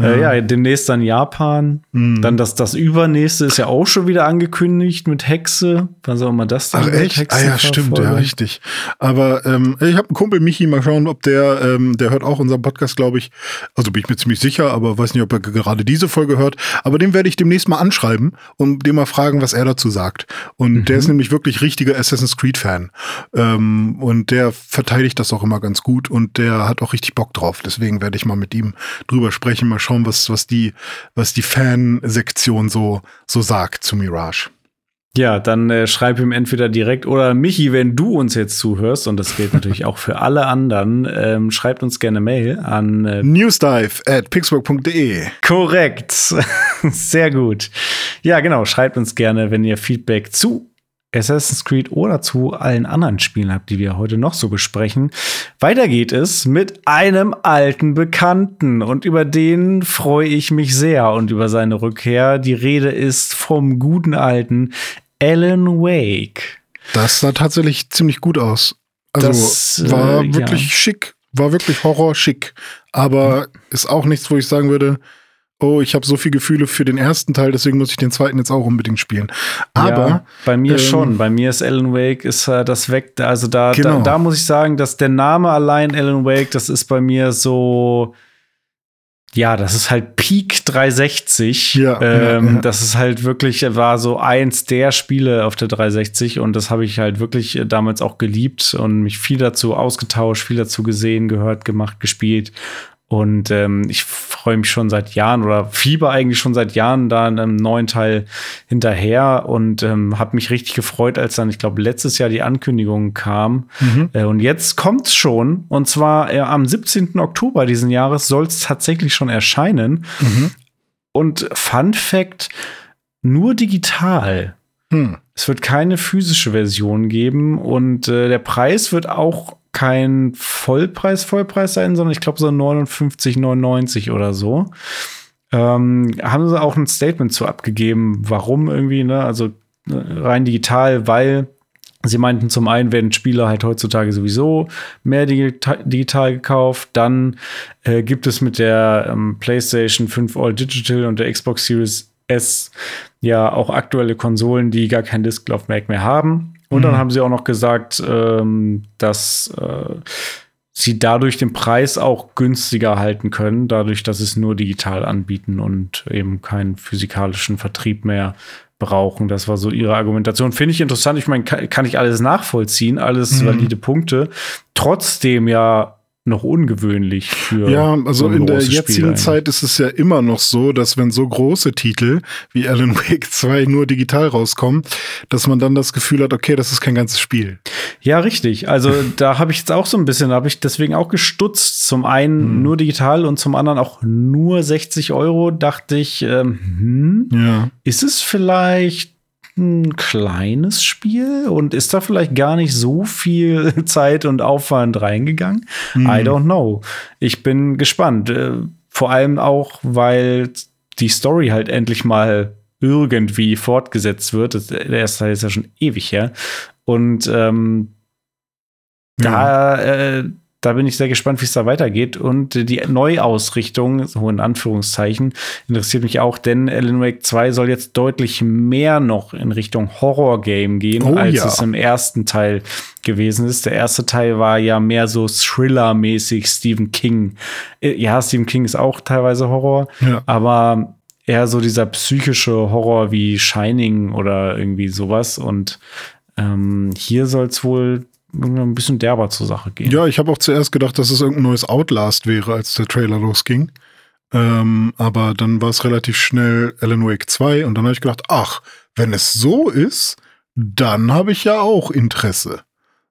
Äh, ja, demnächst dann Japan. Mhm. Dann das, das übernächste ist ja auch schon wieder angekündigt mit Hexe. Was auch immer das dann Ach echt? ah ja, stimmt, ja, richtig. Aber ähm, ich habe einen Kumpel, Michi, mal schauen, ob der, ähm, der hört auch unseren Podcast, glaube ich. Also bin ich mir ziemlich sicher, aber weiß nicht, ob er gerade diese Folge hört. Aber den werde ich demnächst mal anschreiben und dem mal fragen, was er dazu sagt. Und mhm. der ist nämlich wirklich richtiger Assassin's Creed-Fan. Ähm, und der verteidigt das auch immer ganz gut und der hat auch richtig Bock drauf. Deswegen werde ich mal mit ihm drüber sprechen, mal schauen, was, was die, was die Fansektion so, so sagt zu Mirage. Ja, dann äh, schreib ihm entweder direkt oder Michi, wenn du uns jetzt zuhörst, und das gilt natürlich auch für alle anderen, ähm, schreibt uns gerne Mail an äh, newsdive at pixburg.de. Korrekt. Sehr gut. Ja, genau. Schreibt uns gerne, wenn ihr Feedback zu Assassin's Creed oder zu allen anderen Spielen habt, die wir heute noch so besprechen. Weiter geht es mit einem alten Bekannten und über den freue ich mich sehr und über seine Rückkehr. Die Rede ist vom guten alten Alan Wake. Das sah tatsächlich ziemlich gut aus. Also das, war äh, wirklich ja. schick, war wirklich Horror schick, aber ist auch nichts, wo ich sagen würde, oh, ich habe so viele Gefühle für den ersten Teil, deswegen muss ich den zweiten jetzt auch unbedingt spielen. Aber ja, bei mir ähm, schon, bei mir ist Alan Wake ist äh, das weg, also da, genau. da, da muss ich sagen, dass der Name allein Alan Wake, das ist bei mir so ja, das ist halt Peak 360. Ja, ähm, ja, ja, Das ist halt wirklich, war so eins der Spiele auf der 360 und das habe ich halt wirklich damals auch geliebt und mich viel dazu ausgetauscht, viel dazu gesehen, gehört, gemacht, gespielt. Und ähm, ich freue mich schon seit Jahren oder fieber eigentlich schon seit Jahren da in einem neuen Teil hinterher und ähm, habe mich richtig gefreut, als dann, ich glaube, letztes Jahr die Ankündigung kam. Mhm. Äh, und jetzt kommt's schon. Und zwar äh, am 17. Oktober diesen Jahres soll es tatsächlich schon erscheinen. Mhm. Und Fun Fact: nur digital. Hm. Es wird keine physische Version geben und äh, der Preis wird auch kein Vollpreis, Vollpreis sein, sondern ich glaube so 59,99 oder so. Ähm, haben sie auch ein Statement zu abgegeben, warum irgendwie, ne? Also ne, rein digital, weil Sie meinten, zum einen werden Spiele halt heutzutage sowieso mehr digital, digital gekauft. Dann äh, gibt es mit der ähm, PlayStation 5 All Digital und der Xbox Series S ja auch aktuelle Konsolen, die gar kein Disklaufwerk mehr haben. Und mhm. dann haben sie auch noch gesagt, ähm, dass äh, sie dadurch den Preis auch günstiger halten können, dadurch, dass sie es nur digital anbieten und eben keinen physikalischen Vertrieb mehr brauchen. Das war so ihre Argumentation. Finde ich interessant. Ich meine, kann, kann, ich alles nachvollziehen, alles mhm. valide Punkte. Trotzdem ja noch ungewöhnlich für. Ja, also so in der jetzigen eigentlich. Zeit ist es ja immer noch so, dass wenn so große Titel wie Alan Wake 2 nur digital rauskommen, dass man dann das Gefühl hat, okay, das ist kein ganzes Spiel. Ja, richtig. Also da habe ich jetzt auch so ein bisschen, habe ich deswegen auch gestutzt. Zum einen Hm. nur digital und zum anderen auch nur 60 Euro. Dachte ich, ähm, hm, Ja. ist es vielleicht ein kleines Spiel und ist da vielleicht gar nicht so viel Zeit und Aufwand reingegangen? Hm. I don't know. Ich bin gespannt. Äh, Vor allem auch, weil die Story halt endlich mal irgendwie fortgesetzt wird. Das- Der erste Teil ist ja schon ewig her. Und ähm, da, äh, da bin ich sehr gespannt, wie es da weitergeht. Und die Neuausrichtung, so in Anführungszeichen, interessiert mich auch, denn Alan Wake 2 soll jetzt deutlich mehr noch in Richtung Horror-Game gehen, Oh als ja. es im ersten Teil gewesen ist. Der erste Teil war ja mehr so Thriller-mäßig Stephen King. Äh, Ja, Stephen King ist auch teilweise Horror, Ja. aber eher so dieser psychische Horror wie Shining oder irgendwie sowas. Und ähm, hier soll es wohl ein bisschen derber zur Sache gehen. Ja, ich habe auch zuerst gedacht, dass es irgendein neues Outlast wäre, als der Trailer losging. Ähm, aber dann war es relativ schnell Alan Wake 2 und dann habe ich gedacht, ach, wenn es so ist, dann habe ich ja auch Interesse.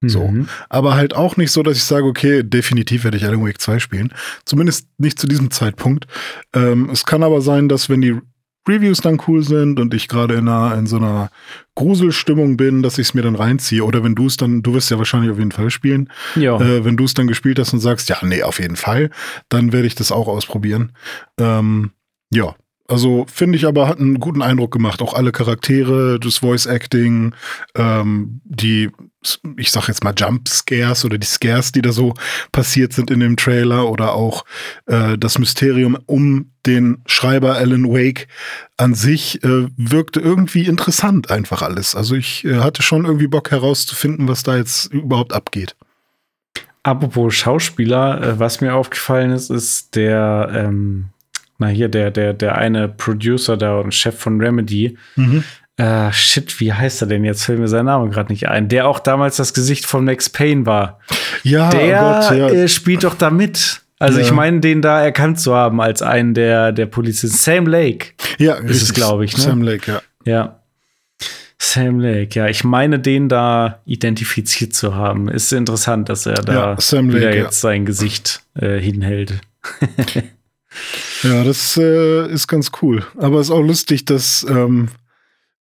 So. Mhm. Aber halt auch nicht so, dass ich sage, okay, definitiv werde ich Alan Wake 2 spielen. Zumindest nicht zu diesem Zeitpunkt. Ähm, es kann aber sein, dass wenn die Reviews dann cool sind und ich gerade in, einer- in so einer Gruselstimmung bin, dass ich es mir dann reinziehe. Oder wenn du es dann, du wirst ja wahrscheinlich auf jeden Fall spielen, Ja. äh, wenn du es dann gespielt hast und sagst, ja, nee, auf jeden Fall, dann werde ich das auch ausprobieren. Ähm, ja, also finde ich aber, hat einen guten Eindruck gemacht. Auch alle Charaktere, das Voice Acting, ähm, die, ich sag jetzt mal Jump Scares oder die Scares, die da so passiert sind in dem Trailer oder auch äh, das Mysterium um den Schreiber Alan Wake an sich äh, wirkte irgendwie interessant einfach alles. Also ich äh, hatte schon irgendwie Bock herauszufinden, was da jetzt überhaupt abgeht. Apropos Schauspieler, äh, was mir aufgefallen ist, ist der, ähm, na hier, der, der, der eine Producer da und Chef von Remedy. Äh, shit, wie heißt er denn? Jetzt fällt mir sein Name gerade nicht ein. Der auch damals das Gesicht von Max Payne war. Ja, Der oh Gott, ja. äh, spielt doch da mit. Also Ja. ich meine, den da erkannt zu haben als einen der, der Polizisten. Sam Lake. ja, ist es, glaub ich, ne? Sam Lake, ja. Ja. Sam Lake, ja. Ich meine, den da identifiziert zu haben. Ist interessant, dass er da Ja, wieder Lake, ja. jetzt sein Gesicht äh, hinhält. Ja, das äh, ist ganz cool. Aber es ist auch lustig, dass, ähm,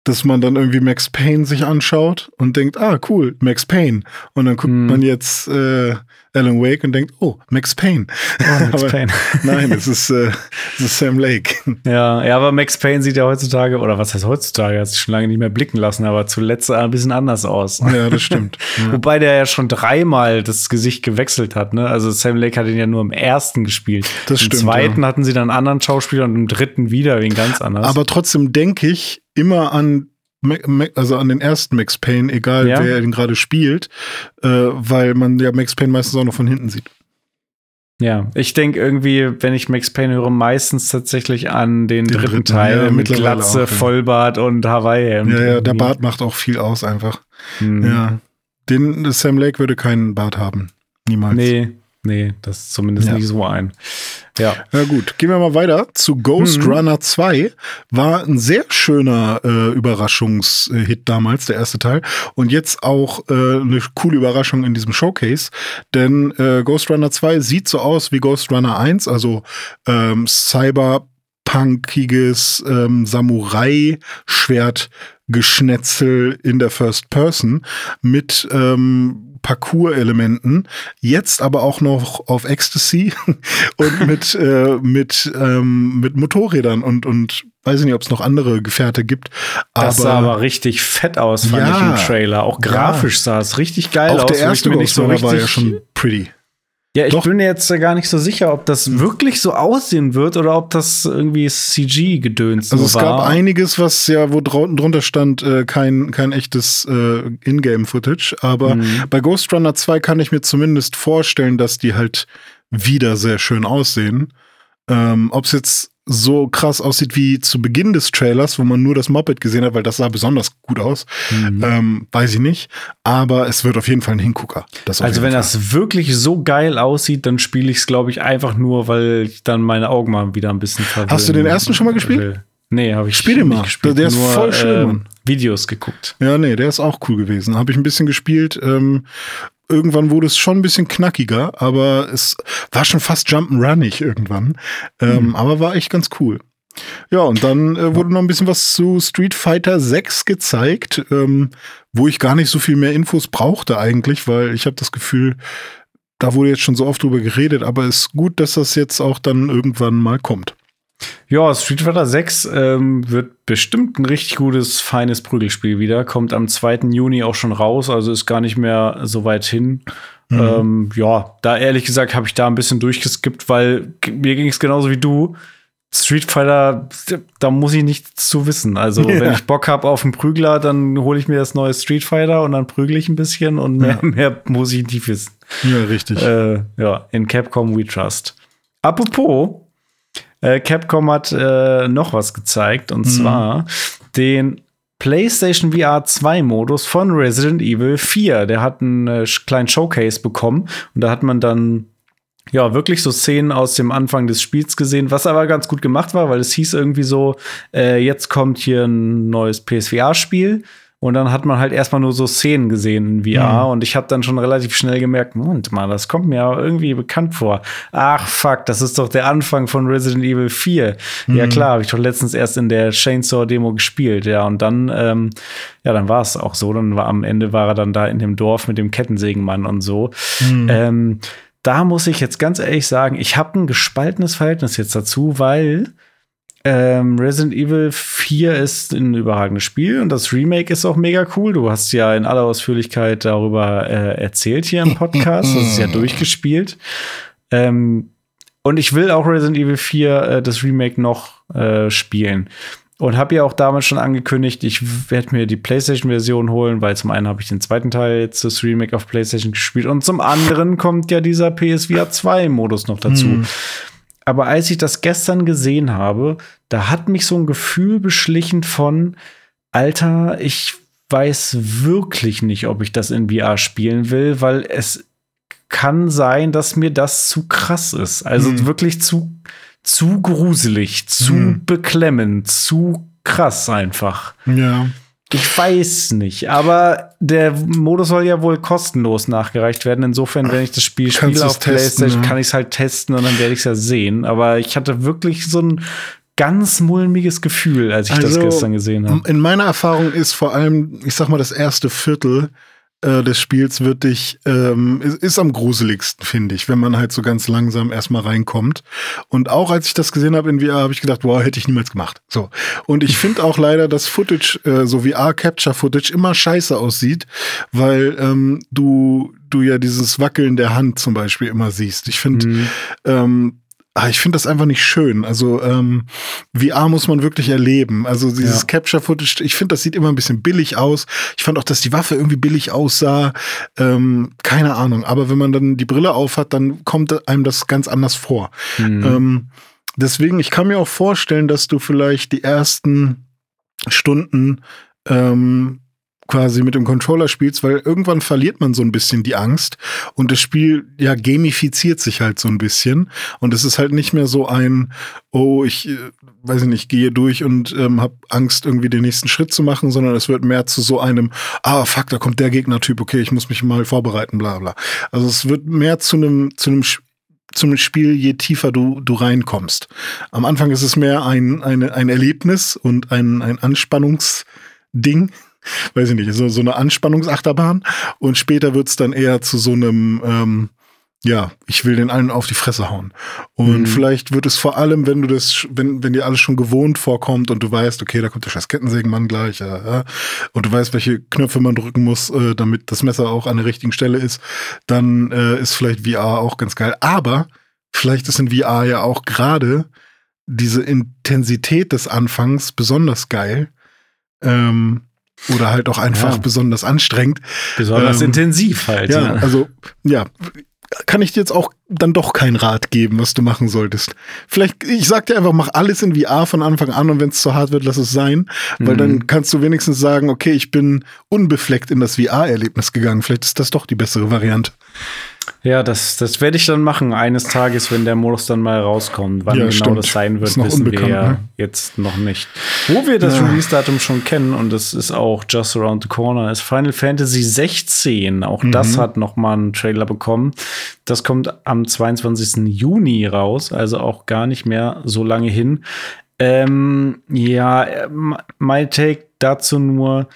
dass man dann irgendwie Max Payne sich anschaut und denkt, ah, cool, Max Payne. Und dann guckt Hm. man jetzt äh, Alan Wake und denkt, oh, Max Payne. Oh, Max Payne. Nein, es ist, äh, es ist Sam Lake. Ja, ja, aber Max Payne sieht ja heutzutage, oder was heißt heutzutage, hat sich schon lange nicht mehr blicken lassen, aber zuletzt er ein bisschen anders aus. ja, das stimmt. Ja. Wobei der ja schon dreimal das Gesicht gewechselt hat, ne? Also Sam Lake hat ihn ja nur im ersten gespielt. Das Im stimmt, zweiten ja. hatten sie dann einen anderen Schauspieler und im dritten wieder wen ganz anders. Aber trotzdem denke ich immer an also an den ersten Max Payne, egal Ja. wer ihn gerade spielt, äh, weil man ja Max Payne meistens auch noch von hinten sieht. Ja, ich denke irgendwie, wenn ich Max Payne höre, meistens tatsächlich an den, Den dritten, dritten, Teil ja, mit Glatze, auch, ja. Vollbart und Hawaii. Ja, ja, der Bart macht auch viel aus einfach. Hm. Ja. Den Sam Lake würde keinen Bart haben. Niemals. Nee, nee, das ist zumindest Ja. nicht so ein. Ja. Na gut, gehen wir mal weiter zu Ghost Mhm. Runner 2. War ein sehr schöner äh, Überraschungshit damals, der erste Teil. Und jetzt auch äh, eine coole Überraschung in diesem Showcase. Denn äh, Ghost Runner 2 sieht so aus wie Ghost Runner 1, also ähm, cyberpunkiges ähm, Samurai-Schwertgeschnetzel in der First Person mit ähm, Parcours-Elementen, jetzt aber auch noch auf Ecstasy und mit, äh, mit, ähm, mit Motorrädern und, und weiß ich nicht, ob es noch andere Gefährte gibt. Das sah aber richtig fett aus, fand Ja. ich im Trailer. Auch grafisch sah es richtig geil auch aus. der wo ich erste mir Ghost Runner war ja schon pretty. Ja, ich Doch. bin jetzt gar nicht so sicher, ob das wirklich so aussehen wird oder ob das irgendwie CG-Gedöns Also nur es war. gab einiges, was ja, wo drunter stand, äh, kein, kein echtes äh, Ingame-Footage. Aber Mhm. bei Ghost Runner 2 kann ich mir zumindest vorstellen, dass die halt wieder sehr schön aussehen. Ähm, Ob es jetzt so krass aussieht wie zu Beginn des Trailers, wo man nur das Moped gesehen hat, weil das sah besonders gut aus. Mhm. Ähm, weiß ich nicht. Aber es wird auf jeden Fall ein Hingucker. also wenn Fall. das wirklich so geil aussieht, dann spiele ich es, glaube ich, einfach nur, weil ich dann meine Augen mal wieder ein bisschen verwirren Hast du den ersten schon mal gespielt? Will. Nee, habe ich Spiel den mal. Gespielt. Der ist nur, voll schön. Äh, Videos geguckt. Ja, nee, der ist auch cool gewesen. Habe ich ein bisschen gespielt. Ähm, irgendwann wurde es schon ein bisschen knackiger, aber es war schon fast Jump'n'Runnig irgendwann. Ähm, mhm. Aber war echt ganz cool. Ja, und dann äh, wurde noch ein bisschen was zu Street Fighter 6 gezeigt, ähm, wo ich gar nicht so viel mehr Infos brauchte eigentlich, weil ich habe das Gefühl, da wurde jetzt schon so oft drüber geredet, aber es ist gut, dass das jetzt auch dann irgendwann mal kommt. Ja, Street Fighter 6 ähm, wird bestimmt ein richtig gutes, feines Prügelspiel wieder. Kommt am 2. Juni auch schon raus, also ist gar nicht mehr so weit hin. Mhm. Ähm, ja, da ehrlich gesagt habe ich da ein bisschen durchgeskippt, weil mir ging es genauso wie du. Street Fighter, da muss ich nichts zu wissen. Also, ja. wenn ich Bock habe auf einen Prügler, dann hole ich mir das neue Street Fighter und dann prügle ich ein bisschen und mehr, ja. mehr muss ich nicht wissen. Ja, richtig. Äh, ja, in Capcom We Trust. Apropos, äh, Capcom hat äh, noch was gezeigt und mhm. zwar den PlayStation VR 2 Modus von Resident Evil 4. Der hat einen äh, kleinen Showcase bekommen und da hat man dann ja, wirklich so Szenen aus dem Anfang des Spiels gesehen, was aber ganz gut gemacht war, weil es hieß irgendwie so, äh, jetzt kommt hier ein neues PSVR-Spiel. Und dann hat man halt erstmal nur so Szenen gesehen in VR. Mhm. Und ich habe dann schon relativ schnell gemerkt, Moment mal, das kommt mir irgendwie bekannt vor. Ach fuck, das ist doch der Anfang von Resident Evil 4. Mhm. Ja klar, habe ich doch letztens erst in der Chainsaw-Demo gespielt. Ja, und dann, ähm, ja, dann war es auch so. Dann war am Ende war er dann da in dem Dorf mit dem Kettensägenmann und so. Mhm. Ähm, da muss ich jetzt ganz ehrlich sagen, ich habe ein gespaltenes Verhältnis jetzt dazu, weil ähm, Resident Evil 4 ist ein überragendes Spiel und das Remake ist auch mega cool. Du hast ja in aller Ausführlichkeit darüber äh, erzählt hier im Podcast. das ist ja durchgespielt. Ähm, und ich will auch Resident Evil 4, äh, das Remake, noch äh, spielen. Und habe ja auch damals schon angekündigt, ich werde mir die PlayStation-Version holen, weil zum einen habe ich den zweiten Teil jetzt das Remake auf PlayStation gespielt und zum anderen kommt ja dieser PSVR 2-Modus noch dazu. Hm. Aber als ich das gestern gesehen habe, da hat mich so ein Gefühl beschlichen von, Alter, ich weiß wirklich nicht, ob ich das in VR spielen will, weil es kann sein, dass mir das zu krass ist. Also hm. wirklich zu, zu gruselig, zu hm. beklemmend, zu krass einfach. Ja. Ich weiß nicht, aber der Modus soll ja wohl kostenlos nachgereicht werden. Insofern, wenn ich das Spiel spiele auf testen, PlayStation, ja. kann ich es halt testen und dann werde ich es ja sehen. Aber ich hatte wirklich so ein ganz mulmiges Gefühl, als ich also, das gestern gesehen habe. In meiner Erfahrung ist vor allem, ich sag mal, das erste Viertel äh, des Spiels wirklich ähm, ist, ist am gruseligsten, finde ich, wenn man halt so ganz langsam erstmal reinkommt. Und auch als ich das gesehen habe in VR, habe ich gedacht, wow, hätte ich niemals gemacht. So. Und ich finde auch leider, dass Footage, äh, so VR-Capture-Footage, immer scheiße aussieht, weil ähm, du du ja dieses Wackeln der Hand zum Beispiel immer siehst. Ich finde, mhm. ähm, Ah, ich finde das einfach nicht schön. Also ähm, VR muss man wirklich erleben. Also dieses ja. Capture-Footage, ich finde, das sieht immer ein bisschen billig aus. Ich fand auch, dass die Waffe irgendwie billig aussah. Ähm, keine Ahnung. Aber wenn man dann die Brille aufhat, dann kommt einem das ganz anders vor. Mhm. Ähm, deswegen, ich kann mir auch vorstellen, dass du vielleicht die ersten Stunden ähm, quasi mit dem Controller spielst, weil irgendwann verliert man so ein bisschen die Angst und das Spiel ja gamifiziert sich halt so ein bisschen und es ist halt nicht mehr so ein, oh, ich äh, weiß ich nicht, gehe durch und ähm, habe Angst irgendwie den nächsten Schritt zu machen, sondern es wird mehr zu so einem, ah fuck, da kommt der Gegnertyp, okay, ich muss mich mal vorbereiten, bla bla. Also es wird mehr zu einem zu einem zum Spiel, je tiefer du, du reinkommst. Am Anfang ist es mehr ein, eine, ein Erlebnis und ein, ein Anspannungsding, weiß ich nicht, so, so eine Anspannungsachterbahn. Und später wird's dann eher zu so einem, ähm, ja, ich will den allen auf die Fresse hauen. Und mhm. vielleicht wird es vor allem, wenn du das, wenn, wenn dir alles schon gewohnt vorkommt und du weißt, okay, da kommt der scheiß Kettensägenmann gleich, ja, ja, und du weißt, welche Knöpfe man drücken muss, äh, damit das Messer auch an der richtigen Stelle ist, dann äh, ist vielleicht VR auch ganz geil. Aber vielleicht ist in VR ja auch gerade diese Intensität des Anfangs besonders geil. Ähm, oder halt auch einfach ja. besonders anstrengend. Besonders ähm, intensiv halt. Ja, ja, also ja, kann ich dir jetzt auch dann doch keinen Rat geben, was du machen solltest. Vielleicht, ich sag dir einfach, mach alles in VR von Anfang an und wenn es zu hart wird, lass es sein. Weil mhm. dann kannst du wenigstens sagen, okay, ich bin unbefleckt in das VR-Erlebnis gegangen. Vielleicht ist das doch die bessere Variante. Ja, das, das werde ich dann machen, eines Tages, wenn der Modus dann mal rauskommt. Wann ja, genau stimmt. das sein wird, wissen wir ja ne? jetzt noch nicht. Wo wir das ja. Release-Datum schon kennen, und das ist auch just around the corner, ist Final Fantasy 16. Auch mhm. das hat noch mal einen Trailer bekommen. Das kommt am 22. Juni raus, also auch gar nicht mehr so lange hin. Ähm, ja, my take dazu nur,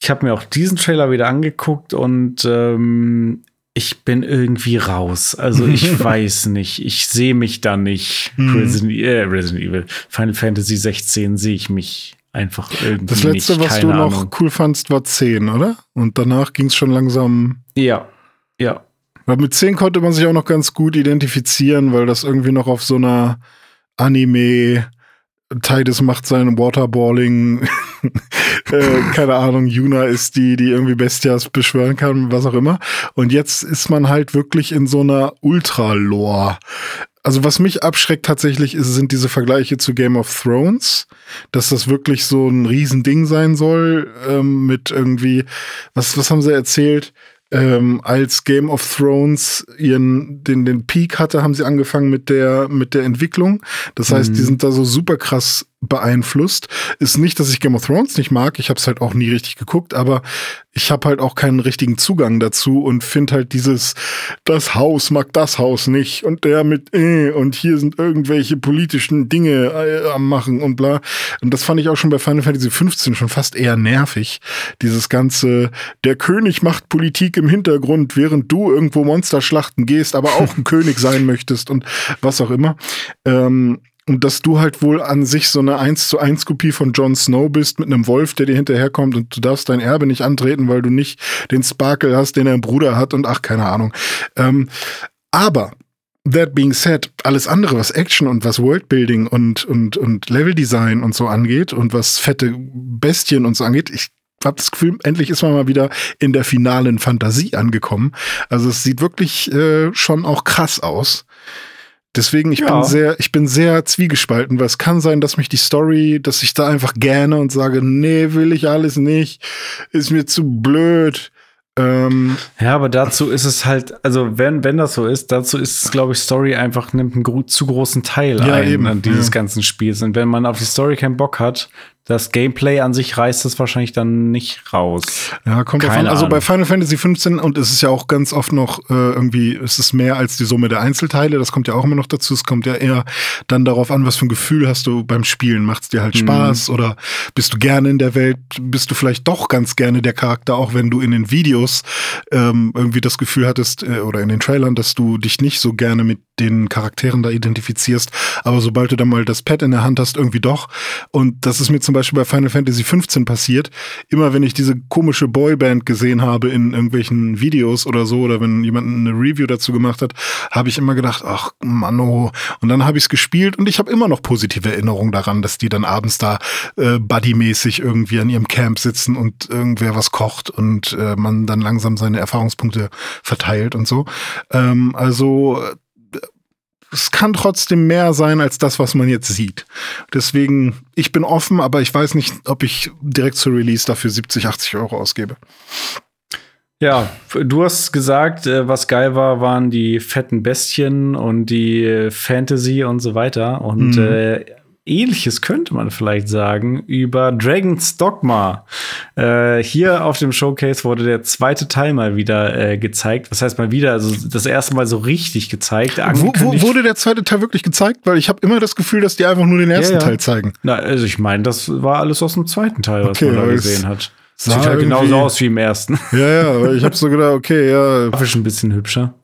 ich habe mir auch diesen Trailer wieder angeguckt und ähm, ich bin irgendwie raus. Also ich weiß nicht. Ich sehe mich da nicht. Mhm. Resident, äh, Resident, Evil, Final Fantasy 16 sehe ich mich einfach irgendwie Das letzte, nicht. was du Ahnung. noch cool fandst, war 10, oder? Und danach ging es schon langsam. Ja, ja. Weil mit 10 konnte man sich auch noch ganz gut identifizieren, weil das irgendwie noch auf so einer Anime Tides macht sein Waterballing, äh, keine Ahnung, Yuna ist die, die irgendwie Bestias beschwören kann, was auch immer. Und jetzt ist man halt wirklich in so einer Ultra-Lore. Also was mich abschreckt tatsächlich ist, sind diese Vergleiche zu Game of Thrones, dass das wirklich so ein Riesending sein soll, ähm, mit irgendwie, was, was haben sie erzählt? Ähm, als Game of Thrones ihren den den Peak hatte, haben sie angefangen mit der mit der Entwicklung. Das heißt, mhm. die sind da so super krass beeinflusst. Ist nicht, dass ich Game of Thrones nicht mag, ich habe es halt auch nie richtig geguckt, aber ich habe halt auch keinen richtigen Zugang dazu und finde halt dieses, das Haus mag das Haus nicht und der mit äh, und hier sind irgendwelche politischen Dinge äh, am machen und bla. Und das fand ich auch schon bei Final Fantasy 15 schon fast eher nervig. Dieses ganze, der König macht Politik im Hintergrund, während du irgendwo Monsterschlachten gehst, aber auch ein König sein möchtest und was auch immer. Ähm, und dass du halt wohl an sich so eine 1 zu 1 Kopie von Jon Snow bist mit einem Wolf, der dir hinterherkommt und du darfst dein Erbe nicht antreten, weil du nicht den Sparkle hast, den dein Bruder hat und ach, keine Ahnung. Ähm, aber That being said, alles andere, was Action und was Worldbuilding und, und, und Leveldesign und so angeht und was fette Bestien und so angeht, ich habe das Gefühl, endlich ist man mal wieder in der finalen Fantasie angekommen. Also es sieht wirklich äh, schon auch krass aus. Deswegen, ich ja. bin sehr, ich bin sehr zwiegespalten, weil es kann sein, dass mich die Story, dass ich da einfach gerne und sage, nee, will ich alles nicht, ist mir zu blöd. Ähm, ja, aber dazu ist es halt, also wenn, wenn das so ist, dazu ist es, glaube ich, Story einfach nimmt einen gro zu großen Teil ja, ein eben, dieses ja. ganzen Spiels. Und wenn man auf die Story keinen Bock hat, das Gameplay an sich reißt es wahrscheinlich dann nicht raus. Ja, kommt drauf an. Also bei Final Fantasy 15 und es ist ja auch ganz oft noch äh, irgendwie, es ist mehr als die Summe der Einzelteile. Das kommt ja auch immer noch dazu. Es kommt ja eher dann darauf an, was für ein Gefühl hast du beim Spielen. Macht es dir halt mhm. Spaß oder bist du gerne in der Welt? Bist du vielleicht doch ganz gerne der Charakter, auch wenn du in den Videos ähm, irgendwie das Gefühl hattest äh, oder in den Trailern, dass du dich nicht so gerne mit den Charakteren da identifizierst. Aber sobald du dann mal das Pad in der Hand hast, irgendwie doch. Und das ist mir zum Beispiel bei Final Fantasy 15 passiert. Immer wenn ich diese komische Boyband gesehen habe in irgendwelchen Videos oder so, oder wenn jemand eine Review dazu gemacht hat, habe ich immer gedacht, ach Mann, oh. Und dann habe ich es gespielt und ich habe immer noch positive Erinnerungen daran, dass die dann abends da äh, buddymäßig irgendwie an ihrem Camp sitzen und irgendwer was kocht und äh, man dann langsam seine Erfahrungspunkte verteilt und so. Ähm, also es kann trotzdem mehr sein als das, was man jetzt sieht. Deswegen, ich bin offen, aber ich weiß nicht, ob ich direkt zu Release dafür 70, 80 Euro ausgebe. Ja, du hast gesagt, äh, was geil war, waren die fetten Bestien und die Fantasy und so weiter. Und mhm. äh, Ähnliches könnte man vielleicht sagen über Dragon's Dogma. Äh, hier auf dem Showcase wurde der zweite Teil mal wieder äh, gezeigt. Was heißt mal wieder? Also das erste Mal so richtig gezeigt. Wo, wo wurde der zweite Teil wirklich gezeigt? Weil ich habe immer das Gefühl, dass die einfach nur den ersten ja, ja. Teil zeigen. Na, also ich meine, das war alles aus dem zweiten Teil, was okay, man da gesehen hat. Sieht halt genauso aus wie im ersten. Ja, ja, ich habe so gedacht, okay, ja. Grafisch ein bisschen hübscher.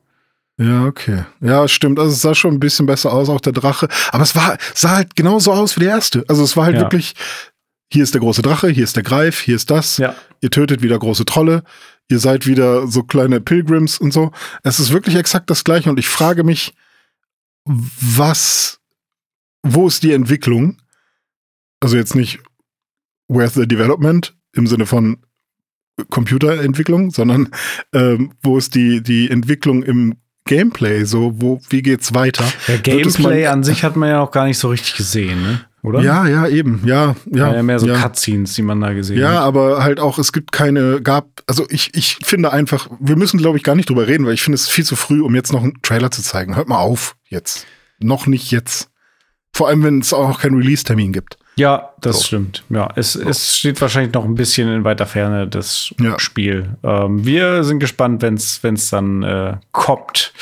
Ja, okay. Ja, stimmt. Also es sah schon ein bisschen besser aus, auch der Drache. Aber es war, sah halt genauso aus wie der erste. Also es war halt ja. wirklich, hier ist der große Drache, hier ist der Greif, hier ist das. Ja. Ihr tötet wieder große Trolle. Ihr seid wieder so kleine Pilgrims und so. Es ist wirklich exakt das gleiche. Und ich frage mich, was, wo ist die Entwicklung? Also jetzt nicht, where's the development im Sinne von Computerentwicklung, sondern ähm, wo ist die, die Entwicklung im Gameplay, so, wo, wie geht's weiter? Ja, Gameplay an sich hat man ja auch gar nicht so richtig gesehen, ne? Oder? Ja, ja, eben, ja, ja. Ja, mehr so ja. Cutscenes, die man da gesehen Ja, hat. aber halt auch, es gibt keine, gab, also ich, ich finde einfach, wir müssen, glaube ich, gar nicht drüber reden, weil ich finde es viel zu früh, um jetzt noch einen Trailer zu zeigen. Hört mal auf, jetzt. Noch nicht jetzt. Vor allem, wenn es auch noch keinen Release-Termin gibt. Ja, das So. stimmt. Ja, es, es steht wahrscheinlich noch ein bisschen in weiter Ferne, das Ja. Spiel. Ähm, wir sind gespannt, wenn es dann äh, kommt.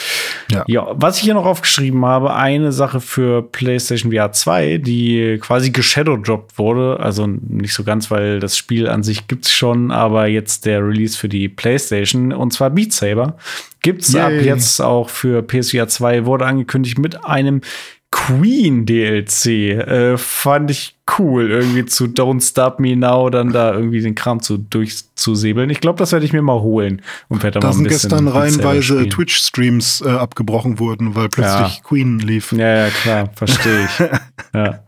Ja. Ja, was ich hier noch aufgeschrieben habe, eine Sache für PlayStation VR 2, die quasi geshadowdropped wurde. Also nicht so ganz, weil das Spiel an sich gibt's schon, aber jetzt der Release für die PlayStation und zwar Beat Saber gibt's ab Yay. jetzt auch für PSVR 2, wurde angekündigt mit einem Queen DLC. Äh, fand ich cool, irgendwie zu Don't Stop Me Now dann da irgendwie den Kram zu durchzusäbeln. Ich glaube, das werde ich mir mal holen und werde da mal ein sind bisschen gestern reihenweise. Twitch-Streams äh, abgebrochen wurden, weil plötzlich Queen lief. Ja, ja, klar, verstehe ich. ja.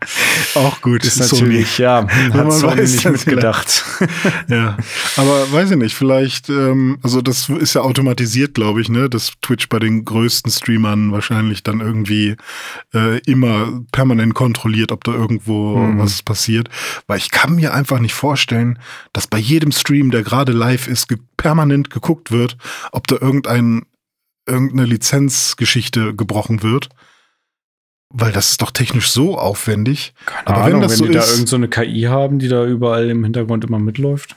Auch gut. Ist Sony. natürlich, ja, Wenn hat man Sony weiß, nicht mitgedacht. Ja, aber weiß ich nicht, vielleicht, ähm, also das ist ja automatisiert, glaube ich, ne, dass Twitch bei den größten Streamern wahrscheinlich dann irgendwie äh, immer permanent kontrolliert, ob da irgendwo Mhm. was passiert. Weil ich kann mir einfach nicht vorstellen, dass bei jedem Stream, der gerade live ist, ge permanent geguckt wird, ob da irgendein, irgendeine Lizenzgeschichte gebrochen wird. Weil das ist doch technisch so aufwendig. Keine Aber Ahnung, wenn das so die da ist- irgend so eine KI haben, die da überall im Hintergrund immer mitläuft.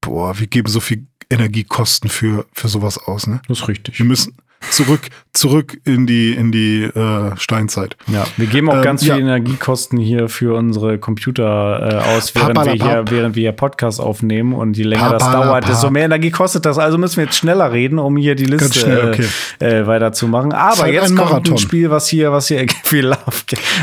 Boah, wir geben so viel Energiekosten für, für sowas aus, ne? Das ist richtig. Wir müssen zurück, zurück in die, in die äh, Steinzeit. Ja, wir geben auch Ähm, ganz ja. viel Energiekosten hier für unsere Computer äh, aus, während wir, hier, während wir hier Podcast aufnehmen. Und je länger das dauert, desto mehr Energie kostet das. Also müssen wir jetzt schneller reden, um hier die Liste schnell, okay. äh, äh, weiterzumachen. Aber halt jetzt ein kommt Marathon. ein Spiel, was hier, was hier viel Love.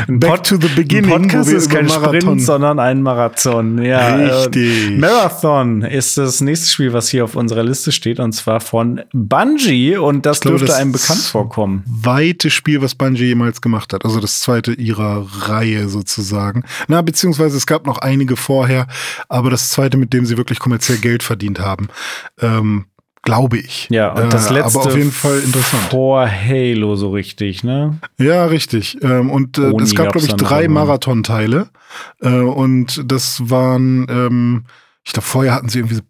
Ein Back to the beginning, Ein Podcast ist kein Marathon- Sprint, sondern ein Marathon. Ja, Richtig. Äh, Marathon ist das nächste Spiel, was hier auf unserer Liste steht, und zwar von Bungie. Und das glaube, dürfte das einem bekannt vorkommen. Weite Spiel, was Bungie jemals gemacht hat. Also das zweite ihrer Reihe sozusagen. Na, beziehungsweise es gab noch einige vorher, aber das zweite, mit dem sie wirklich kommerziell Geld verdient haben. Ähm, glaube ich. Ja, und das Äh, letzte Aber auf jeden Fall interessant. vor Halo so richtig, ne? Ja, richtig. Ähm, und äh, es gab, glaube ich, drei. Marathonteile. Äh, und das waren, ähm, ich glaube, vorher hatten sie irgendwie so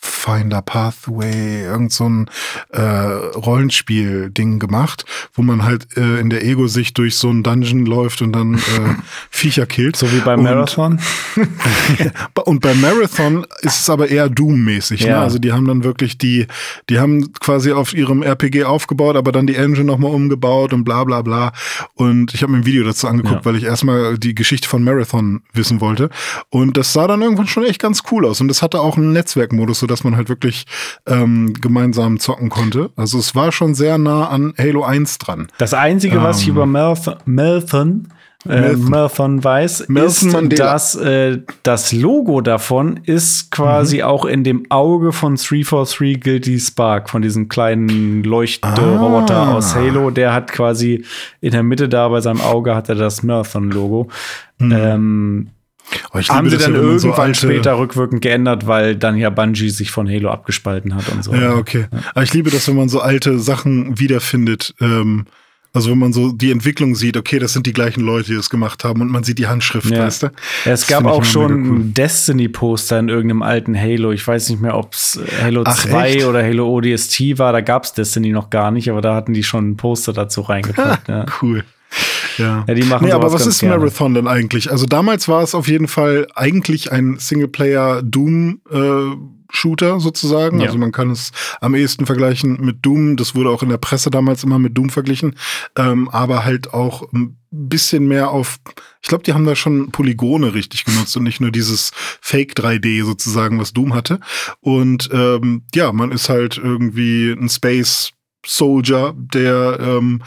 Pathfinder, Pathway, irgend so ein äh, Rollenspiel-Ding gemacht, wo man halt äh, in der Ego-Sicht durch so einen Dungeon läuft und dann äh, Viecher killt. So wie beim Und- Marathon. Und bei Marathon ist es aber eher Doom-mäßig. Ne? Ja. Also die haben dann wirklich die, die haben quasi auf ihrem RPG aufgebaut, aber dann die Engine nochmal umgebaut und bla bla bla. Und ich habe mir ein Video dazu angeguckt, Ja. weil ich erstmal die Geschichte von Marathon wissen wollte. Und das sah dann irgendwann schon echt ganz cool aus. Und das hatte auch einen Netzwerkmodus, sodass man halt wirklich ähm, gemeinsam zocken konnte. Also es war schon sehr nah an Halo 1 dran. Das Einzige, was ich Ähm. über Marathon, Marathon, äh, Marathon. Weiß, Nelson ist, Mandela. dass äh, das Logo davon ist quasi Mhm. auch in dem Auge von 343 Guilty Spark, von diesem kleinen Leuchtroboter Ah. aus Halo. Der hat quasi in der Mitte da bei seinem Auge hat er das Marathon-Logo. Ähm, Aber ich haben liebe sie dann ja, so irgendwann alte- später rückwirkend geändert, weil dann ja Bungie sich von Halo abgespalten hat und so. Ja, okay. Aber ich liebe das, wenn man so alte Sachen wiederfindet. Ähm, also wenn man so die Entwicklung sieht, okay, das sind die gleichen Leute, die das gemacht haben und man sieht die Handschrift, Ja. weißt du? Es Das gab auch schon cool. Destiny-Poster in irgendeinem alten Halo. Ich weiß nicht mehr, ob es Halo Ach, 2 echt? oder Halo ODST war. Da gab es Destiny noch gar nicht, aber da hatten die schon ein Poster dazu reingepackt. ja. Cool. Ja. Ja, die machen nee, aber was ganz ist gerne. Marathon denn eigentlich? Also damals war es auf jeden Fall eigentlich ein Singleplayer Doom äh, Shooter sozusagen. Ja. Also man kann es am ehesten vergleichen mit Doom. Das wurde auch in der Presse damals immer mit Doom verglichen. Ähm, aber halt auch ein bisschen mehr auf, ich glaube, die haben da schon Polygone richtig genutzt und nicht nur dieses Fake 3D sozusagen, was Doom hatte. Und ähm, ja, man ist halt irgendwie ein Space Soldier, der ähm,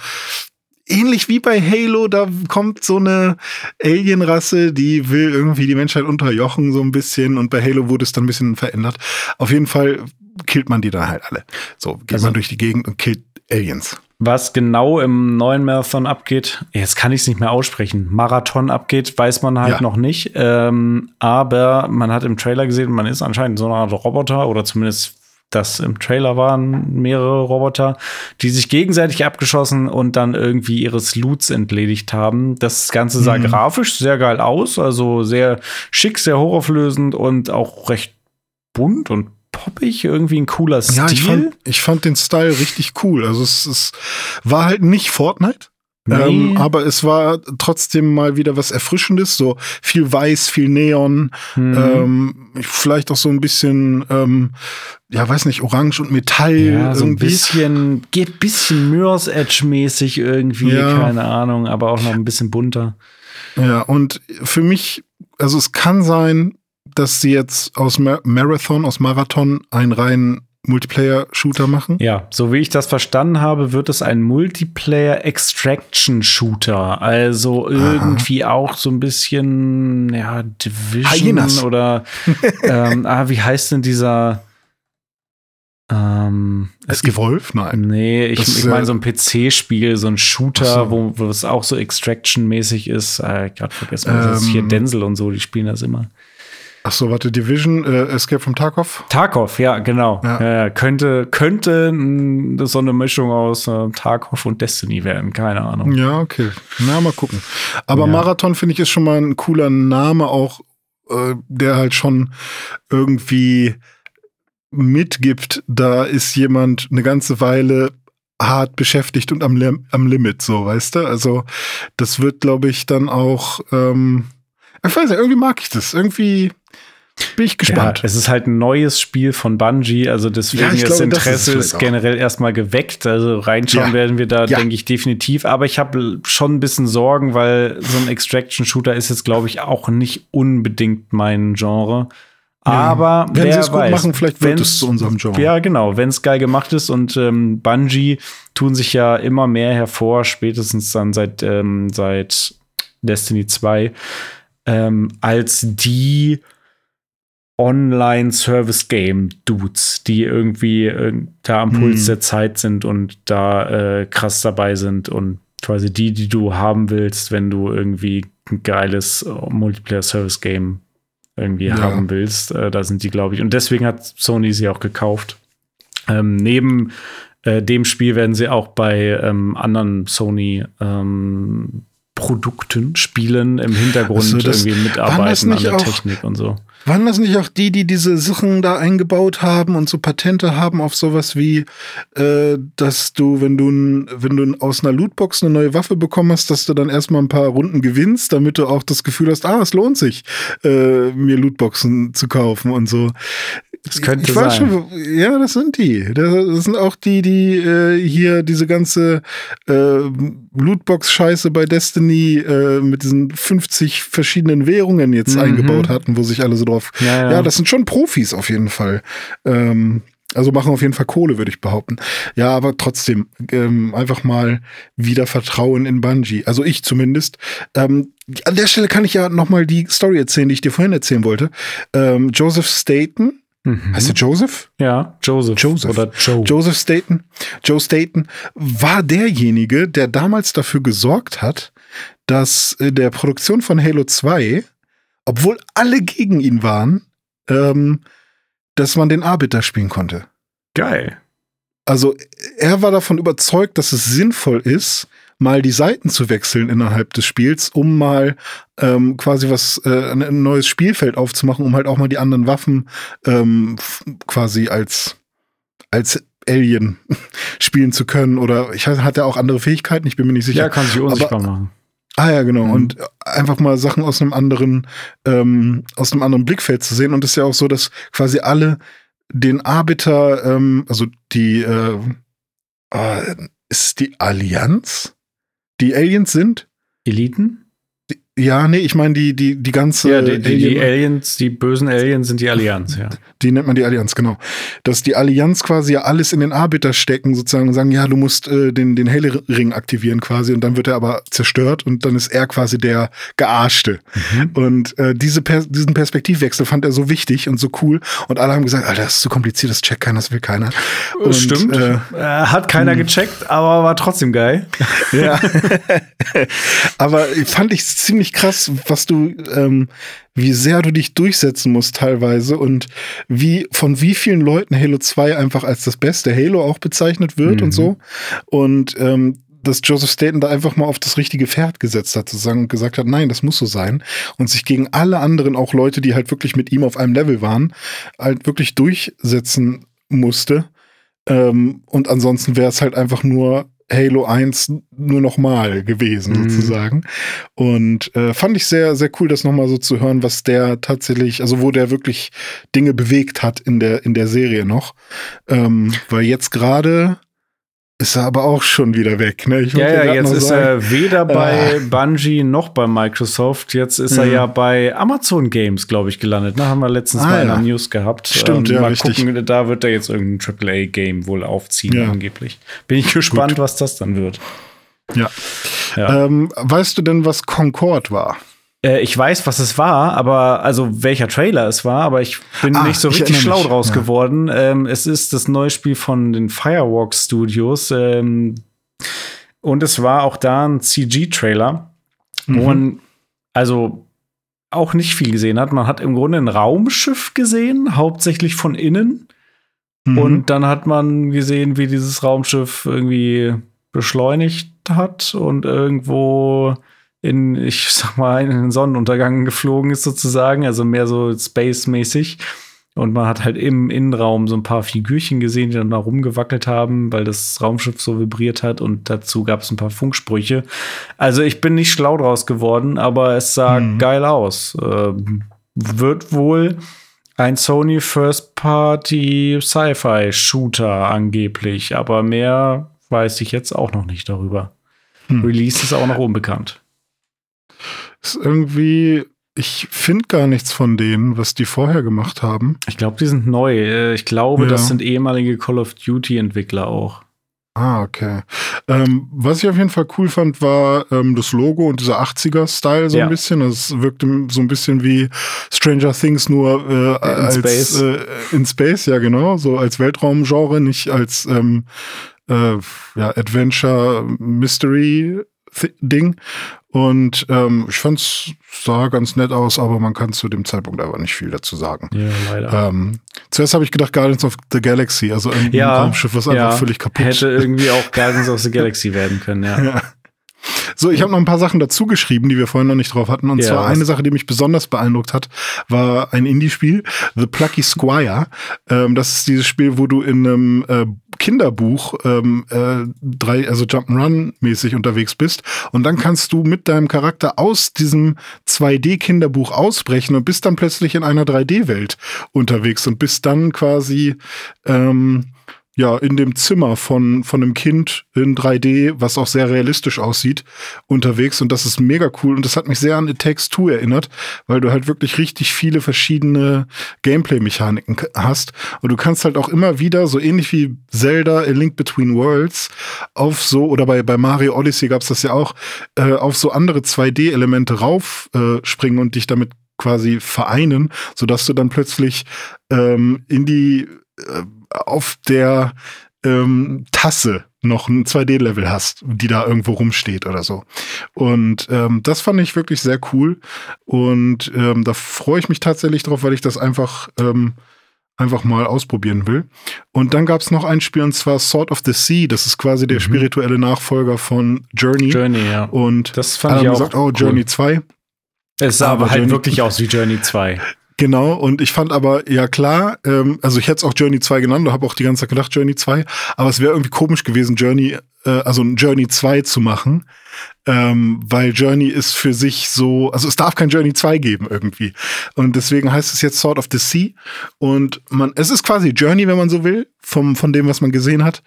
ähnlich wie bei Halo, da kommt so eine Alienrasse, die will irgendwie die Menschheit unterjochen so ein bisschen und bei Halo wurde es dann ein bisschen verändert. Auf jeden Fall killt man die dann halt alle. So geht Also- man durch die Gegend und killt Aliens. Was genau im neuen Marathon abgeht, jetzt kann ich es nicht mehr aussprechen. Marathon abgeht, weiß man halt Ja. noch nicht. Ähm, aber man hat im Trailer gesehen, man ist anscheinend so eine Art Roboter oder zumindest das im Trailer waren mehrere Roboter, die sich gegenseitig abgeschossen und dann irgendwie ihres Loots entledigt haben. Das Ganze sah mhm. grafisch sehr geil aus, also sehr schick, sehr hochauflösend und auch recht bunt und poppig, irgendwie ein cooler Stil. Ja, ich fand, ich fand den Style richtig cool. Also es, es war halt nicht Fortnite. Nee. Ähm, aber es war trotzdem mal wieder was Erfrischendes, so viel Weiß, viel Neon, mhm. ähm, vielleicht auch so ein bisschen, ähm, ja, weiß nicht, Orange und Metall. Ja, so ein bisschen, geht bisschen Mirror's Edge-mäßig irgendwie, ja. keine Ahnung, aber auch noch ein bisschen bunter. Ja, und für mich, also es kann sein, dass sie jetzt aus Mar Marathon, aus Marathon einen reinen Multiplayer-Shooter machen? Ja, so wie ich das verstanden habe, wird es ein Multiplayer-Extraction-Shooter. Also irgendwie Aha. auch so ein bisschen, ja, Division Hyenas. oder ähm, ah, wie heißt denn dieser ähm, es Evolve? Nein. Nee, ich, ich meine so ein PC-Spiel, so ein Shooter, so. wo, wo es auch so Extraction-mäßig ist. Äh, Gerade vergessen, ähm, das ist hier Denzel und so, die spielen das immer. Ach so, warte, Division, äh, Escape from Tarkov? Tarkov, ja, genau. Ja. Ja, könnte, könnte so eine Mischung aus äh, Tarkov und Destiny werden, keine Ahnung. Ja, okay. Na, mal gucken. Aber ja. Marathon finde ich ist schon mal ein cooler Name, auch äh, der halt schon irgendwie mitgibt, da ist jemand eine ganze Weile hart beschäftigt und am, am Limit, so, weißt du? Also, das wird, glaube ich, dann auch, ähm, ich weiß nicht, irgendwie mag ich das. Irgendwie bin ich gespannt. Ja, es ist halt ein neues Spiel von Bungie, also deswegen ja, das glaube, Interesse das ist, ist generell erstmal geweckt. Also reinschauen ja. werden wir da, ja. denke ich, definitiv. Aber ich habe schon ein bisschen Sorgen, weil so ein Extraction-Shooter ist jetzt, glaube ich, auch nicht unbedingt mein Genre. Aber wenn sie es gut machen, vielleicht wird es zu unserem Genre. Ja, genau, wenn es geil gemacht ist und ähm, Bungie tun sich ja immer mehr hervor, spätestens dann seit ähm, seit Destiny 2 ähm, als die Online-Service-Game-Dudes, die irgendwie äh, da am Puls mhm. der Zeit sind und da äh, krass dabei sind und quasi die, die du haben willst, wenn du irgendwie ein geiles äh, Multiplayer-Service-Game irgendwie ja. haben willst. Äh, da sind die, glaube ich. Und deswegen hat Sony sie auch gekauft. Ähm, neben äh, dem Spiel werden sie auch bei ähm, anderen Sony ähm, Produkten, Spielen im Hintergrund also das, irgendwie mitarbeiten an der auch, Technik und so. Waren das nicht auch die, die diese Sachen da eingebaut haben und so Patente haben auf sowas wie, äh, dass du, wenn du, wenn du aus einer Lootbox eine neue Waffe bekommen hast, dass du dann erstmal ein paar Runden gewinnst, damit du auch das Gefühl hast, ah, es lohnt sich, äh, mir Lootboxen zu kaufen und so. Das könnte ich sein. Schon, ja, das sind die. Das sind auch die, die äh, hier diese ganze äh, Lootbox-Scheiße bei Destiny äh, mit diesen 50 verschiedenen Währungen jetzt mhm. eingebaut hatten, wo sich alle so drauf. Ja, ja. ja, das sind schon Profis auf jeden Fall. Ähm, also machen auf jeden Fall Kohle, würde ich behaupten. Ja, aber trotzdem, ähm, einfach mal wieder Vertrauen in Bungie. Also ich zumindest. Ähm, an der Stelle kann ich ja noch mal die Story erzählen, die ich dir vorhin erzählen wollte. Ähm, Joseph Staten, Mhm. Heißt er Joseph? Ja, Joseph. Joseph. Oder Joe. Joseph Staten. Joe Staten war derjenige, der damals dafür gesorgt hat, dass in der Produktion von Halo 2, obwohl alle gegen ihn waren, ähm, dass man den Arbiter spielen konnte. Geil. Also er war davon überzeugt, dass es sinnvoll ist, mal die Seiten zu wechseln innerhalb des Spiels, um mal ähm, quasi was, äh, ein neues Spielfeld aufzumachen, um halt auch mal die anderen Waffen ähm, quasi als, als Alien spielen zu können. Oder ich weiß, hat er auch andere Fähigkeiten? Ich bin mir nicht sicher. Ja, kann sich unsichtbar Aber, machen. Ah ja, genau. Mhm. Und einfach mal Sachen aus einem anderen, ähm, aus einem anderen Blickfeld zu sehen. Und es ist ja auch so, dass quasi alle den Arbiter, ähm, also die, äh, äh, ist die Allianz? Die Aliens sind? Eliten? Ja, nee, ich meine die, die, die ganze. Ja, die, die, die, Aliens, die bösen Aliens sind die Allianz, ja. Die nennt man die Allianz, genau. Dass die Allianz quasi ja alles in den Arbiter stecken, sozusagen, und sagen, ja, du musst äh, den, den Helle-Ring aktivieren quasi, und dann wird er aber zerstört und dann ist er quasi der Gearschte. Mhm. Und äh, diese per diesen Perspektivwechsel fand er so wichtig und so cool. Und alle haben gesagt, Alter, das ist zu kompliziert, das checkt keiner, das will keiner. Und, Stimmt. Äh, hat keiner hm. gecheckt, aber war trotzdem geil. Ja. aber fand ich ziemlich richtig krass, was du, ähm, wie sehr du dich durchsetzen musst teilweise und wie von wie vielen Leuten Halo 2 einfach als das beste Halo auch bezeichnet wird mhm. und so. Und ähm, dass Joseph Staten da einfach mal auf das richtige Pferd gesetzt hat, sozusagen und gesagt hat, nein, das muss so sein. Und sich gegen alle anderen, auch Leute, die halt wirklich mit ihm auf einem Level waren, halt wirklich durchsetzen musste. Ähm, und ansonsten wäre es halt einfach nur Halo 1 nur nochmal gewesen, mhm. sozusagen. Und äh, fand ich sehr, sehr cool, das nochmal so zu hören, was der tatsächlich, also wo der wirklich Dinge bewegt hat in der, in der Serie noch. Ähm, weil jetzt gerade ist er aber auch schon wieder weg. Ne? ja, ja, jetzt ist sagen, er weder bei äh, Bungie noch bei Microsoft. Jetzt ist er ja bei Amazon Games, glaube ich, gelandet. Ne? Haben wir letztens ah, mal in der News gehabt. Stimmt, ähm, ja, mal richtig. gucken, da wird er jetzt irgendein AAA-Game wohl aufziehen, ja. angeblich. Bin ich gespannt, Gut. was das dann wird. Ja. ja. Ähm, weißt du denn, was Concord war? Äh, ich weiß, was es war, aber also welcher Trailer es war, aber ich bin ah, nicht so richtig schlau draus ja. geworden. Ähm, es ist das neue Spiel von den Firewalk Studios ähm, und es war auch da ein CG-Trailer, mhm. wo man also auch nicht viel gesehen hat. Man hat im Grunde ein Raumschiff gesehen, hauptsächlich von innen. Mhm. Und dann hat man gesehen, wie dieses Raumschiff irgendwie beschleunigt hat und irgendwo in, ich sag mal, in den Sonnenuntergang geflogen ist sozusagen, also mehr so Space-mäßig. Und man hat halt im Innenraum so ein paar Figürchen gesehen, die dann da rumgewackelt haben, weil das Raumschiff so vibriert hat und dazu gab es ein paar Funksprüche. Also ich bin nicht schlau draus geworden, aber es sah mhm. geil aus. Äh, wird wohl ein Sony First Party Sci-Fi Shooter angeblich, aber mehr weiß ich jetzt auch noch nicht darüber. Mhm. Release ist auch noch unbekannt. Ist irgendwie, ich finde gar nichts von denen, was die vorher gemacht haben. Ich glaube, die sind neu. Äh, ich glaube, ja. das sind ehemalige Call of Duty-Entwickler auch. Ah, okay. Ähm, was ich auf jeden Fall cool fand, war ähm, das Logo und dieser 80er-Style so ja. ein bisschen. Das wirkte so ein bisschen wie Stranger Things nur äh, in als Space. Äh, in Space, ja genau, so als Weltraumgenre, nicht als ähm, äh, ja, Adventure Mystery Ding. Und ähm, ich fand es sah ganz nett aus, aber man kann zu dem Zeitpunkt aber nicht viel dazu sagen. Ja, leider. Ähm, zuerst habe ich gedacht Guardians of the Galaxy, also ein ja, Raumschiff, was ja, einfach völlig kaputt Hätte irgendwie auch Guardians of the Galaxy werden können, ja. ja. So, ich habe noch ein paar Sachen dazu geschrieben, die wir vorhin noch nicht drauf hatten. Und ja, zwar eine Sache, die mich besonders beeindruckt hat, war ein Indie-Spiel, The Plucky Squire. Ähm, das ist dieses Spiel, wo du in einem äh, Kinderbuch ähm, äh, drei, also Jump'n'Run-mäßig unterwegs bist. Und dann kannst du mit deinem Charakter aus diesem 2D-Kinderbuch ausbrechen und bist dann plötzlich in einer 3D-Welt unterwegs und bist dann quasi ähm, ja, in dem Zimmer von, von einem Kind in 3D, was auch sehr realistisch aussieht, unterwegs. Und das ist mega cool. Und das hat mich sehr an It Takes erinnert, weil du halt wirklich richtig viele verschiedene Gameplay-Mechaniken hast. Und du kannst halt auch immer wieder, so ähnlich wie Zelda A Link Between Worlds, auf so, oder bei, bei Mario Odyssey gab's das ja auch, äh, auf so andere 2D-Elemente raufspringen äh, und dich damit quasi vereinen, sodass du dann plötzlich ähm, in die äh, auf der ähm, Tasse noch ein 2D-Level hast, die da irgendwo rumsteht oder so. Und ähm, das fand ich wirklich sehr cool. Und ähm, da freue ich mich tatsächlich drauf, weil ich das einfach, ähm, einfach mal ausprobieren will. Und dann gab es noch ein Spiel, und zwar Sword of the Sea. Das ist quasi der mhm. spirituelle Nachfolger von Journey. Journey, ja. Und das fand ich auch gesagt, oh, cool. Journey 2. Es sah aber, aber halt Journey wirklich aus wie Journey 2. Genau, und ich fand aber, ja klar, ähm, also ich hätte es auch Journey 2 genannt, da habe auch die ganze Zeit gedacht Journey 2, aber es wäre irgendwie komisch gewesen, Journey, äh, also ein Journey 2 zu machen, ähm, weil Journey ist für sich so, also es darf kein Journey 2 geben irgendwie. Und deswegen heißt es jetzt Sword of the Sea und man, es ist quasi Journey, wenn man so will, vom, von dem, was man gesehen hat,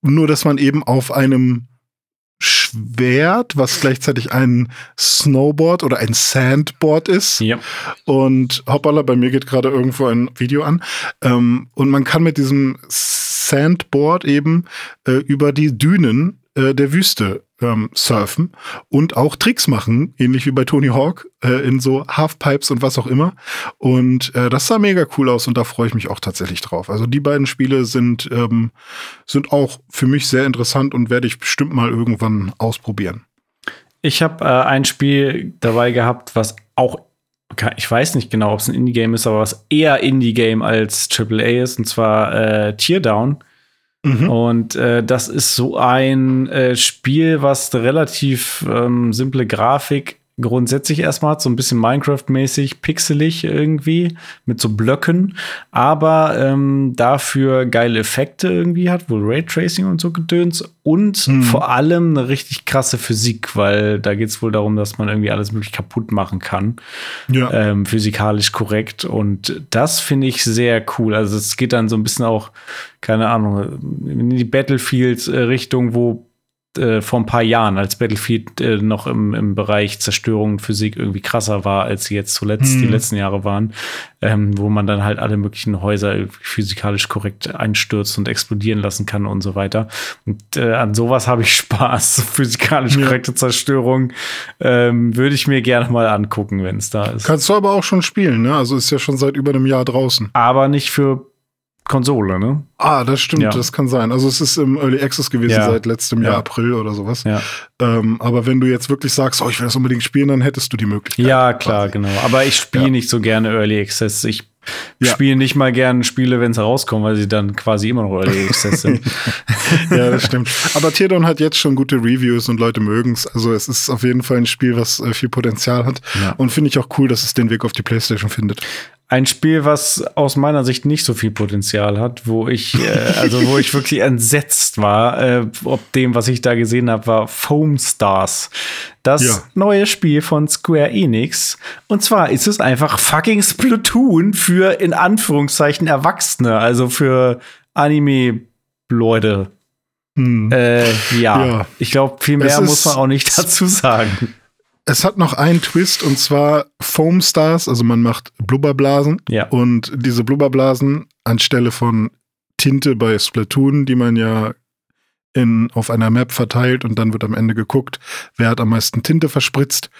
nur dass man eben auf einem Schwert, was gleichzeitig ein Snowboard oder ein Sandboard ist. Ja. Und hoppala, bei mir geht gerade irgendwo ein Video an. Ähm, und man kann mit diesem Sandboard eben äh, über die Dünen äh, der Wüste ähm, surfen und auch Tricks machen, ähnlich wie bei Tony Hawk, äh, in so Halfpipes und was auch immer. Und äh, das sah mega cool aus und da freue ich mich auch tatsächlich drauf. Also die beiden Spiele sind, ähm, sind auch für mich sehr interessant und werde ich bestimmt mal irgendwann ausprobieren. Ich habe äh, ein Spiel dabei gehabt, was auch, ich weiß nicht genau, ob es ein Indie-Game ist, aber was eher Indie-Game als AAA ist, und zwar äh, Teardown. Mhm. Und äh, das ist so ein äh, Spiel, was relativ ähm, simple Grafik grundsätzlich erstmal so ein bisschen Minecraft-mäßig pixelig irgendwie mit so Blöcken, aber ähm, dafür geile Effekte irgendwie hat, wohl Raytracing und so gedöns und mhm. vor allem eine richtig krasse Physik, weil da geht es wohl darum, dass man irgendwie alles möglich kaputt machen kann. Ja. Ähm, physikalisch korrekt und das finde ich sehr cool. Also es geht dann so ein bisschen auch, keine Ahnung, in die Battlefield-Richtung, wo äh, vor ein paar Jahren, als Battlefield äh, noch im, im Bereich Zerstörung und Physik irgendwie krasser war, als sie jetzt zuletzt hm. die letzten Jahre waren, ähm, wo man dann halt alle möglichen Häuser physikalisch korrekt einstürzen und explodieren lassen kann und so weiter. Und äh, an sowas habe ich Spaß. Physikalisch korrekte ja. Zerstörung ähm, würde ich mir gerne mal angucken, wenn es da ist. Kannst du aber auch schon spielen, ne? Also ist ja schon seit über einem Jahr draußen. Aber nicht für Konsole, ne? Ah, das stimmt, ja. das kann sein. Also es ist im Early Access gewesen ja. seit letztem Jahr, ja. April oder sowas. Ja. Ähm, aber wenn du jetzt wirklich sagst, oh, ich will das unbedingt spielen, dann hättest du die Möglichkeit. Ja, klar, quasi. genau. Aber ich spiele nicht so gerne Early Access. Ich spiele nicht mal gerne Spiele, wenn sie rauskommen, weil sie dann quasi immer noch Early Access sind. ja, das stimmt. Aber Teardon hat jetzt schon gute Reviews und Leute mögen es. Also es ist auf jeden Fall ein Spiel, was äh, viel Potenzial hat. Und finde ich auch cool, dass es den Weg auf die Playstation findet ein Spiel, was aus meiner Sicht nicht so viel Potenzial hat, wo ich, äh, also wo ich wirklich entsetzt war, äh, ob dem, was ich da gesehen habe, war Foam Stars. Das ja. neue Spiel von Square Enix. Und zwar ist es einfach fucking Splatoon für in Anführungszeichen Erwachsene, also für Anime-Leute. Hm. Äh, ja. ja. ich glaube, viel mehr muss man auch nicht dazu sagen es hat noch einen Twist und zwar Foam Stars, also man macht Blubberblasen ja. und diese Blubberblasen anstelle von Tinte bei Splatoon, die man ja in, auf einer Map verteilt und dann wird am Ende geguckt, wer hat am meisten Tinte verspritzt,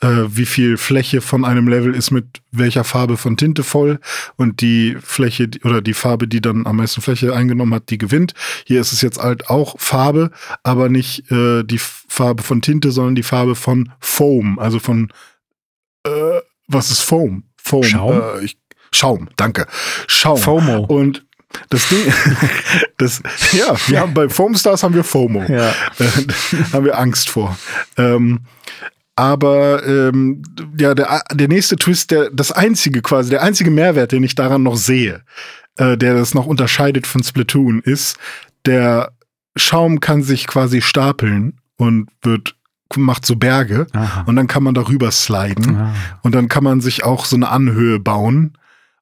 äh, wie viel Fläche von einem Level ist mit welcher Farbe von Tinte voll und die Fläche oder die Farbe, die dann am meisten Fläche eingenommen hat, die gewinnt. Hier ist es jetzt halt auch Farbe, aber nicht äh, die Farbe von Tinte, sondern die Farbe von Foam, also von äh, was ist Foam? Foam. Schaum. Äh, ich, Schaum, danke. Schaum. FOMO. Und das Ding, das, ja, wir haben bei Foamstars haben wir FOMO. Ja. haben wir Angst vor. Ähm, aber ähm, ja, der, der nächste Twist, der, das einzige quasi, der einzige Mehrwert, den ich daran noch sehe, äh, der das noch unterscheidet von Splatoon, ist, der Schaum kann sich quasi stapeln und wird macht so Berge Aha. und dann kann man darüber sliden Aha. und dann kann man sich auch so eine Anhöhe bauen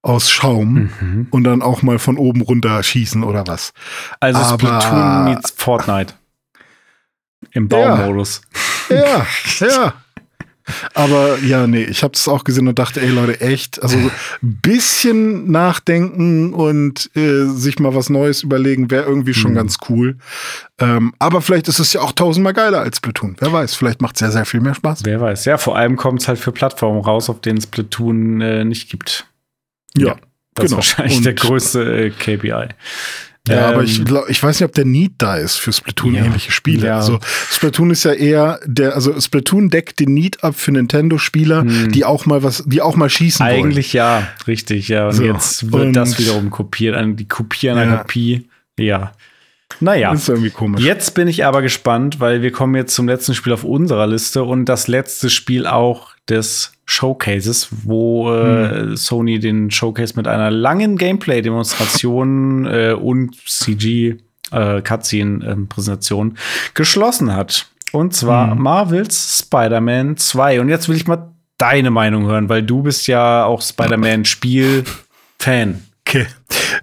aus Schaum mhm. und dann auch mal von oben runter schießen oder was. Also Aber, Splatoon meets Fortnite. Im Baumodus. Ja, ja, ja. Aber ja, nee, ich habe es auch gesehen und dachte, ey Leute, echt, also ein bisschen nachdenken und äh, sich mal was Neues überlegen, wäre irgendwie schon mhm. ganz cool. Ähm, aber vielleicht ist es ja auch tausendmal geiler als Splatoon. Wer weiß, vielleicht macht es ja sehr viel mehr Spaß. Wer weiß, ja, vor allem kommt es halt für Plattformen raus, auf denen Splatoon äh, nicht gibt. Ja, ja das genau. ist wahrscheinlich Und der größte äh, KPI. Ja, ähm, aber ich, glaub, ich weiß nicht, ob der Need da ist für Splatoon-ähnliche ja, Spiele. Ja. Also Splatoon ist ja eher der, also Splatoon deckt den Need ab für Nintendo-Spieler, hm. die auch mal was, die auch mal schießen Eigentlich wollen. Eigentlich ja, richtig, ja. Und so. jetzt wird Und das wiederum kopiert, die kopieren eine Kopie. Ja. Naja, ist irgendwie komisch. Jetzt bin ich aber gespannt, weil wir kommen jetzt zum letzten Spiel auf unserer Liste und das letzte Spiel auch des Showcases, wo äh, hm. Sony den Showcase mit einer langen Gameplay-Demonstration äh, und CG äh, Cutscene-Präsentation geschlossen hat. Und zwar hm. Marvels Spider-Man 2. Und jetzt will ich mal deine Meinung hören, weil du bist ja auch Spider-Man-Spiel-Fan. Okay.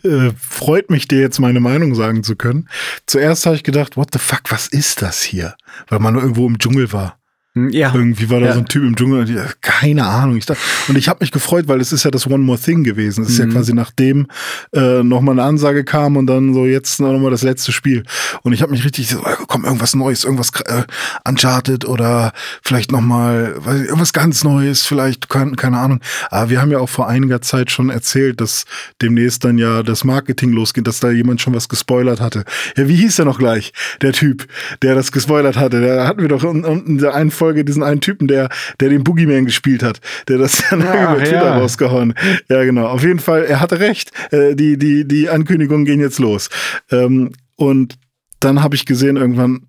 Äh, freut mich, dir jetzt meine Meinung sagen zu können. Zuerst habe ich gedacht, what the fuck, was ist das hier? Weil man nur irgendwo im Dschungel war. Hm, ja. Irgendwie war da ja. so ein Typ im Dschungel, die, keine Ahnung. Ich dachte, und ich habe mich gefreut, weil es ist ja das One More Thing gewesen. Es ist mhm. ja quasi nachdem äh, nochmal eine Ansage kam und dann so jetzt nochmal das letzte Spiel. Und ich habe mich richtig so, komm, irgendwas Neues, irgendwas äh, Uncharted oder vielleicht nochmal irgendwas ganz Neues, vielleicht, keine, keine Ahnung. Aber wir haben ja auch vor einiger Zeit schon erzählt, dass demnächst dann ja das Marketing losgeht, dass da jemand schon was gespoilert hatte. Ja, wie hieß der noch gleich? Der Typ, der das gespoilert hatte. Der hatten wir doch in, in der einen Folge Folge diesen einen Typen, der, der den Boogeyman gespielt hat, der das dann Ach, über Twitter ja. rausgehauen. Ja, genau. Auf jeden Fall, er hatte recht. Äh, die, die, die Ankündigungen gehen jetzt los. Ähm, und dann habe ich gesehen irgendwann,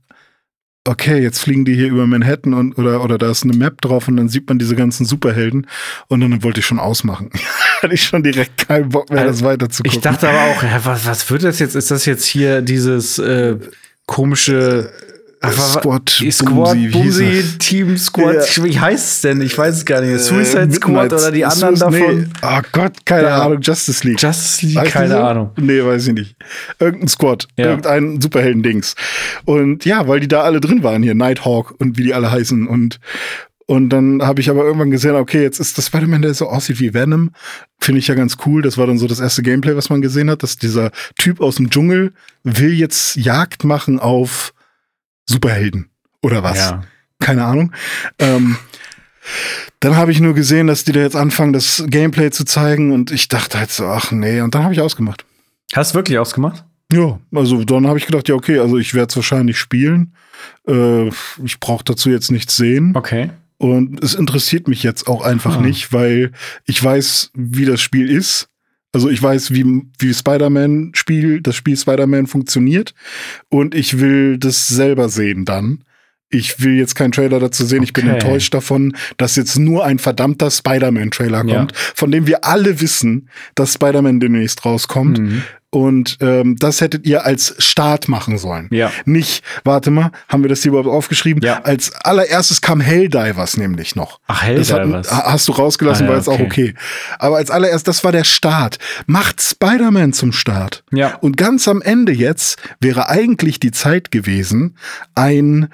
okay, jetzt fliegen die hier über Manhattan und oder oder da ist eine Map drauf und dann sieht man diese ganzen Superhelden und dann wollte ich schon ausmachen. Hatte ich schon direkt keinen Bock mehr, das weiter zu gucken. Ich dachte aber auch, ja, was, was wird das jetzt? Ist das jetzt hier dieses äh, komische Squad, die Squad, Bumsi, Bumsi? Team Squad, Ja. wie heißt es denn? Ich weiß es gar nicht. Suicide Äh, Squad Midnight- oder die anderen Suicide- davon? Nee. Oh Gott, keine Ja. Ahnung. Justice League. Justice League, Heißt die keine so? Ahnung. Nee, weiß ich nicht. Irgendein Squad. Ja. Irgendein Superhelden-Dings. Und ja, weil die da alle drin waren hier. Nighthawk und wie die alle heißen. Und, und dann habe ich aber irgendwann gesehen, okay, jetzt ist das Spider-Man, der so aussieht wie Venom. Finde ich ja ganz cool. Das war dann so das erste Gameplay, was man gesehen hat, dass dieser Typ aus dem Dschungel will jetzt Jagd machen auf Superhelden. Oder was? Ja. keine Ahnung. Ähm, dann habe ich nur gesehen, dass die da jetzt anfangen, das Gameplay zu zeigen und ich dachte halt so, ach nee, und dann habe ich ausgemacht. Hast du wirklich ausgemacht? Ja, also dann habe ich gedacht, ja okay, also ich werde es wahrscheinlich spielen. Äh, ich brauche dazu jetzt nichts sehen Okay. und es interessiert mich jetzt auch einfach Ah. nicht, weil ich weiß, wie das Spiel ist. Also ich weiß, wie, wie Spider-Man Spiel, das Spiel Spider-Man funktioniert und ich will das selber sehen dann. Ich will jetzt keinen Trailer dazu sehen. Ich bin Okay. enttäuscht davon, dass jetzt nur ein verdammter Spider-Man-Trailer Ja. kommt, von dem wir alle wissen, dass Spider-Man demnächst rauskommt. Mhm. Und ähm, das hättet ihr als Start machen sollen. Ja. Nicht, warte mal, haben wir das hier überhaupt aufgeschrieben? Ja. Als allererstes kam Helldivers nämlich noch. Ach, hat, Helldivers. ha- hast du rausgelassen, Ah, ja, weil es auch okay. Aber als allererst, das war der Start. Macht Spider-Man zum Start. Ja. Und ganz am Ende jetzt wäre eigentlich die Zeit gewesen, ein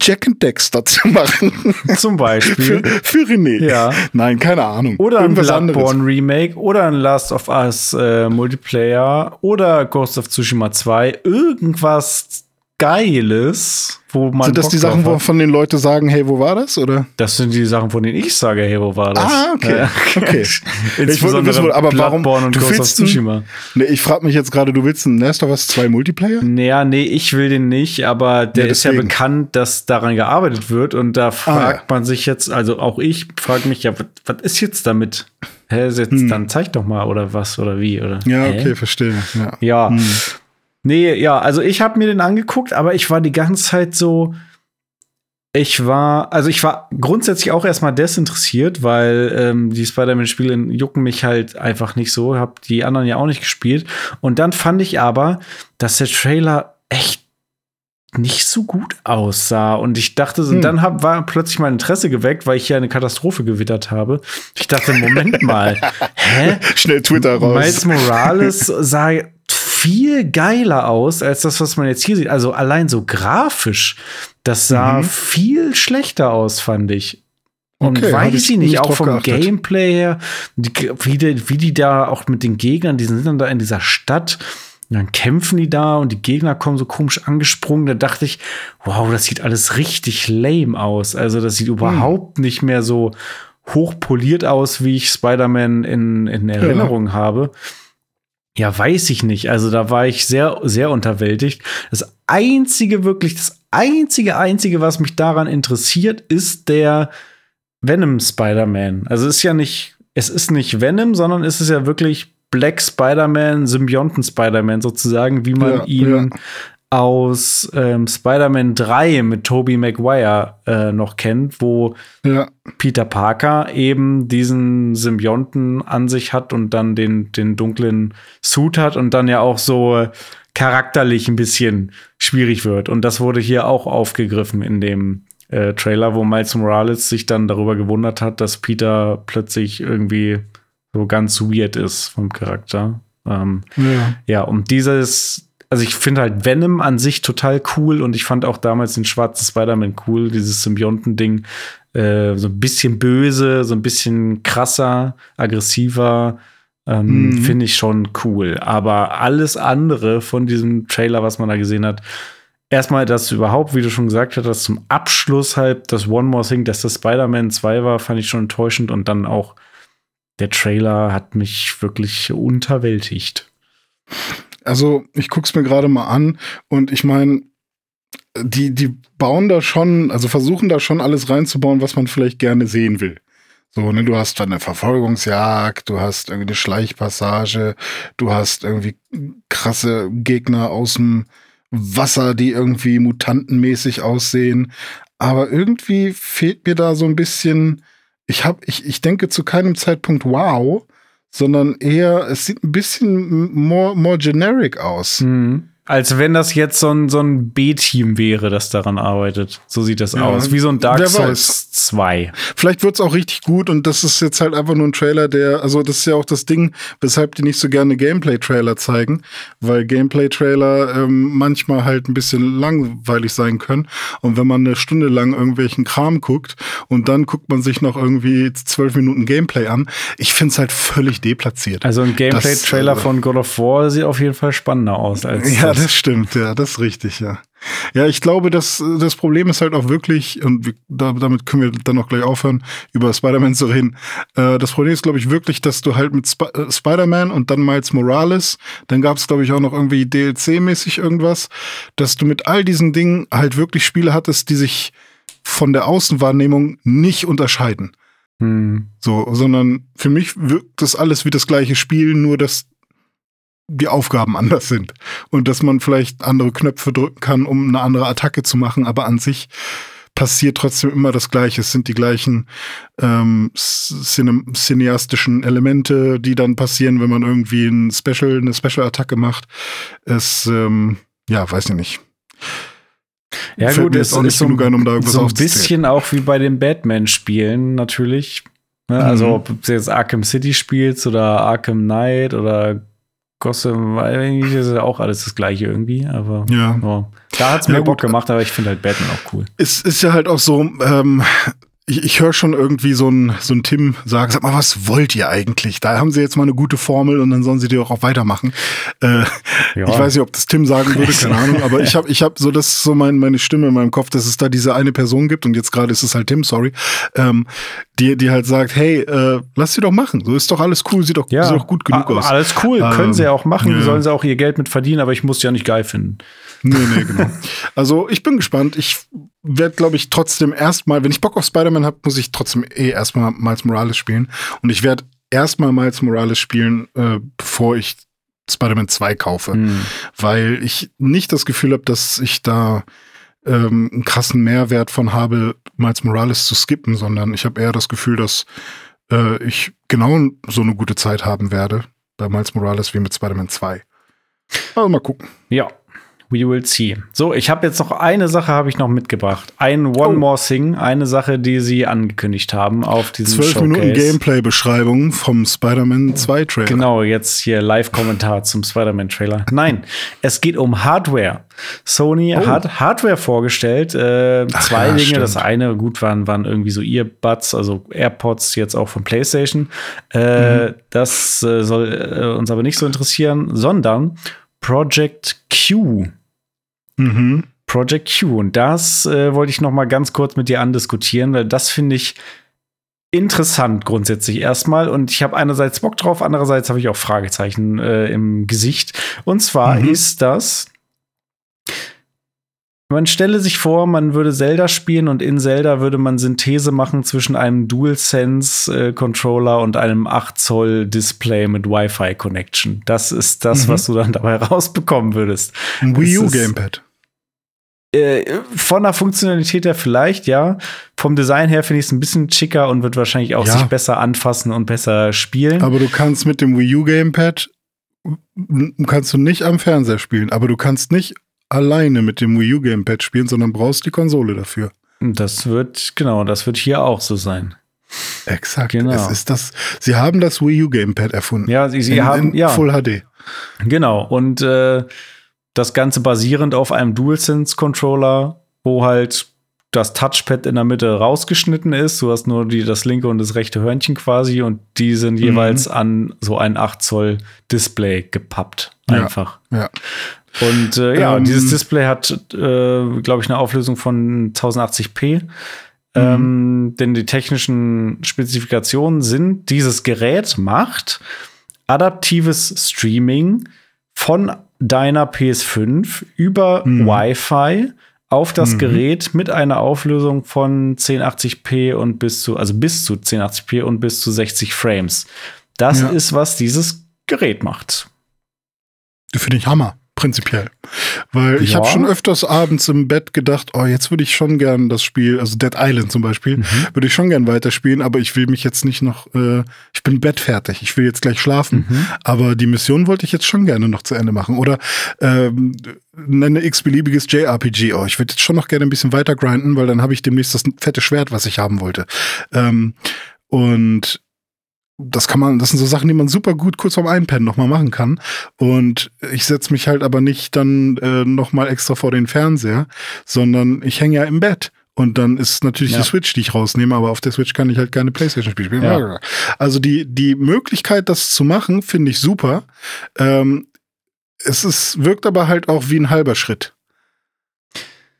Jack and Dexter zu machen. Zum für, Beispiel. für René. Ja. Nein, keine Ahnung. Oder ein Bloodborne anderes. Remake oder ein Last of Us äh, Multiplayer oder Ghost of Tsushima 2. Irgendwas Geiles, wo man. Sind das Bock die Sachen, wo von den Leuten sagen, hey, wo war das? Oder? Das sind die Sachen, von denen ich sage, hey, wo war das? Ah, okay. Ja. Okay. Insbesondere wissen, aber warum- du willst Tsushima. Nee, ich frage mich jetzt gerade, du willst ein Last of Us 2 Multiplayer? Naja, nee, ich will den nicht, aber der Ja, ist ja bekannt, dass daran gearbeitet wird und da fragt ja. man sich jetzt, also auch ich frage mich ja, was, was ist jetzt damit? Hä, jetzt, dann zeig doch mal oder was oder wie oder? Ja, Hä? okay, verstehe. Ja. Ja. Hm. Nee, ja, also ich habe mir den angeguckt, aber ich war die ganze Zeit so. Ich war, also ich war grundsätzlich auch erstmal desinteressiert, weil ähm, die Spider-Man-Spiele jucken mich halt einfach nicht so, hab die anderen ja auch nicht gespielt. Und dann fand ich aber, dass der Trailer echt nicht so gut aussah. Und ich dachte, Hm. dann hab, war plötzlich mein Interesse geweckt, weil ich hier eine Katastrophe gewittert habe. Ich dachte, Moment mal, hä? Schnell Twitter raus. Miles Morales sah viel geiler aus als das, was man jetzt hier sieht. Also allein so grafisch, das sah Mhm. viel schlechter aus, fand ich. Und Okay, weiß ich ich nicht, auch vom geachtet. Gameplay her, die, wie, die, wie die da auch mit den Gegnern, die sind dann da in dieser Stadt, und dann kämpfen die da und die Gegner kommen so komisch angesprungen. Da dachte ich, wow, das sieht alles richtig lame aus. Also das Hm. sieht überhaupt nicht mehr so hochpoliert aus, wie ich Spider-Man in, in Erinnerung habe. Ja, weiß ich nicht. Also da war ich sehr, sehr unterwältigt. Das einzige, wirklich, das einzige, einzige, was mich daran interessiert, ist der Venom Spider-Man. Also es ist ja nicht, es ist nicht Venom, sondern es ist ja wirklich Black Spider-Man, Symbionten Spider-Man sozusagen, wie man Ja, ihn aus ähm, Spider-Man 3 mit Tobey Maguire äh, noch kennt, wo Ja. Peter Parker eben diesen Symbionten an sich hat und dann den, den dunklen Suit hat und dann ja auch so charakterlich ein bisschen schwierig wird. Und das wurde hier auch aufgegriffen in dem äh, Trailer, wo Miles Morales sich dann darüber gewundert hat, dass Peter plötzlich irgendwie so ganz weird ist vom Charakter. Ähm, ja. ja, und dieses, also ich finde halt Venom an sich total cool und ich fand auch damals den schwarzen Spider-Man cool, dieses Symbionten-Ding. Äh, so ein bisschen böse, so ein bisschen krasser, aggressiver. Ähm, Mhm. Finde ich schon cool. Aber alles andere von diesem Trailer, was man da gesehen hat, erstmal das überhaupt, wie du schon gesagt hast, zum Abschluss halt das One More Thing, dass das Spider-Man 2 war, fand ich schon enttäuschend und dann auch der Trailer hat mich wirklich unterwältigt. Also, ich guck's mir gerade mal an und ich meine, die, die bauen da schon, also versuchen da schon alles reinzubauen, was man vielleicht gerne sehen will. So, ne, du hast dann eine Verfolgungsjagd, du hast irgendwie eine Schleichpassage, du hast irgendwie krasse Gegner aus dem Wasser, die irgendwie mutantenmäßig aussehen. Aber irgendwie fehlt mir da so ein bisschen, ich hab, ich, ich denke zu keinem Zeitpunkt wow, sondern eher, es sieht ein bisschen more, more generic aus. Mhm. Als wenn das jetzt so ein, so ein B-Team wäre, das daran arbeitet. So sieht das ja, aus. Wie so ein Dark Souls 2. Vielleicht wird's auch richtig gut und das ist jetzt halt einfach nur ein Trailer, der, also das ist ja auch das Ding, weshalb die nicht so gerne Gameplay-Trailer zeigen, weil Gameplay-Trailer ähm, manchmal halt ein bisschen langweilig sein können. Und wenn man eine Stunde lang irgendwelchen Kram guckt und dann guckt man sich noch irgendwie zwölf Minuten Gameplay an, ich find's halt völlig deplatziert. Also ein Gameplay-Trailer äh, von God of War sieht auf jeden Fall spannender aus als. Ja, das stimmt, ja, das ist richtig, ja. Ja, ich glaube, dass das Problem ist halt auch wirklich, und da, damit können wir dann auch gleich aufhören, über Spider-Man zu reden. Äh, das Problem ist, glaube ich, wirklich, dass du halt mit Sp äh, Spider-Man und dann Miles Morales, dann gab es, glaube ich, auch noch irgendwie DLC-mäßig irgendwas, dass du mit all diesen Dingen halt wirklich Spiele hattest, die sich von der Außenwahrnehmung nicht unterscheiden. Hm. So, sondern für mich wirkt das alles wie das gleiche Spiel, nur dass die Aufgaben anders sind und dass man vielleicht andere Knöpfe drücken kann, um eine andere Attacke zu machen, aber an sich passiert trotzdem immer das Gleiche. Es sind die gleichen ähm, cineastischen Elemente, die dann passieren, wenn man irgendwie ein Special, eine Special-Attacke macht. Es, ähm, ja, weiß ich nicht. Ja Fällt gut, es ist so, ein, um so ein bisschen auch wie bei den Batman-Spielen natürlich. Ne? Also mhm. ob du jetzt Arkham City spielst oder Arkham Knight oder Gotham, eigentlich ist ja auch alles das gleiche irgendwie, aber ja. Oh. da hat es mir ja, Bock gemacht, aber ich finde halt Batman auch cool. Es ist ja halt auch so, ähm, ich, ich höre schon irgendwie so ein, so ein Tim sagen, sag mal, was wollt ihr eigentlich? Da haben sie jetzt mal eine gute Formel und dann sollen sie die auch, auch weitermachen. Äh, ja. Ich weiß nicht, ob das Tim sagen würde, keine Ahnung, aber ich habe ich hab so, das ist so mein, meine Stimme in meinem Kopf, dass es da diese eine Person gibt und jetzt gerade ist es halt Tim, sorry, ähm, die, die halt sagt, hey, äh, lass sie doch machen. So ist doch alles cool, sieht doch, ja. sieht doch gut genug aus. Alles cool, ähm, können sie auch machen, ja. sollen sie auch ihr Geld mit verdienen, aber ich muss ja nicht geil finden. Nee, nee, genau. also ich bin gespannt. Ich werde, glaube ich, trotzdem erstmal, wenn ich Bock auf Spider-Man habe, muss ich trotzdem eh erstmal Miles Morales spielen. Und ich werde erstmal Miles Morales spielen, äh, bevor ich Spider-Man 2 kaufe. Hm. Weil ich nicht das Gefühl habe, dass ich da ähm, einen krassen Mehrwert von habe, Miles Morales zu skippen, sondern ich habe eher das Gefühl, dass äh, ich genau so eine gute Zeit haben werde bei Miles Morales wie mit Spider-Man 2. Also mal gucken. Ja, We will see. So, ich habe jetzt noch eine Sache habe ich noch mitgebracht. Ein One oh. More Thing, eine Sache, die sie angekündigt haben auf diesem Zwölf Minuten Gameplay-Beschreibung vom Spider-Man 2 Trailer. Genau, jetzt hier Live-Kommentar zum Spider-Man Trailer. Nein, es geht um Hardware. Sony oh. hat Hardware vorgestellt. Äh, Ach, zwei ja, Dinge. Stimmt. Das eine, gut, waren, waren irgendwie so Earbuds, also AirPods jetzt auch von PlayStation. Äh, mhm. Das äh, soll äh, uns aber nicht so interessieren, sondern Project Q. Mhm. Project Q. Und das äh, wollte ich noch mal ganz kurz mit dir andiskutieren, weil das finde ich interessant grundsätzlich erstmal. Und ich habe einerseits Bock drauf, andererseits habe ich auch Fragezeichen äh, im Gesicht. Und zwar mhm. ist das man stelle sich vor, man würde Zelda spielen und in Zelda würde man Synthese machen zwischen einem DualSense-Controller und einem 8 Zoll Display mit Wi-Fi-Connection. Das ist das, mhm. was du dann dabei rausbekommen würdest. Ein Wii U Gamepad. Äh, von der Funktionalität her vielleicht, ja. Vom Design her finde ich es ein bisschen schicker und wird wahrscheinlich auch ja. sich besser anfassen und besser spielen. Aber du kannst mit dem Wii U Gamepad kannst du nicht am Fernseher spielen, aber du kannst nicht alleine mit dem Wii U Gamepad spielen, sondern brauchst die Konsole dafür. Das wird, genau, das wird hier auch so sein. Exakt. Genau. Es ist das, sie haben das Wii U Gamepad erfunden. Ja, sie, sie in, haben, in ja. Full HD. Genau. Und äh, das Ganze basierend auf einem DualSense Controller, wo halt das Touchpad in der Mitte rausgeschnitten ist. Du hast nur die, das linke und das rechte Hörnchen quasi und die sind mhm. jeweils an so ein 8 Zoll Display gepappt. Einfach. Ja. ja. Und äh, ja, ähm, dieses Display hat, äh, glaube ich, eine Auflösung von 1080p. Mhm. Ähm, denn die technischen Spezifikationen sind, dieses Gerät macht adaptives Streaming von deiner PS5 über mhm. Wi-Fi auf das Mhm. Gerät mit einer Auflösung von 1080p und bis zu, also bis zu 1080p und bis zu 60 Frames. Das Ja. ist, was dieses Gerät macht. Finde ich Hammer, prinzipiell. Weil ich Ja. habe schon öfters abends im Bett gedacht, oh, jetzt würde ich schon gern das Spiel, also Dead Island zum Beispiel, Mhm. würde ich schon gern weiterspielen, aber ich will mich jetzt nicht noch, äh, ich bin bettfertig, ich will jetzt gleich schlafen. Mhm. Aber die Mission wollte ich jetzt schon gerne noch zu Ende machen. Oder ähm, nenne x-beliebiges JRPG. Oh, ich würde jetzt schon noch gerne ein bisschen weiter grinden, weil dann habe ich demnächst das fette Schwert, was ich haben wollte. Ähm, und das kann man, das sind so Sachen, die man super gut kurz vorm Einpennen nochmal machen kann. Und ich setze mich halt aber nicht dann äh, nochmal extra vor den Fernseher, sondern ich hänge ja im Bett. Und dann ist natürlich Ja. die Switch, die ich rausnehme, aber auf der Switch kann ich halt keine Playstation-Spiele spielen. Ja. Also die, die Möglichkeit, das zu machen, finde ich super. Ähm, es ist, wirkt aber halt auch wie ein halber Schritt.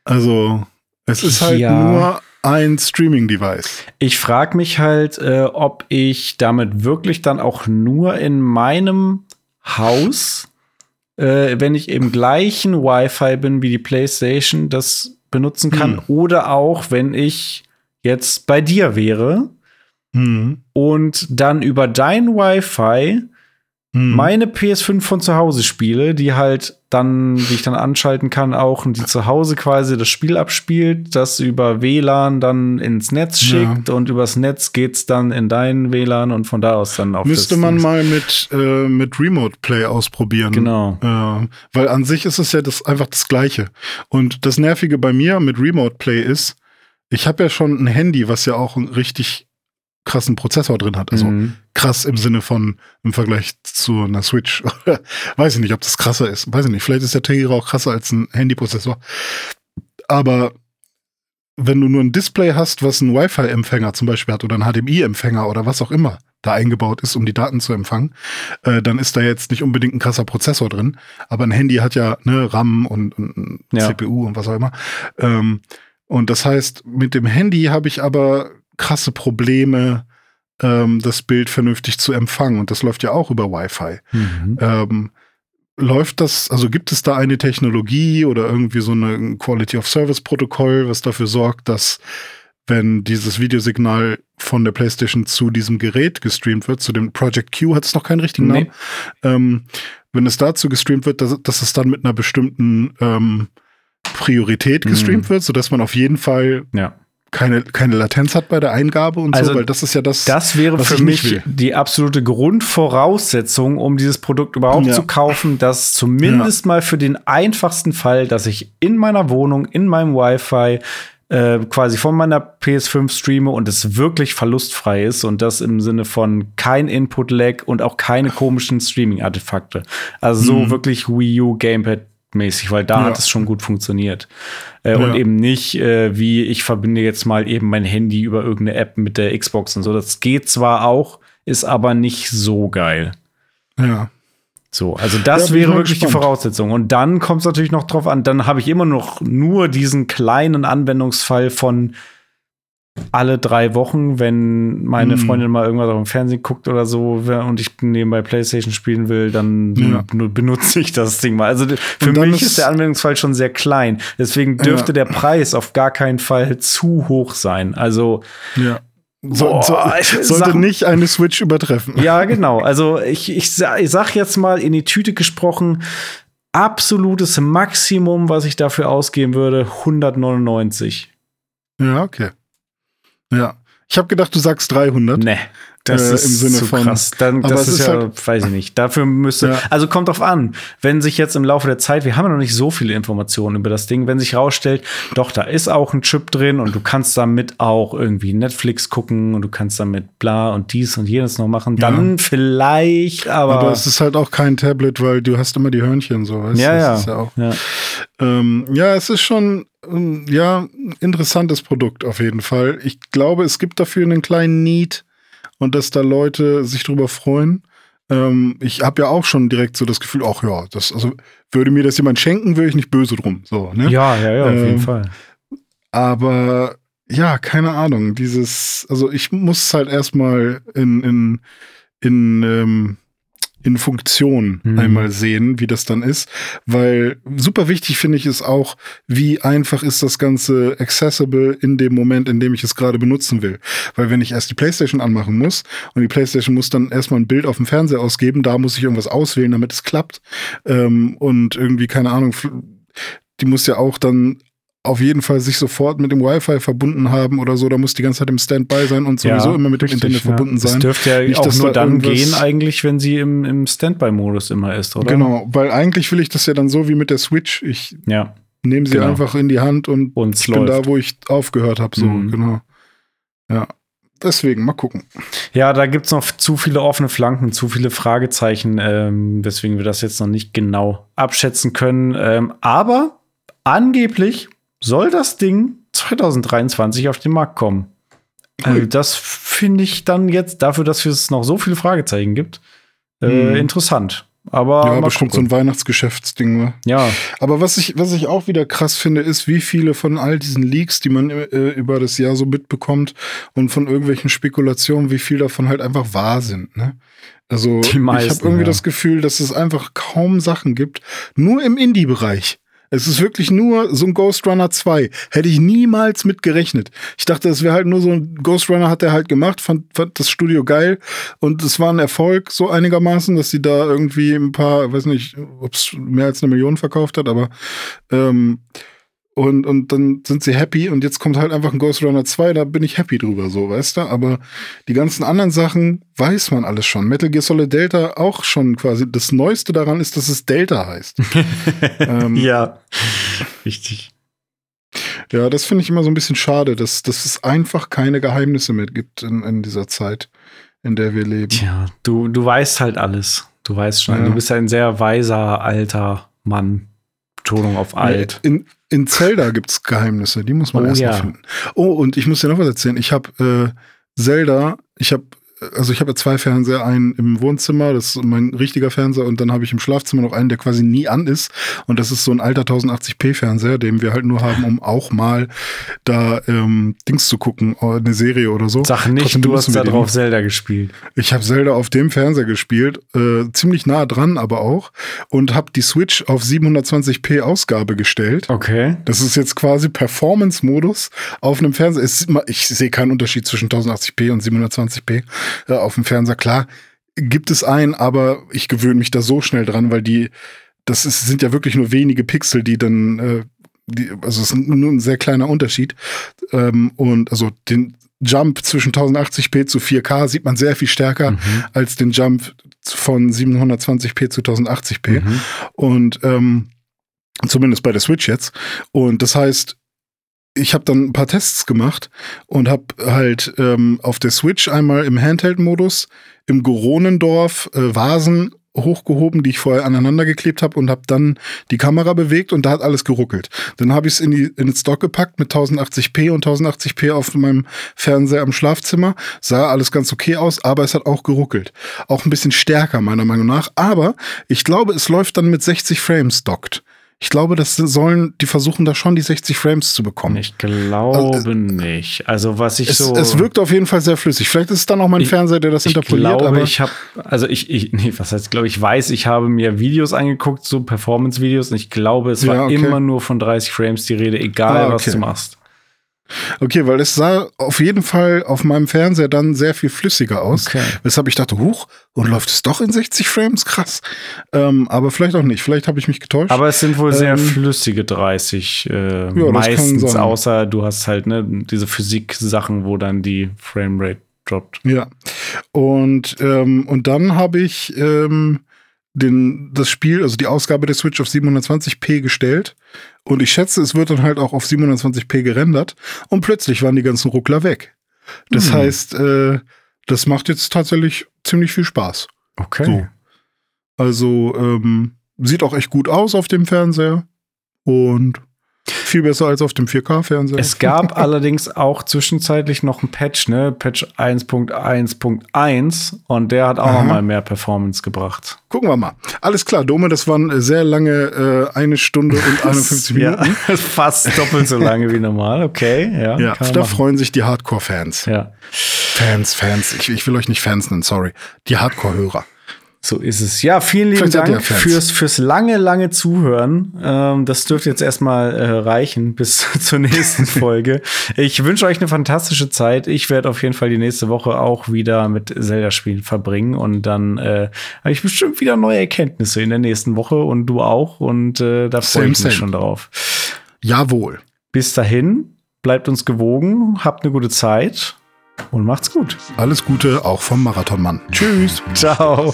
Also, es ist halt Ja. nur ein Streaming-Device. Ich frage mich halt, äh, ob ich damit wirklich dann auch nur in meinem Haus, äh, wenn ich im gleichen Wi-Fi bin wie die PlayStation, das benutzen kann. Hm. Oder auch, wenn ich jetzt bei dir wäre Mhm. und dann über dein Wi-Fi Mhm. meine PS5 von zu Hause spiele, die halt dann, die ich dann anschalten kann auch und die zu Hause quasi das Spiel abspielt, das über WLAN dann ins Netz Ja. schickt und übers Netz geht's dann in dein WLAN und von da aus dann auf Müsste man mal mit, äh, mit Remote Play ausprobieren. Genau. Äh, weil an sich ist es ja das, einfach das Gleiche. Und das Nervige bei mir mit Remote Play ist, ich habe ja schon ein Handy, was ja auch einen richtig krassen Prozessor drin hat. Also Mhm. krass im Sinne von im Vergleich zu einer Switch. Weiß ich nicht, ob das krasser ist. Weiß ich nicht. Vielleicht ist der Tegra auch krasser als ein Handyprozessor. Aber wenn du nur ein Display hast, was einen Wi-Fi-Empfänger zum Beispiel hat oder einen HDMI-Empfänger oder was auch immer da eingebaut ist, um die Daten zu empfangen, äh, dann ist da jetzt nicht unbedingt ein krasser Prozessor drin. Aber ein Handy hat ja ne, RAM und, und Ja. CPU und was auch immer. Ähm, und das heißt, mit dem Handy habe ich aber krasse Probleme, ähm, das Bild vernünftig zu empfangen. Und das läuft ja auch über Wi-Fi. Mhm. Ähm, läuft das, also gibt es da eine Technologie oder irgendwie so ein Quality of Service Protokoll, was dafür sorgt, dass wenn dieses Videosignal von der PlayStation zu diesem Gerät gestreamt wird, zu dem Project Q, hat es noch keinen richtigen Nee. Namen, ähm, wenn es dazu gestreamt wird, dass, dass es dann mit einer bestimmten ähm, Priorität Mhm. gestreamt wird, sodass man auf jeden Fall Ja. Keine, keine Latenz hat bei der Eingabe und Also so, weil das ist ja das. Das wäre für mich die absolute Grundvoraussetzung, um dieses Produkt überhaupt Ja. zu kaufen, dass zumindest mal für den einfachsten Fall, dass ich in meiner Wohnung, in meinem Wi-Fi äh, quasi von meiner PS5 streame und es wirklich verlustfrei ist und das im Sinne von kein Input-Lag und auch keine komischen Streaming-Artefakte. Also so Mhm. wirklich Wii U Gamepad mäßig, weil da Ja. hat es schon gut funktioniert. Äh, Und Ja. eben nicht, äh, wie ich verbinde jetzt mal eben mein Handy über irgendeine App mit der Xbox und so. Das geht zwar auch, ist aber nicht so geil. ja. So, also das Ja, wäre wirklich die gespannt. Voraussetzung. Und dann kommt es natürlich noch drauf an, dann habe ich immer noch nur diesen kleinen Anwendungsfall von alle drei Wochen, wenn meine Mhm. Freundin mal irgendwas auf dem Fernsehen guckt oder so und ich nebenbei Playstation spielen will, dann Ja. nu- benutze ich das Ding mal. Also für mich ist- der Anwendungsfall schon sehr klein. Deswegen dürfte der Preis auf gar keinen Fall zu hoch sein. Also Ja. So, so, sollte nicht eine Switch übertreffen. ja, genau. Also ich, ich, ich sag jetzt mal in die Tüte gesprochen, absolutes Maximum, was ich dafür ausgeben würde, 199. Ja, okay. Ja. Ich habe gedacht, du sagst 300. Nee. Das Äh, ist im Sinne zu von- krass. Dann, aber das ist, ist ja, halt- weiß ich nicht. Dafür müsste, Ja. also kommt drauf an, wenn sich jetzt im Laufe der Zeit, wir haben ja noch nicht so viele Informationen über das Ding, wenn sich rausstellt, doch, da ist auch ein Chip drin und du kannst damit auch irgendwie Netflix gucken und du kannst damit bla und dies und jenes noch machen, dann vielleicht, aber, Aber es ist halt auch kein Tablet, weil du hast immer die Hörnchen so, weißt ja, ja. Ist ja, auch, ja. ähm, ja, es ist schon ähm, ja, ein interessantes Produkt auf jeden Fall. Ich glaube, es gibt dafür einen kleinen Need und dass da Leute sich drüber freuen. Ähm, ich habe ja auch schon direkt so das Gefühl, ach ja, das, also würde mir das jemand schenken, wäre ich nicht böse drum. So, ne? Ja, ja, ja, auf jeden Ähm, Fall. Aber ja, keine Ahnung. Dieses, also ich muss halt erstmal in, in, in, ähm, in Funktion Mhm. einmal sehen, wie das dann ist. Weil super wichtig finde ich ist auch, wie einfach ist das Ganze accessible in dem Moment, in dem ich es gerade benutzen will. Weil wenn ich erst die Playstation anmachen muss und die Playstation muss dann erstmal ein Bild auf dem Fernseher ausgeben, da muss ich irgendwas auswählen, damit es klappt. Ähm, und irgendwie, keine Ahnung, die muss ja auch dann auf jeden Fall sich sofort mit dem Wi-Fi verbunden haben oder so. Da muss die ganze Zeit im Standby sein und sowieso immer mit richtig, dem Internet ja. verbunden sein. Es dürfte ja Nicht, auch nur da dann gehen, eigentlich, wenn sie im, im Standby-Modus immer ist, oder? Genau, weil eigentlich will ich das ja dann so wie mit der Switch. Ich Ja. nehme sie Genau. einfach in die Hand und Und es ich bin läuft. da, wo ich aufgehört habe. So, Mhm. genau. Ja. Deswegen, mal gucken. Ja, da gibt's noch zu viele offene Flanken, zu viele Fragezeichen, ähm, weswegen wir das jetzt noch nicht genau abschätzen können. Ähm, aber angeblich soll das Ding 2023 auf den Markt kommen. Also das finde ich dann jetzt, dafür, dass es noch so viele Fragezeichen gibt, äh, Mhm. interessant. Aber ja, bestimmt so gucken. ein Weihnachtsgeschäftsding. Ne? ja, Aber was ich, was ich auch wieder krass finde, ist, wie viele von all diesen Leaks, die man äh, über das Jahr so mitbekommt und von irgendwelchen Spekulationen, wie viel davon halt einfach wahr sind. Ne? Also Die ich meisten, habe irgendwie ja. das Gefühl, dass es einfach kaum Sachen gibt, nur im Indie-Bereich. Es ist wirklich nur so ein Ghost Runner 2. Hätte ich niemals mit gerechnet. Ich dachte, es wäre halt nur so ein Ghost Runner hat er halt gemacht, fand, fand das Studio geil und es war ein Erfolg so einigermaßen, dass sie da irgendwie ein paar, weiß nicht, ob es mehr als eine Million verkauft hat, aber ähm, und, und dann sind sie happy und jetzt kommt halt einfach ein Ghost Runner 2, da bin ich happy drüber, so, weißt du? Aber die ganzen anderen Sachen weiß man alles schon. Metal Gear Solid Delta auch schon quasi. Das Neueste daran ist, dass es Delta heißt. ähm, ja. ja, richtig. das finde ich immer so ein bisschen schade, dass, dass es einfach keine Geheimnisse mehr gibt in, in dieser Zeit, in der wir leben. Tja, du, du weißt halt alles. Du weißt schon, Ja. du bist ja ein sehr weiser, alter Mann. Betonung auf alt. In, in Zelda gibt's Geheimnisse, die muss man Oh erst ja. finden. Oh, und ich muss dir noch was erzählen. Ich habe äh, Zelda, ich habe also ich habe ja zwei Fernseher, einen im Wohnzimmer, das ist mein richtiger Fernseher, und dann habe ich im Schlafzimmer noch einen, der quasi nie an ist. Und das ist so ein alter 1080p Fernseher, den wir halt nur haben, um auch mal da ähm, Dings zu gucken, äh, eine Serie oder so. Sag nicht, Trotzdem du hast da drauf Zelda gespielt. Ich habe Zelda auf dem Fernseher gespielt, äh, ziemlich nah dran aber auch, und habe die Switch auf 720p Ausgabe gestellt. Okay. Das ist jetzt quasi Performance-Modus auf einem Fernseher. Es Ich sehe keinen Unterschied zwischen 1080p und 720p äh, auf dem Fernseher. Klar, gibt es einen, aber ich gewöhne mich da so schnell dran, weil die, das ist, sind ja wirklich nur wenige Pixel, die dann, äh, die, also es ist nur ein sehr kleiner Unterschied. Ähm, und also den Jump zwischen 1080p zu 4K sieht man sehr viel stärker Mhm. als den Jump von 720p zu 1080p. Mhm. Und ähm, zumindest bei der Switch jetzt. Und das heißt, ich habe dann ein paar Tests gemacht und habe halt ähm, auf der Switch einmal im Handheld-Modus im Goronendorf äh, Vasen hochgehoben, die ich vorher aneinander geklebt habe und habe dann die Kamera bewegt und da hat alles geruckelt. Dann habe ich es in, die, in den Stock gepackt mit 1080p und 1080p auf meinem Fernseher im Schlafzimmer. Sah alles ganz okay aus, aber es hat auch geruckelt. Auch ein bisschen stärker meiner Meinung nach. Aber ich glaube, es läuft dann mit 60 Frames dockt. Ich glaube, das sollen, die versuchen da schon die 60 Frames zu bekommen. Ich glaube nicht. Also was ich Es, so. es wirkt auf jeden Fall sehr flüssig. Vielleicht ist es dann auch mein Ich- Fernseher, der das ich interpoliert, glaube, aber ich habe, also ich, ich, nee, was heißt, glaube ich, weiß, ich habe mir Videos angeguckt, so Performance-Videos, und ich glaube, es war Ja, okay. immer nur von 30 Frames die Rede, egal Ah, was okay. du machst. Okay, weil es sah auf jeden Fall auf meinem Fernseher dann sehr viel flüssiger aus. Okay. Weshalb ich dachte, huch, und läuft es doch in 60 Frames? Krass. Ähm, aber vielleicht auch nicht. Vielleicht habe ich mich getäuscht. Aber es sind wohl sehr Ähm, flüssige 30, äh, kann meistens, außer du hast halt ne, diese Physik-Sachen, wo dann die Framerate droppt. Ja. Und, ähm, und dann habe ich ähm, den, das Spiel, also die Ausgabe der Switch auf 720p gestellt. Und ich schätze, es wird dann halt auch auf 720p gerendert. Und plötzlich waren die ganzen Ruckler weg. Das Hm. heißt, äh, das macht jetzt tatsächlich ziemlich viel Spaß. Okay. So. Also ähm, sieht auch echt gut aus auf dem Fernseher. Und viel besser als auf dem 4K-Fernseher. Es gab allerdings auch zwischenzeitlich noch ein Patch, ne? Patch 1.1.1 und der hat auch Aha. noch mal mehr Performance gebracht. Gucken wir mal. Alles klar, Dome, das waren sehr lange, äh, eine Stunde und 51 Minuten. Ja, fast doppelt so lange wie normal. Okay, ja. Ja, da machen. freuen sich die Hardcore-Fans. Ja. Fans, Fans. Ich, ich will euch nicht Fans nennen, sorry. Die Hardcore-Hörer. So ist es. Ja, vielen lieben Dank fürs, fürs lange, lange Zuhören. Ähm, das dürfte jetzt erstmal äh, reichen bis zur nächsten Folge. Ich wünsche euch eine fantastische Zeit. Ich werde auf jeden Fall die nächste Woche auch wieder mit Zelda-Spielen verbringen und dann äh, habe ich bestimmt wieder neue Erkenntnisse in der nächsten Woche und du auch und äh, da freue ich mich schon drauf. Jawohl. Bis dahin, bleibt uns gewogen, habt eine gute Zeit und macht's gut. Alles Gute auch vom Marathonmann. Tschüss. Ciao.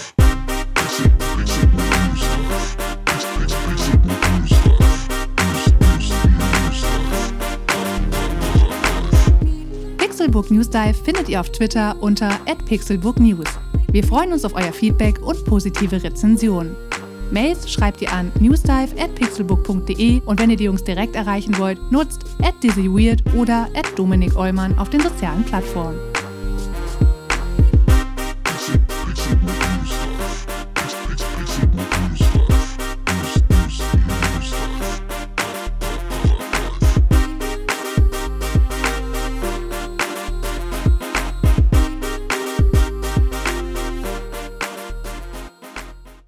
Pixelbook News Dive findet ihr auf Twitter unter @pixelbooknews. Wir freuen uns auf euer Feedback und positive Rezensionen. Mails schreibt ihr an newsdive@pixelbook.de und wenn ihr die Jungs direkt erreichen wollt, nutzt @dizzyweird oder @dominik Eulmann auf den sozialen Plattformen.